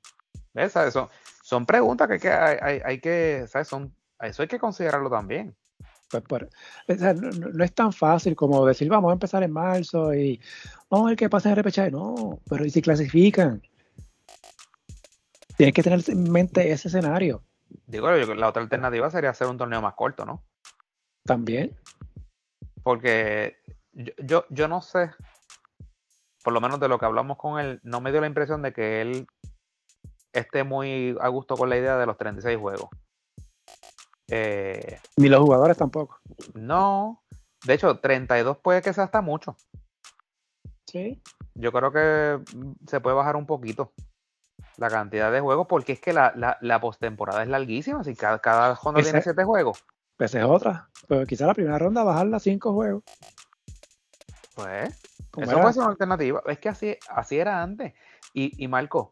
Eso, son preguntas que, hay, que, ¿sabes? Son, eso hay que considerarlo también. Pues no, es tan fácil como decir, vamos a empezar en marzo y vamos a ver qué pasa en repechaje. No, pero ¿y si clasifican? Tienes que tener en mente ese escenario. Digo, la otra alternativa sería hacer un torneo más corto, ¿no? También. Porque yo, yo, yo no sé, por lo menos de lo que hablamos con él, no me dio la impresión de que él esté muy a gusto con la idea de los 36 juegos. Eh, Ni los jugadores tampoco. No. De hecho, 32 puede que sea hasta mucho. Sí. Yo creo que se puede bajar un poquito la cantidad de juegos porque es que la, la, postemporada es larguísima. Si cada, cada ronda tiene 7 juegos. Pues es otra. Pero quizá la primera ronda bajarla a 5 juegos. Pues, eso puede ser una alternativa. Es que así, así era antes. Y, y Marco,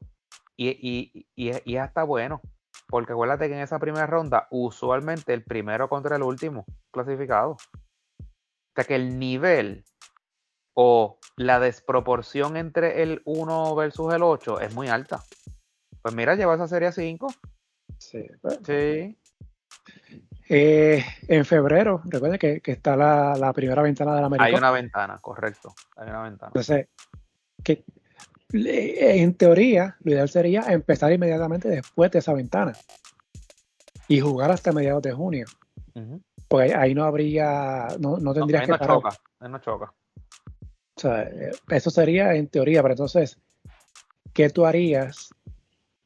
y, y, y, y hasta bueno, porque acuérdate que en esa primera ronda, usualmente el primero contra el último clasificado. O sea que el nivel o la desproporción entre el 1 versus el 8 es muy alta. Pues mira, lleva esa serie a 5. Sí. Sí. Eh, en febrero, recuerden que, está la, la, primera ventana de la América. Hay una ventana, correcto. Hay una ventana. Entonces, ¿qué, en teoría, lo ideal sería empezar inmediatamente después de esa ventana y jugar hasta mediados de junio. Porque ahí no habría, no, no tendrías no, que Choca, no choca. O sea, eh, eso sería en teoría, pero entonces, ¿qué tú harías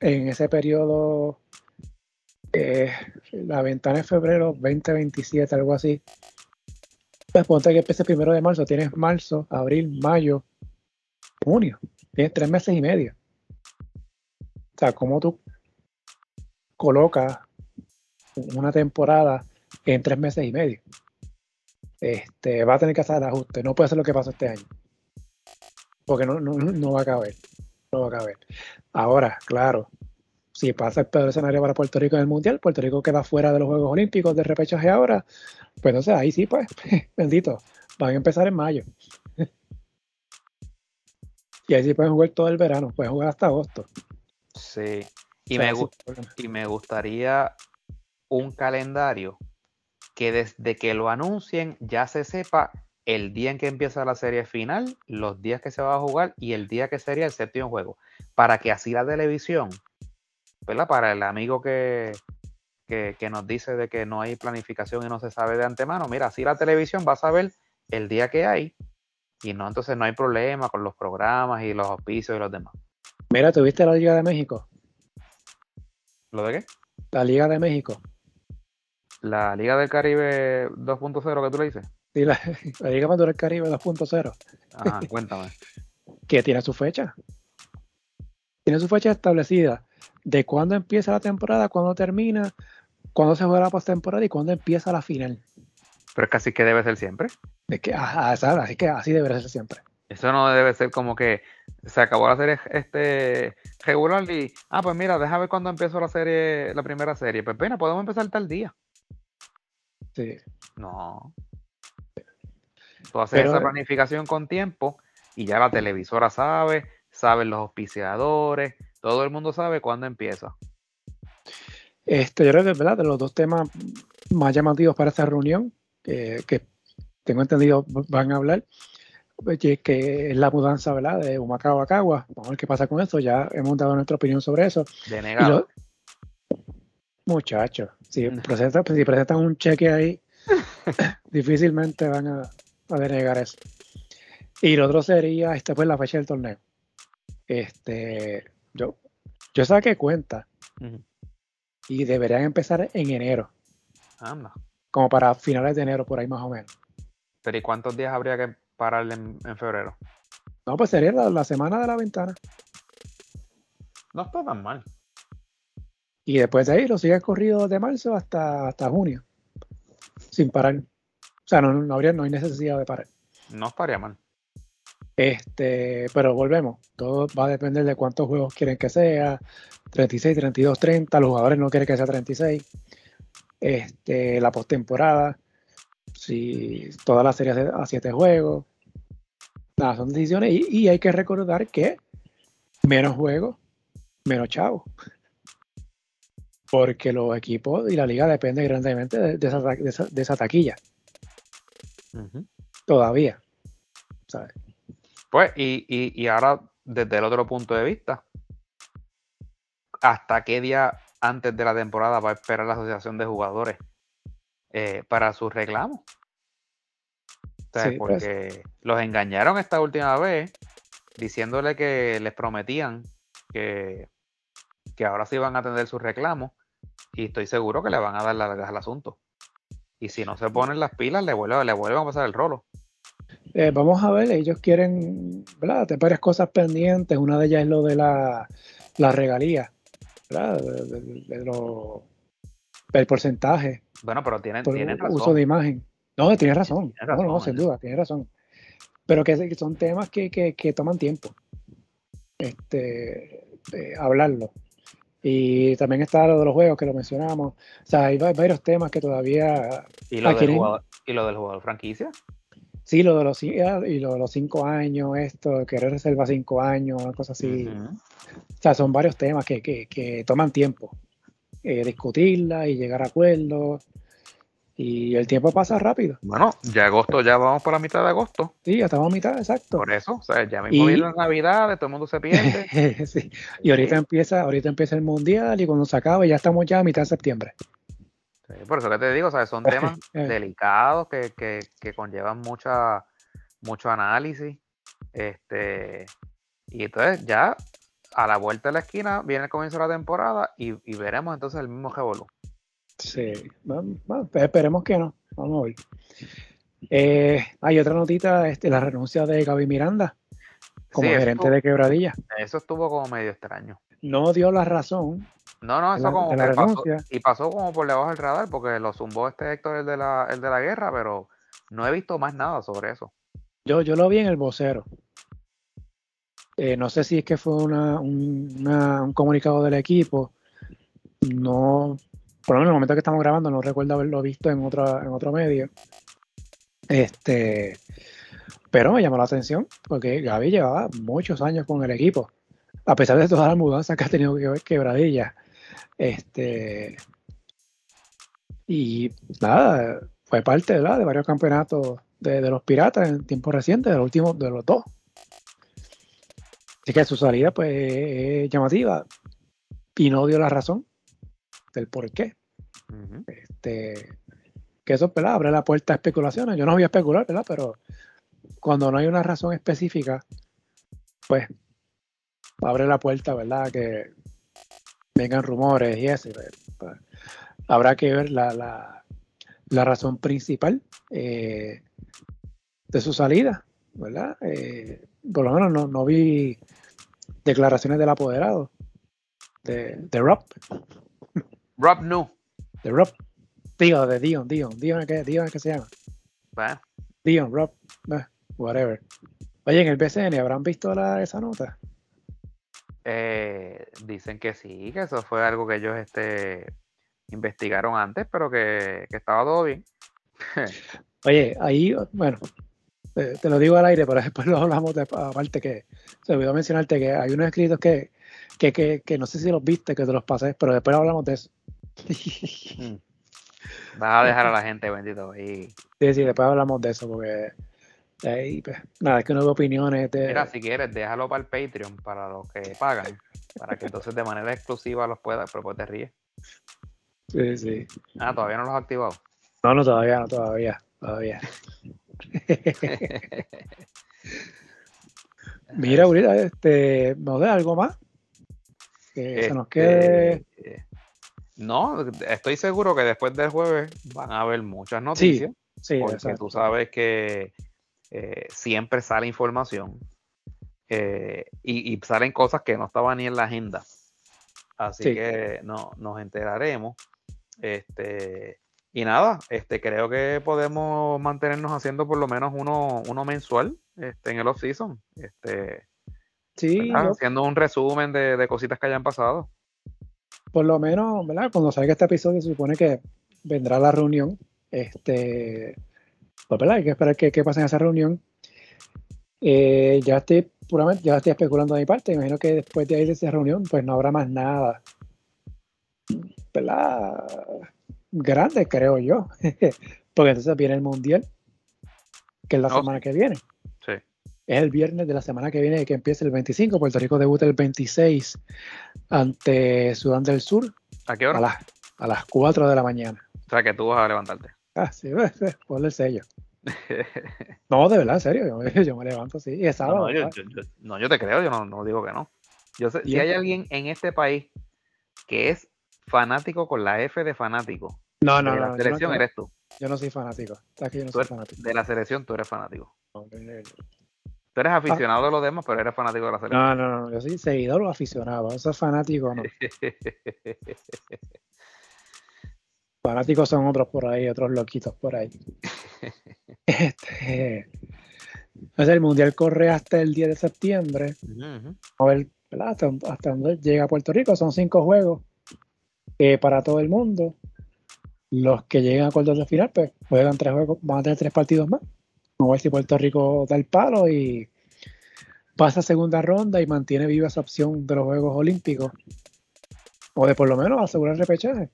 en ese periodo? Eh, la ventana es febrero 2027, algo así. Pues ponte que empiece primero de marzo, tienes marzo, abril, mayo, junio. Tienes tres meses y medio. O sea, ¿cómo tú colocas una temporada en tres meses y medio? Este, va a tener que hacer el ajuste. No puede ser lo que pasó este año. Porque no, no, va a caber. No va a caber. Ahora, claro, si pasa el peor escenario para Puerto Rico en el Mundial, Puerto Rico queda fuera de los Juegos Olímpicos de repechaje ahora, pues entonces ahí sí, pues, bendito, van a empezar en mayo. Y ahí sí pueden jugar todo el verano, pueden jugar hasta agosto. Sí. Y, me, y me gustaría un calendario que desde que lo anuncien ya se sepa el día en que empieza la serie final, los días que se va a jugar y el día que sería el séptimo juego. Para que así la televisión, ¿verdad? Para el amigo que, que, que, nos dice de que no hay planificación y no se sabe de antemano, mira, así la televisión va a saber el día que hay y no, entonces no hay problema con los programas y los auspicios y los demás. Mira, ¿tuviste la Liga de México? ¿Lo de qué? La Liga de México. La Liga del Caribe 2.0 que tú le dices. La, Liga del Caribe 2.0. Ajá, cuéntame. que tiene su fecha. Tiene su fecha establecida de cuándo empieza la temporada, cuándo termina, cuándo se juega la postemporada y cuándo empieza la final. Pero es que así que debe ser siempre. Es que, así que así debe ser siempre. Eso no debe ser como que se acabó la serie este regular y ah pues mira deja ver cuándo empiezo la serie la primera serie pues pena podemos empezar tal día sí no tú haces esa planificación con tiempo y ya la televisora sabe saben los auspiciadores todo el mundo sabe cuándo empieza este yo creo que verdad de los dos temas más llamativos para esta reunión que tengo entendido van a hablar que es la mudanza, ¿verdad? De Humacao a Cagua. Vamos a ver qué pasa con eso. Ya hemos dado nuestra opinión sobre eso. Denegado. Muchachos, si, presentan, si presentan un cheque ahí, difícilmente van a, denegar eso. Y lo otro sería, esta fue la fecha del torneo. Este, yo, yo saqué cuenta y deberían empezar en enero. Anda. Como para finales de enero, por ahí más o menos. Pero ¿y cuántos días habría que pararle en, febrero? No, pues sería la, semana de la ventana. No está tan mal. Y después de ahí lo sigue corrido de marzo hasta, hasta junio. Sin parar. O sea, no, no, habría, no hay necesidad de parar. No estaría mal. Este, pero volvemos. Todo va a depender de cuántos juegos quieren que sea. 36, 32, 30. Los jugadores no quieren que sea 36. Este, la postemporada si toda la serie a siete juegos. Nada, son decisiones y, hay que recordar que menos juegos, menos chavos. Porque los equipos y la liga dependen grandemente de, esa, taquilla. Todavía. Pues, y, y, y ahora, desde el otro punto de vista, ¿hasta qué día antes de la temporada va a esperar la asociación de jugadores eh, para sus reclamos. Pues. porque los engañaron esta última vez diciéndole que les prometían que, que ahora sí van a atender sus reclamos y estoy seguro que le van a dar largas al asunto. Y si no se ponen las pilas, le vuelven, le vuelven a pasar el rolo. Eh, vamos a ver, ellos quieren, ¿verdad? Tener varias cosas pendientes. Una de ellas es lo de la, la regalía, ¿verdad? De, lo, el porcentaje bueno, pero tienen, tienen razón. Uso de imagen. No, tienes razón. no, no, sin duda, tienes razón. Pero que son temas que, que, que toman tiempo. Este, eh, hablarlo. Y también está lo de los juegos que lo mencionamos. O sea, hay varios temas que todavía. ¿Y lo, del, jugador, ¿y lo del jugador franquicia? Sí, lo de los, y lo de los cinco años, esto, querer reserva cinco años, cosas así. O sea, son varios temas que, que, que toman tiempo eh, discutirla y llegar a acuerdos. Y el tiempo pasa rápido. Bueno, ya agosto, ya vamos por la mitad de agosto. Sí, ya estamos a mitad, exacto. Por eso, o sea, ya mismo y... las navidades, todo el mundo se pierde. sí. Y ahorita empieza, ahorita empieza el mundial y cuando se acaba ya estamos ya a mitad de septiembre. por eso que te digo, son temas eh. delicados que, que, que, conllevan mucha, mucho análisis. Este, y entonces ya a la vuelta de la esquina viene el comienzo de la temporada y, veremos entonces el mismo revolú. Sí, bueno, pues esperemos que no. Vamos a ver. Eh, hay otra notita, este, la renuncia de Gaby Miranda como gerente de quebradilla. Eso estuvo como medio extraño. No dio la razón. No, no, eso como que pasó, y pasó como por debajo del radar porque lo zumbó este Héctor el de la, el de la guerra, pero no he visto más nada sobre eso. Yo, yo lo vi en el vocero. Eh, no sé si es que fue una, un comunicado del equipo. No, por lo menos en el momento que estamos grabando, no recuerdo haberlo visto en, otra, en otro medio. Este, pero me llamó la atención porque Gaby llevaba muchos años con el equipo, a pesar de todas las mudanzas que ha tenido que ver quebradilla. Este, y nada, fue parte de varios campeonatos de, los piratas en tiempos recientes, de los últimos, de los dos. Así que su salida pues es llamativa y no dio la razón del por qué. Este, que eso ¿verdad? abre la puerta a especulaciones. Yo no voy a especular, ¿verdad? pero cuando no hay una razón específica, pues abre la puerta, ¿verdad? Que vengan rumores y eso. Pues, pues, habrá que ver la, la, razón principal eh, de su salida, ¿verdad? Eh, por lo menos no, no vi declaraciones del apoderado, de, de Rob. Rob no. De Rob. Digo, de Dion, Dion, Dion, ¿qué, Dion, ¿qué se llama? Bueno. Dion, Rob, eh, whatever. Oye, en el BCN, ¿habrán visto la, esa nota? Eh, dicen que sí, que eso fue algo que ellos este, investigaron antes, pero que, que estaba todo bien. Oye, ahí, bueno, te, lo digo al aire, pero después lo hablamos de, aparte que se olvidó mencionarte que hay unos escritos que, que, que, que, no sé si los viste, que te los pasé, pero después hablamos de eso. Mm. Vas a dejar a la gente, bendito. Y... Sí, sí, después hablamos de eso, porque ahí, pues, nada, es que no hay opiniones. De... Mira, si quieres, déjalo para el Patreon, para los que pagan, para que entonces de manera exclusiva los puedas, pero pues te ríes. Sí, sí. Ah, todavía no los has activado. No, no, todavía, no, todavía, todavía. Mira, ahorita, este, ¿nos da algo más? Que se nos quede. No, estoy seguro que después del jueves van a haber muchas noticias. Sí, porque tú sabes que eh, siempre sale información eh, y, salen cosas que no estaban ni en la agenda. Así que no, nos enteraremos. Este, y nada, este, creo que podemos mantenernos haciendo por lo menos uno, uno mensual este, en el off-season. Este, sí, haciendo un resumen de, de cositas que hayan pasado por lo menos, ¿verdad? Cuando salga este episodio se supone que vendrá la reunión. Este, pues, ¿verdad? Hay que esperar qué, pasa en esa reunión. Eh, ya estoy puramente, ya estoy especulando de mi parte. Imagino que después de ahí de esa reunión, pues no habrá más nada. ¿Verdad? Grande, creo yo. Porque entonces viene el mundial, que es la semana que viene. Es el viernes de la semana que viene que empieza el 25. Puerto Rico debuta el 26 ante Sudán del Sur. ¿A qué hora? A las, a las 4 de la mañana. O sea que tú vas a levantarte. Ah, sí, ponle el sello. no, de verdad, en serio, yo, me levanto sí. Y es sábado, no, yo, no, yo, te creo, yo no, digo que no. Yo sé, si hay alguien en este país que es fanático con la F de fanático, no, no, de la selección eres tú. Yo no soy fanático. Yo no soy fanático. De la selección tú eres fanático. Tú eres aficionado de los demás, pero eres fanático de la selección. No, no, no, yo soy seguidor o aficionado. Eso es fanático, no. Fanáticos son otros por ahí, otros loquitos por ahí. este, entonces el mundial corre hasta el 10 de septiembre. A ver, hasta, hasta, donde llega a Puerto Rico. Son cinco juegos eh, para todo el mundo. Los que llegan a cuartos de final, pues juegan tres juegos, van a tener tres partidos más. Vamos a ver si Puerto Rico da el palo y pasa segunda ronda y mantiene viva esa opción de los Juegos Olímpicos. O de por lo menos asegurar el repechaje.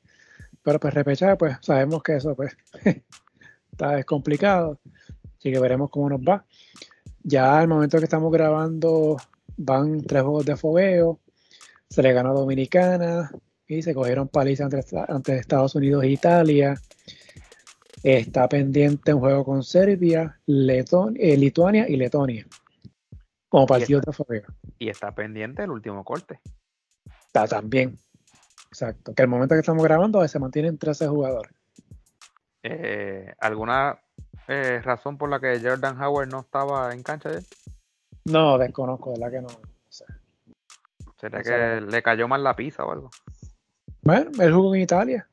Pero pues repechaje, pues sabemos que eso pues está es complicado. Así que veremos cómo nos va. Ya al momento que estamos grabando van tres juegos de fogueo. Se le ganó a Dominicana y se cogieron palizas ante Estados Unidos e Italia. Está pendiente un juego con Serbia, eh, Lituania y Letonia. Como partido de fogueo. Y está pendiente el último corte. Está también. Exacto. Que al momento que estamos grabando se mantienen 13 jugadores. Eh, ¿Alguna eh, razón por la que Jordan Howard no estaba en cancha él? No, desconozco, de la que no. ¿Será que le cayó mal la pizza o algo? Bueno, él jugó en Italia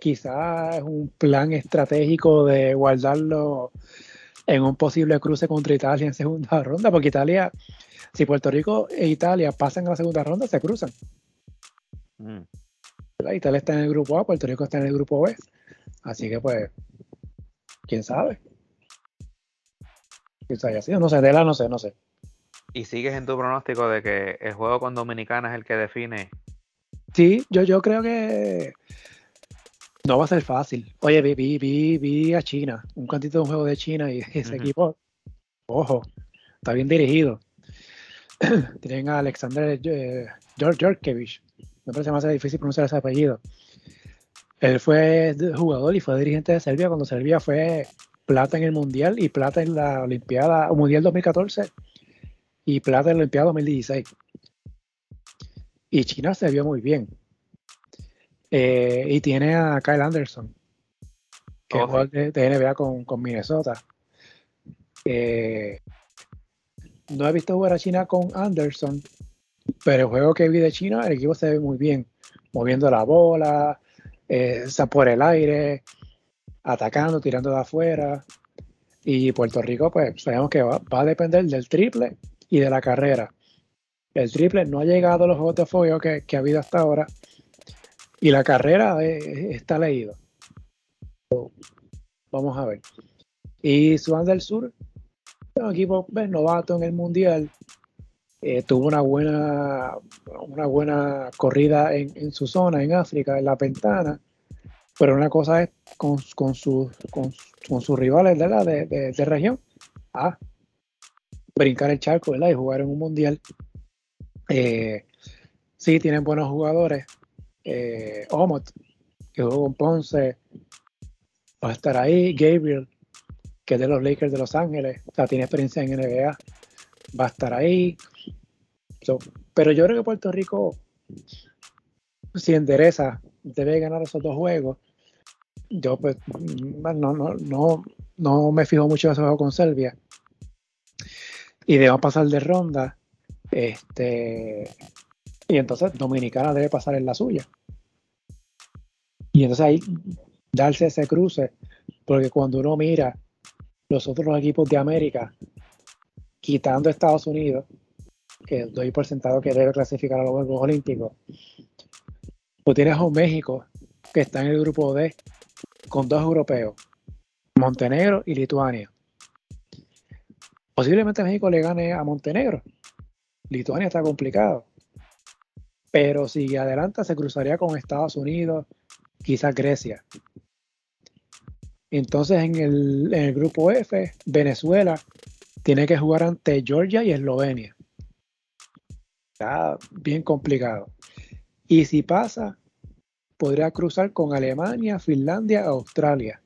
quizás es un plan estratégico de guardarlo en un posible cruce contra Italia en segunda ronda, porque Italia, si Puerto Rico e Italia pasan a la segunda ronda, se cruzan. Mm. Italia está en el grupo A, Puerto Rico está en el grupo B. Así que pues, quién sabe. Quizás haya sido, no sé, de la no sé, no sé. ¿Y sigues en tu pronóstico de que el juego con Dominicana es el que define? Sí, yo, yo creo que no va a ser fácil. Oye, vi, vi, vi, a China, un cantito de un juego de China y ese equipo, ojo, está bien dirigido. Tienen a Alexander eh, Jorkevich, me parece más difícil pronunciar ese apellido. Él fue jugador y fue dirigente de Serbia cuando Serbia fue plata en el Mundial y plata en la Olimpiada, Mundial 2014 y plata en la Olimpiada 2016. Y China se vio muy bien. Eh, y tiene a Kyle Anderson, que es oh, jugador de, NBA con, Minnesota. no he visto jugar a China con Anderson, pero el juego que vi de China, el equipo se ve muy bien, moviendo la bola, eh, por el aire, atacando, tirando de afuera. Y Puerto Rico, pues sabemos que va, a depender del triple y de la carrera. El triple no ha llegado a los juegos de fuego que, ha habido hasta ahora. Y la carrera está leído. vamos a ver. Y Sudán del Sur, un equipo pues, novato en el Mundial, eh, tuvo una buena, una buena corrida en, su zona, en África, en la Ventana, pero una cosa es con, con, sus, con, sus rivales De, de, región, a brincar el charco y jugar en un mundial. Eh, sí, tienen buenos jugadores. Eh, Omot, que jugó con Ponce, va a estar ahí. Gabriel, que es de los Lakers de Los Ángeles, o sea, tiene experiencia en NBA, va a estar ahí pero yo creo que Puerto Rico, si endereza, debe ganar esos dos juegos. Yo pues no, no, no, no me fijo mucho en ese juego con Serbia. Y debemos pasar de ronda. Este, y entonces Dominicana debe pasar en la suya. Y entonces ahí darse ese cruce, porque cuando uno mira los otros equipos de América, quitando Estados Unidos, que doy por sentado que debe clasificar a los Juegos Olímpicos. Tú tienes a México que está en el grupo D con dos europeos, Montenegro y Lituania. Posiblemente México le gane a Montenegro. Lituania está complicado. Pero si adelanta se cruzaría con Estados Unidos, quizás Grecia. Entonces en el, en el grupo F, Venezuela tiene que jugar ante Georgia y Eslovenia. Está bien complicado. Y si pasa, podría cruzar con Alemania, Finlandia, Australia.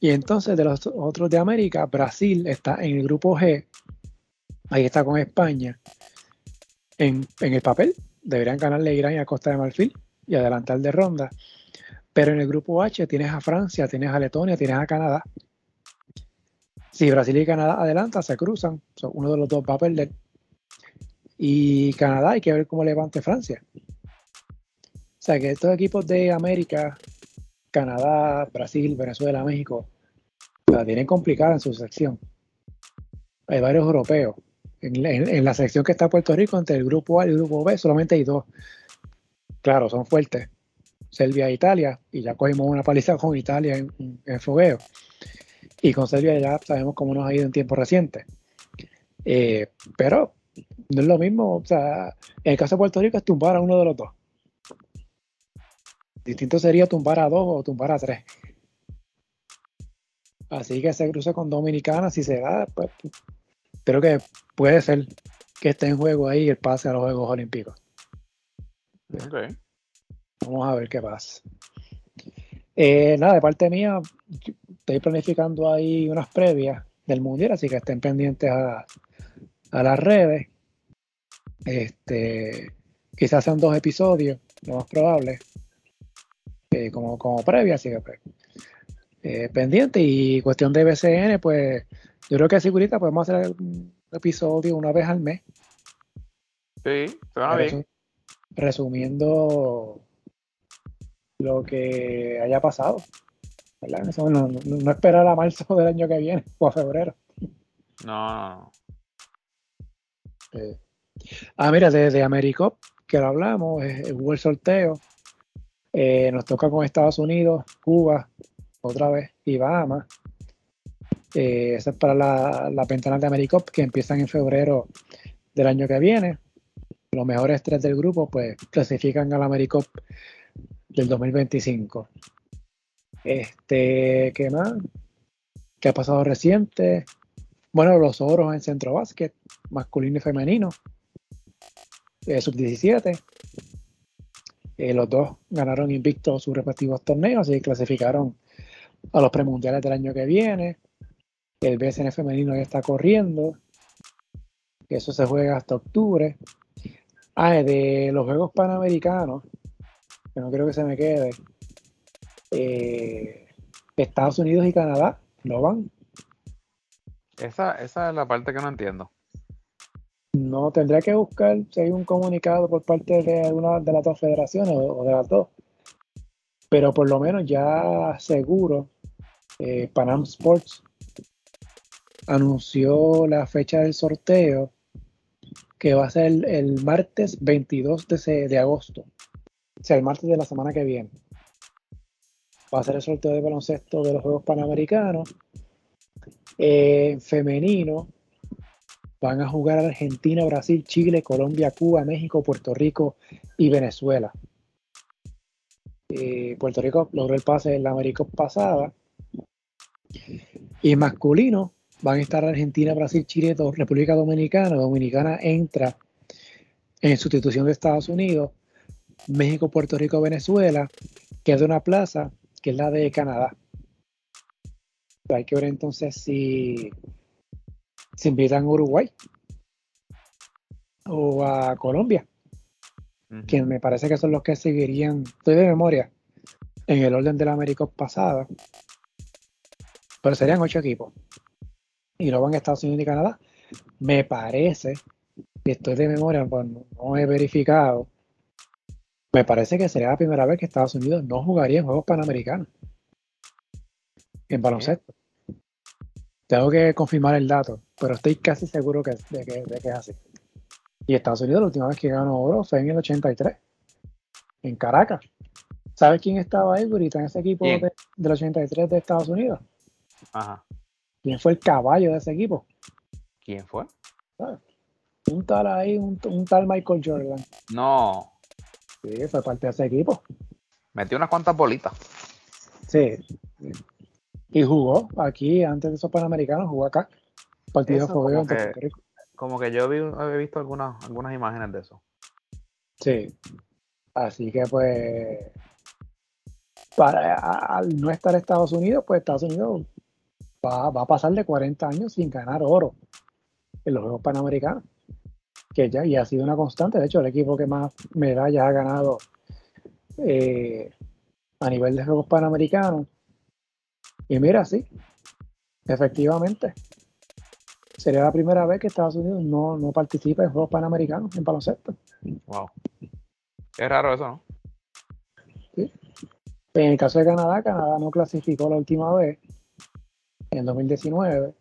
Y entonces de los otros de América, Brasil está en el grupo G. Ahí está con España. En, el papel deberían ganarle Irán y a Costa de Marfil y adelantar de ronda. Pero en el grupo H tienes a Francia, tienes a Letonia, tienes a Canadá. Si Brasil y Canadá adelantan, se cruzan. uno de los dos va a perder. Y Canadá, hay que ver cómo levante Francia. O sea que estos equipos de América, Canadá, Brasil, Venezuela, México, la tienen complicada en su sección. Hay varios europeos. En, la sección que está Puerto Rico, entre el grupo A y el grupo B, solamente hay dos. Claro, son fuertes. Serbia e Italia, y ya cogimos una paliza con Italia en, fogueo. Y con Serbia ya sabemos cómo nos ha ido en tiempo reciente. Eh, pero no es lo mismo, o sea, en el caso de Puerto Rico es tumbar a uno de los dos. Distinto sería tumbar a dos o tumbar a tres. Así que se cruce con Dominicana, si se da, pues creo que puede ser que esté en juego ahí el pase a los Juegos Olímpicos. Vamos a ver qué pasa. Eh, nada, de parte mía, estoy planificando ahí unas previas del Mundial, así que estén pendientes a, a las redes. Este, quizás sean dos episodios, lo más probable, eh, como, como previa, así que pues, eh, pendiente. Y cuestión de BCN, pues yo creo que segurita podemos hacer un episodio una vez al mes. Sí, suena bien. Resumiendo lo que haya pasado. No, no, esperar a marzo del año que viene o a febrero. No, no. Eh, Ah, mira, de, Americop, que lo hablamos, hubo el sorteo. Eh, nos toca con Estados Unidos, Cuba, otra vez, y Bahamas. Eh, esa es para la, la ventana de Americop, que empiezan en febrero del año que viene. Los mejores tres del grupo, pues, clasifican al Americop del 2025. Este, ¿qué más? ¿Qué ha pasado reciente? Bueno, los oros en centro básquet, masculino y femenino. Eh, sub-17. Eh, los dos ganaron invictos sus respectivos torneos y clasificaron a los premundiales del año que viene. El BSN femenino ya está corriendo. Eso se juega hasta octubre. Ah, de los Juegos Panamericanos, que no creo que se me quede. Eh, Estados Unidos y Canadá no van. Esa, esa es la parte que no entiendo. No, tendría que buscar si hay un comunicado por parte de una de las dos federaciones o, de las dos. Pero por lo menos ya seguro, eh, Panam Sports anunció la fecha del sorteo que va a ser el, martes 22 de, de, agosto, o sea, el martes de la semana que viene. Va a ser el sorteo de baloncesto de los Juegos Panamericanos. Eh, femenino, van a jugar Argentina, Brasil, Chile, Colombia, Cuba, México, Puerto Rico y Venezuela. Eh, Puerto Rico logró el pase en la América pasada. Y masculino van a estar Argentina, Brasil, Chile, República Dominicana. Dominicana entra en sustitución de Estados Unidos. México, Puerto Rico, Venezuela. Queda una plaza que es la de Canadá. Hay que ver entonces si se invitan a Uruguay o a Colombia, que me parece que son los que seguirían, estoy de memoria, en el orden de la América pasada, pero serían ocho equipos y van a Estados Unidos y Canadá. Me parece, que estoy de memoria, pues no he verificado, me parece que sería la primera vez que Estados Unidos no jugaría en Juegos Panamericanos en baloncesto. Tengo que confirmar el dato, pero estoy casi seguro que, de, que, es así. Y Estados Unidos la última vez que ganó oro fue en el 83, en Caracas. ¿Sabes quién estaba ahí, ahorita en ese equipo del 83 de Estados Unidos? Ajá. ¿Quién fue el caballo de ese equipo? ¿Quién fue? Un tal ahí, un, tal Michael Jordan. No. Sí, fue parte de ese equipo. Metió unas cuantas bolitas. Sí. Y jugó aquí, antes de esos Panamericanos, jugó acá. Partido Puerto Rico. Como que yo he visto algunas, algunas imágenes de eso. Sí. Así que pues, para, al no estar Estados Unidos, pues Estados Unidos va, a pasar de 40 años sin ganar oro en los Juegos Panamericanos. Que ya, y ha sido una constante. De hecho, el equipo que más medallas ha ganado eh, a nivel de Juegos Panamericanos y mira, sí, efectivamente. Sería la primera vez que Estados Unidos no, participa en Juegos Panamericanos en baloncesto. Wow. Qué raro eso, ¿no? Sí. En el caso de Canadá, Canadá no clasificó la última vez, en 2019.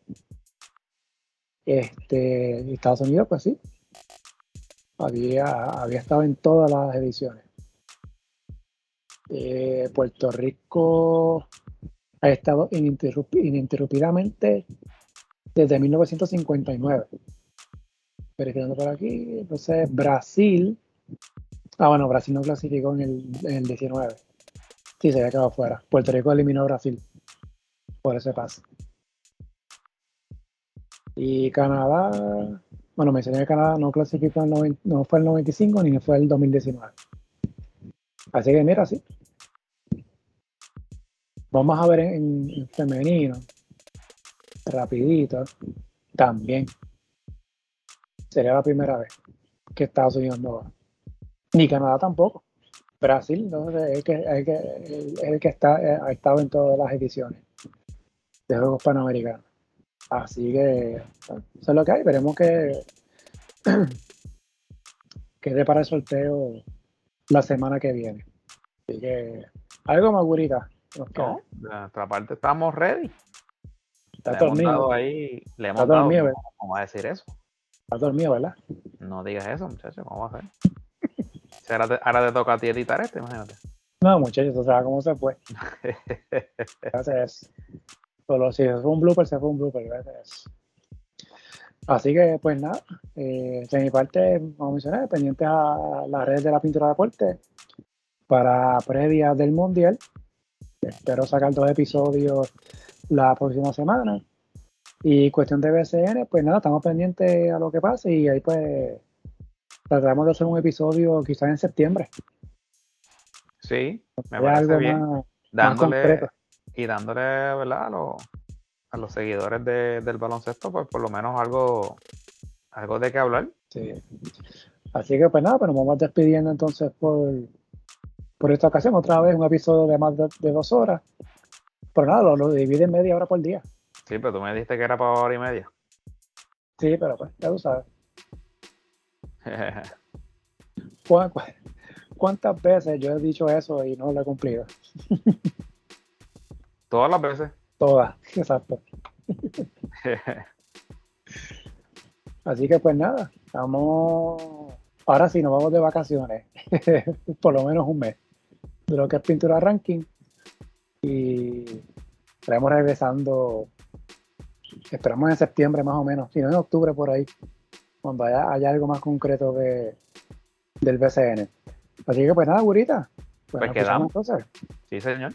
Este, Estados Unidos, pues sí, había, había estado en todas las ediciones. Eh, Puerto Rico ha estado ininterrumpidamente desde 1959. Verificando por aquí, entonces Brasil. Ah, bueno, Brasil no clasificó en el, en 19. Sí, se había quedado fuera. Puerto Rico eliminó a Brasil por ese paso. Y Canadá, bueno, mencioné que Canadá no clasificó en no fue el 95 ni fue el 2019. Así que mira, sí, Vamos a ver en, femenino, rapidito, también. Sería la primera vez que Estados Unidos no va. Ni Canadá tampoco. Brasil ¿no? es el que, el que está, ha estado en todas las ediciones de Juegos Panamericanos. Así que eso es lo que hay. Veremos que quede para el sorteo la semana que viene. Así que algo más, gurita. No, de nuestra parte estamos ready. Está dormido. ahí, le hemos dado, dormido, ¿cómo, a decir eso? Está dormido, ¿verdad? No digas eso, muchachos, ¿cómo va a ser? ahora, te, ahora te toca a ti editar este, imagínate. No, muchachos, o sea, ¿cómo se fue? Gracias. Solo si fue un blooper, se fue un blooper. Así que, pues nada, eh, de mi parte, como mencioné, pendientes a las redes de la pintura de deporte para previa del Mundial Espero sacar dos episodios la próxima semana. Y cuestión de BCN, pues nada, estamos pendientes a lo que pase y ahí pues tratamos de hacer un episodio quizás en septiembre. Sí, me parece bien. dándole, y dándole, ¿verdad? A los, a los seguidores del baloncesto, pues por lo menos algo, algo de qué hablar. Sí. Así que pues nada, pero nos vamos despidiendo entonces por, por esta ocasión, otra vez un episodio de más de, dos horas. Pero nada, lo, divide en media hora por día. Sí, pero tú me dijiste que era para hora y media. Sí, pero pues, ya tú sabes. ¿Cuánto, cuántas veces yo he dicho eso y no lo he cumplido. Todas las veces. Todas, exacto. Así que pues nada, vamos. Ahora sí, nos vamos de vacaciones. Por lo menos un mes. De lo que es pintura ranking. Y estaremos regresando. Esperamos en septiembre más o menos. Si no en octubre por ahí. Cuando haya, algo más concreto de, del BCN. Así que pues nada, Gurita. Pues, pues quedamos. Entonces. Sí, señor.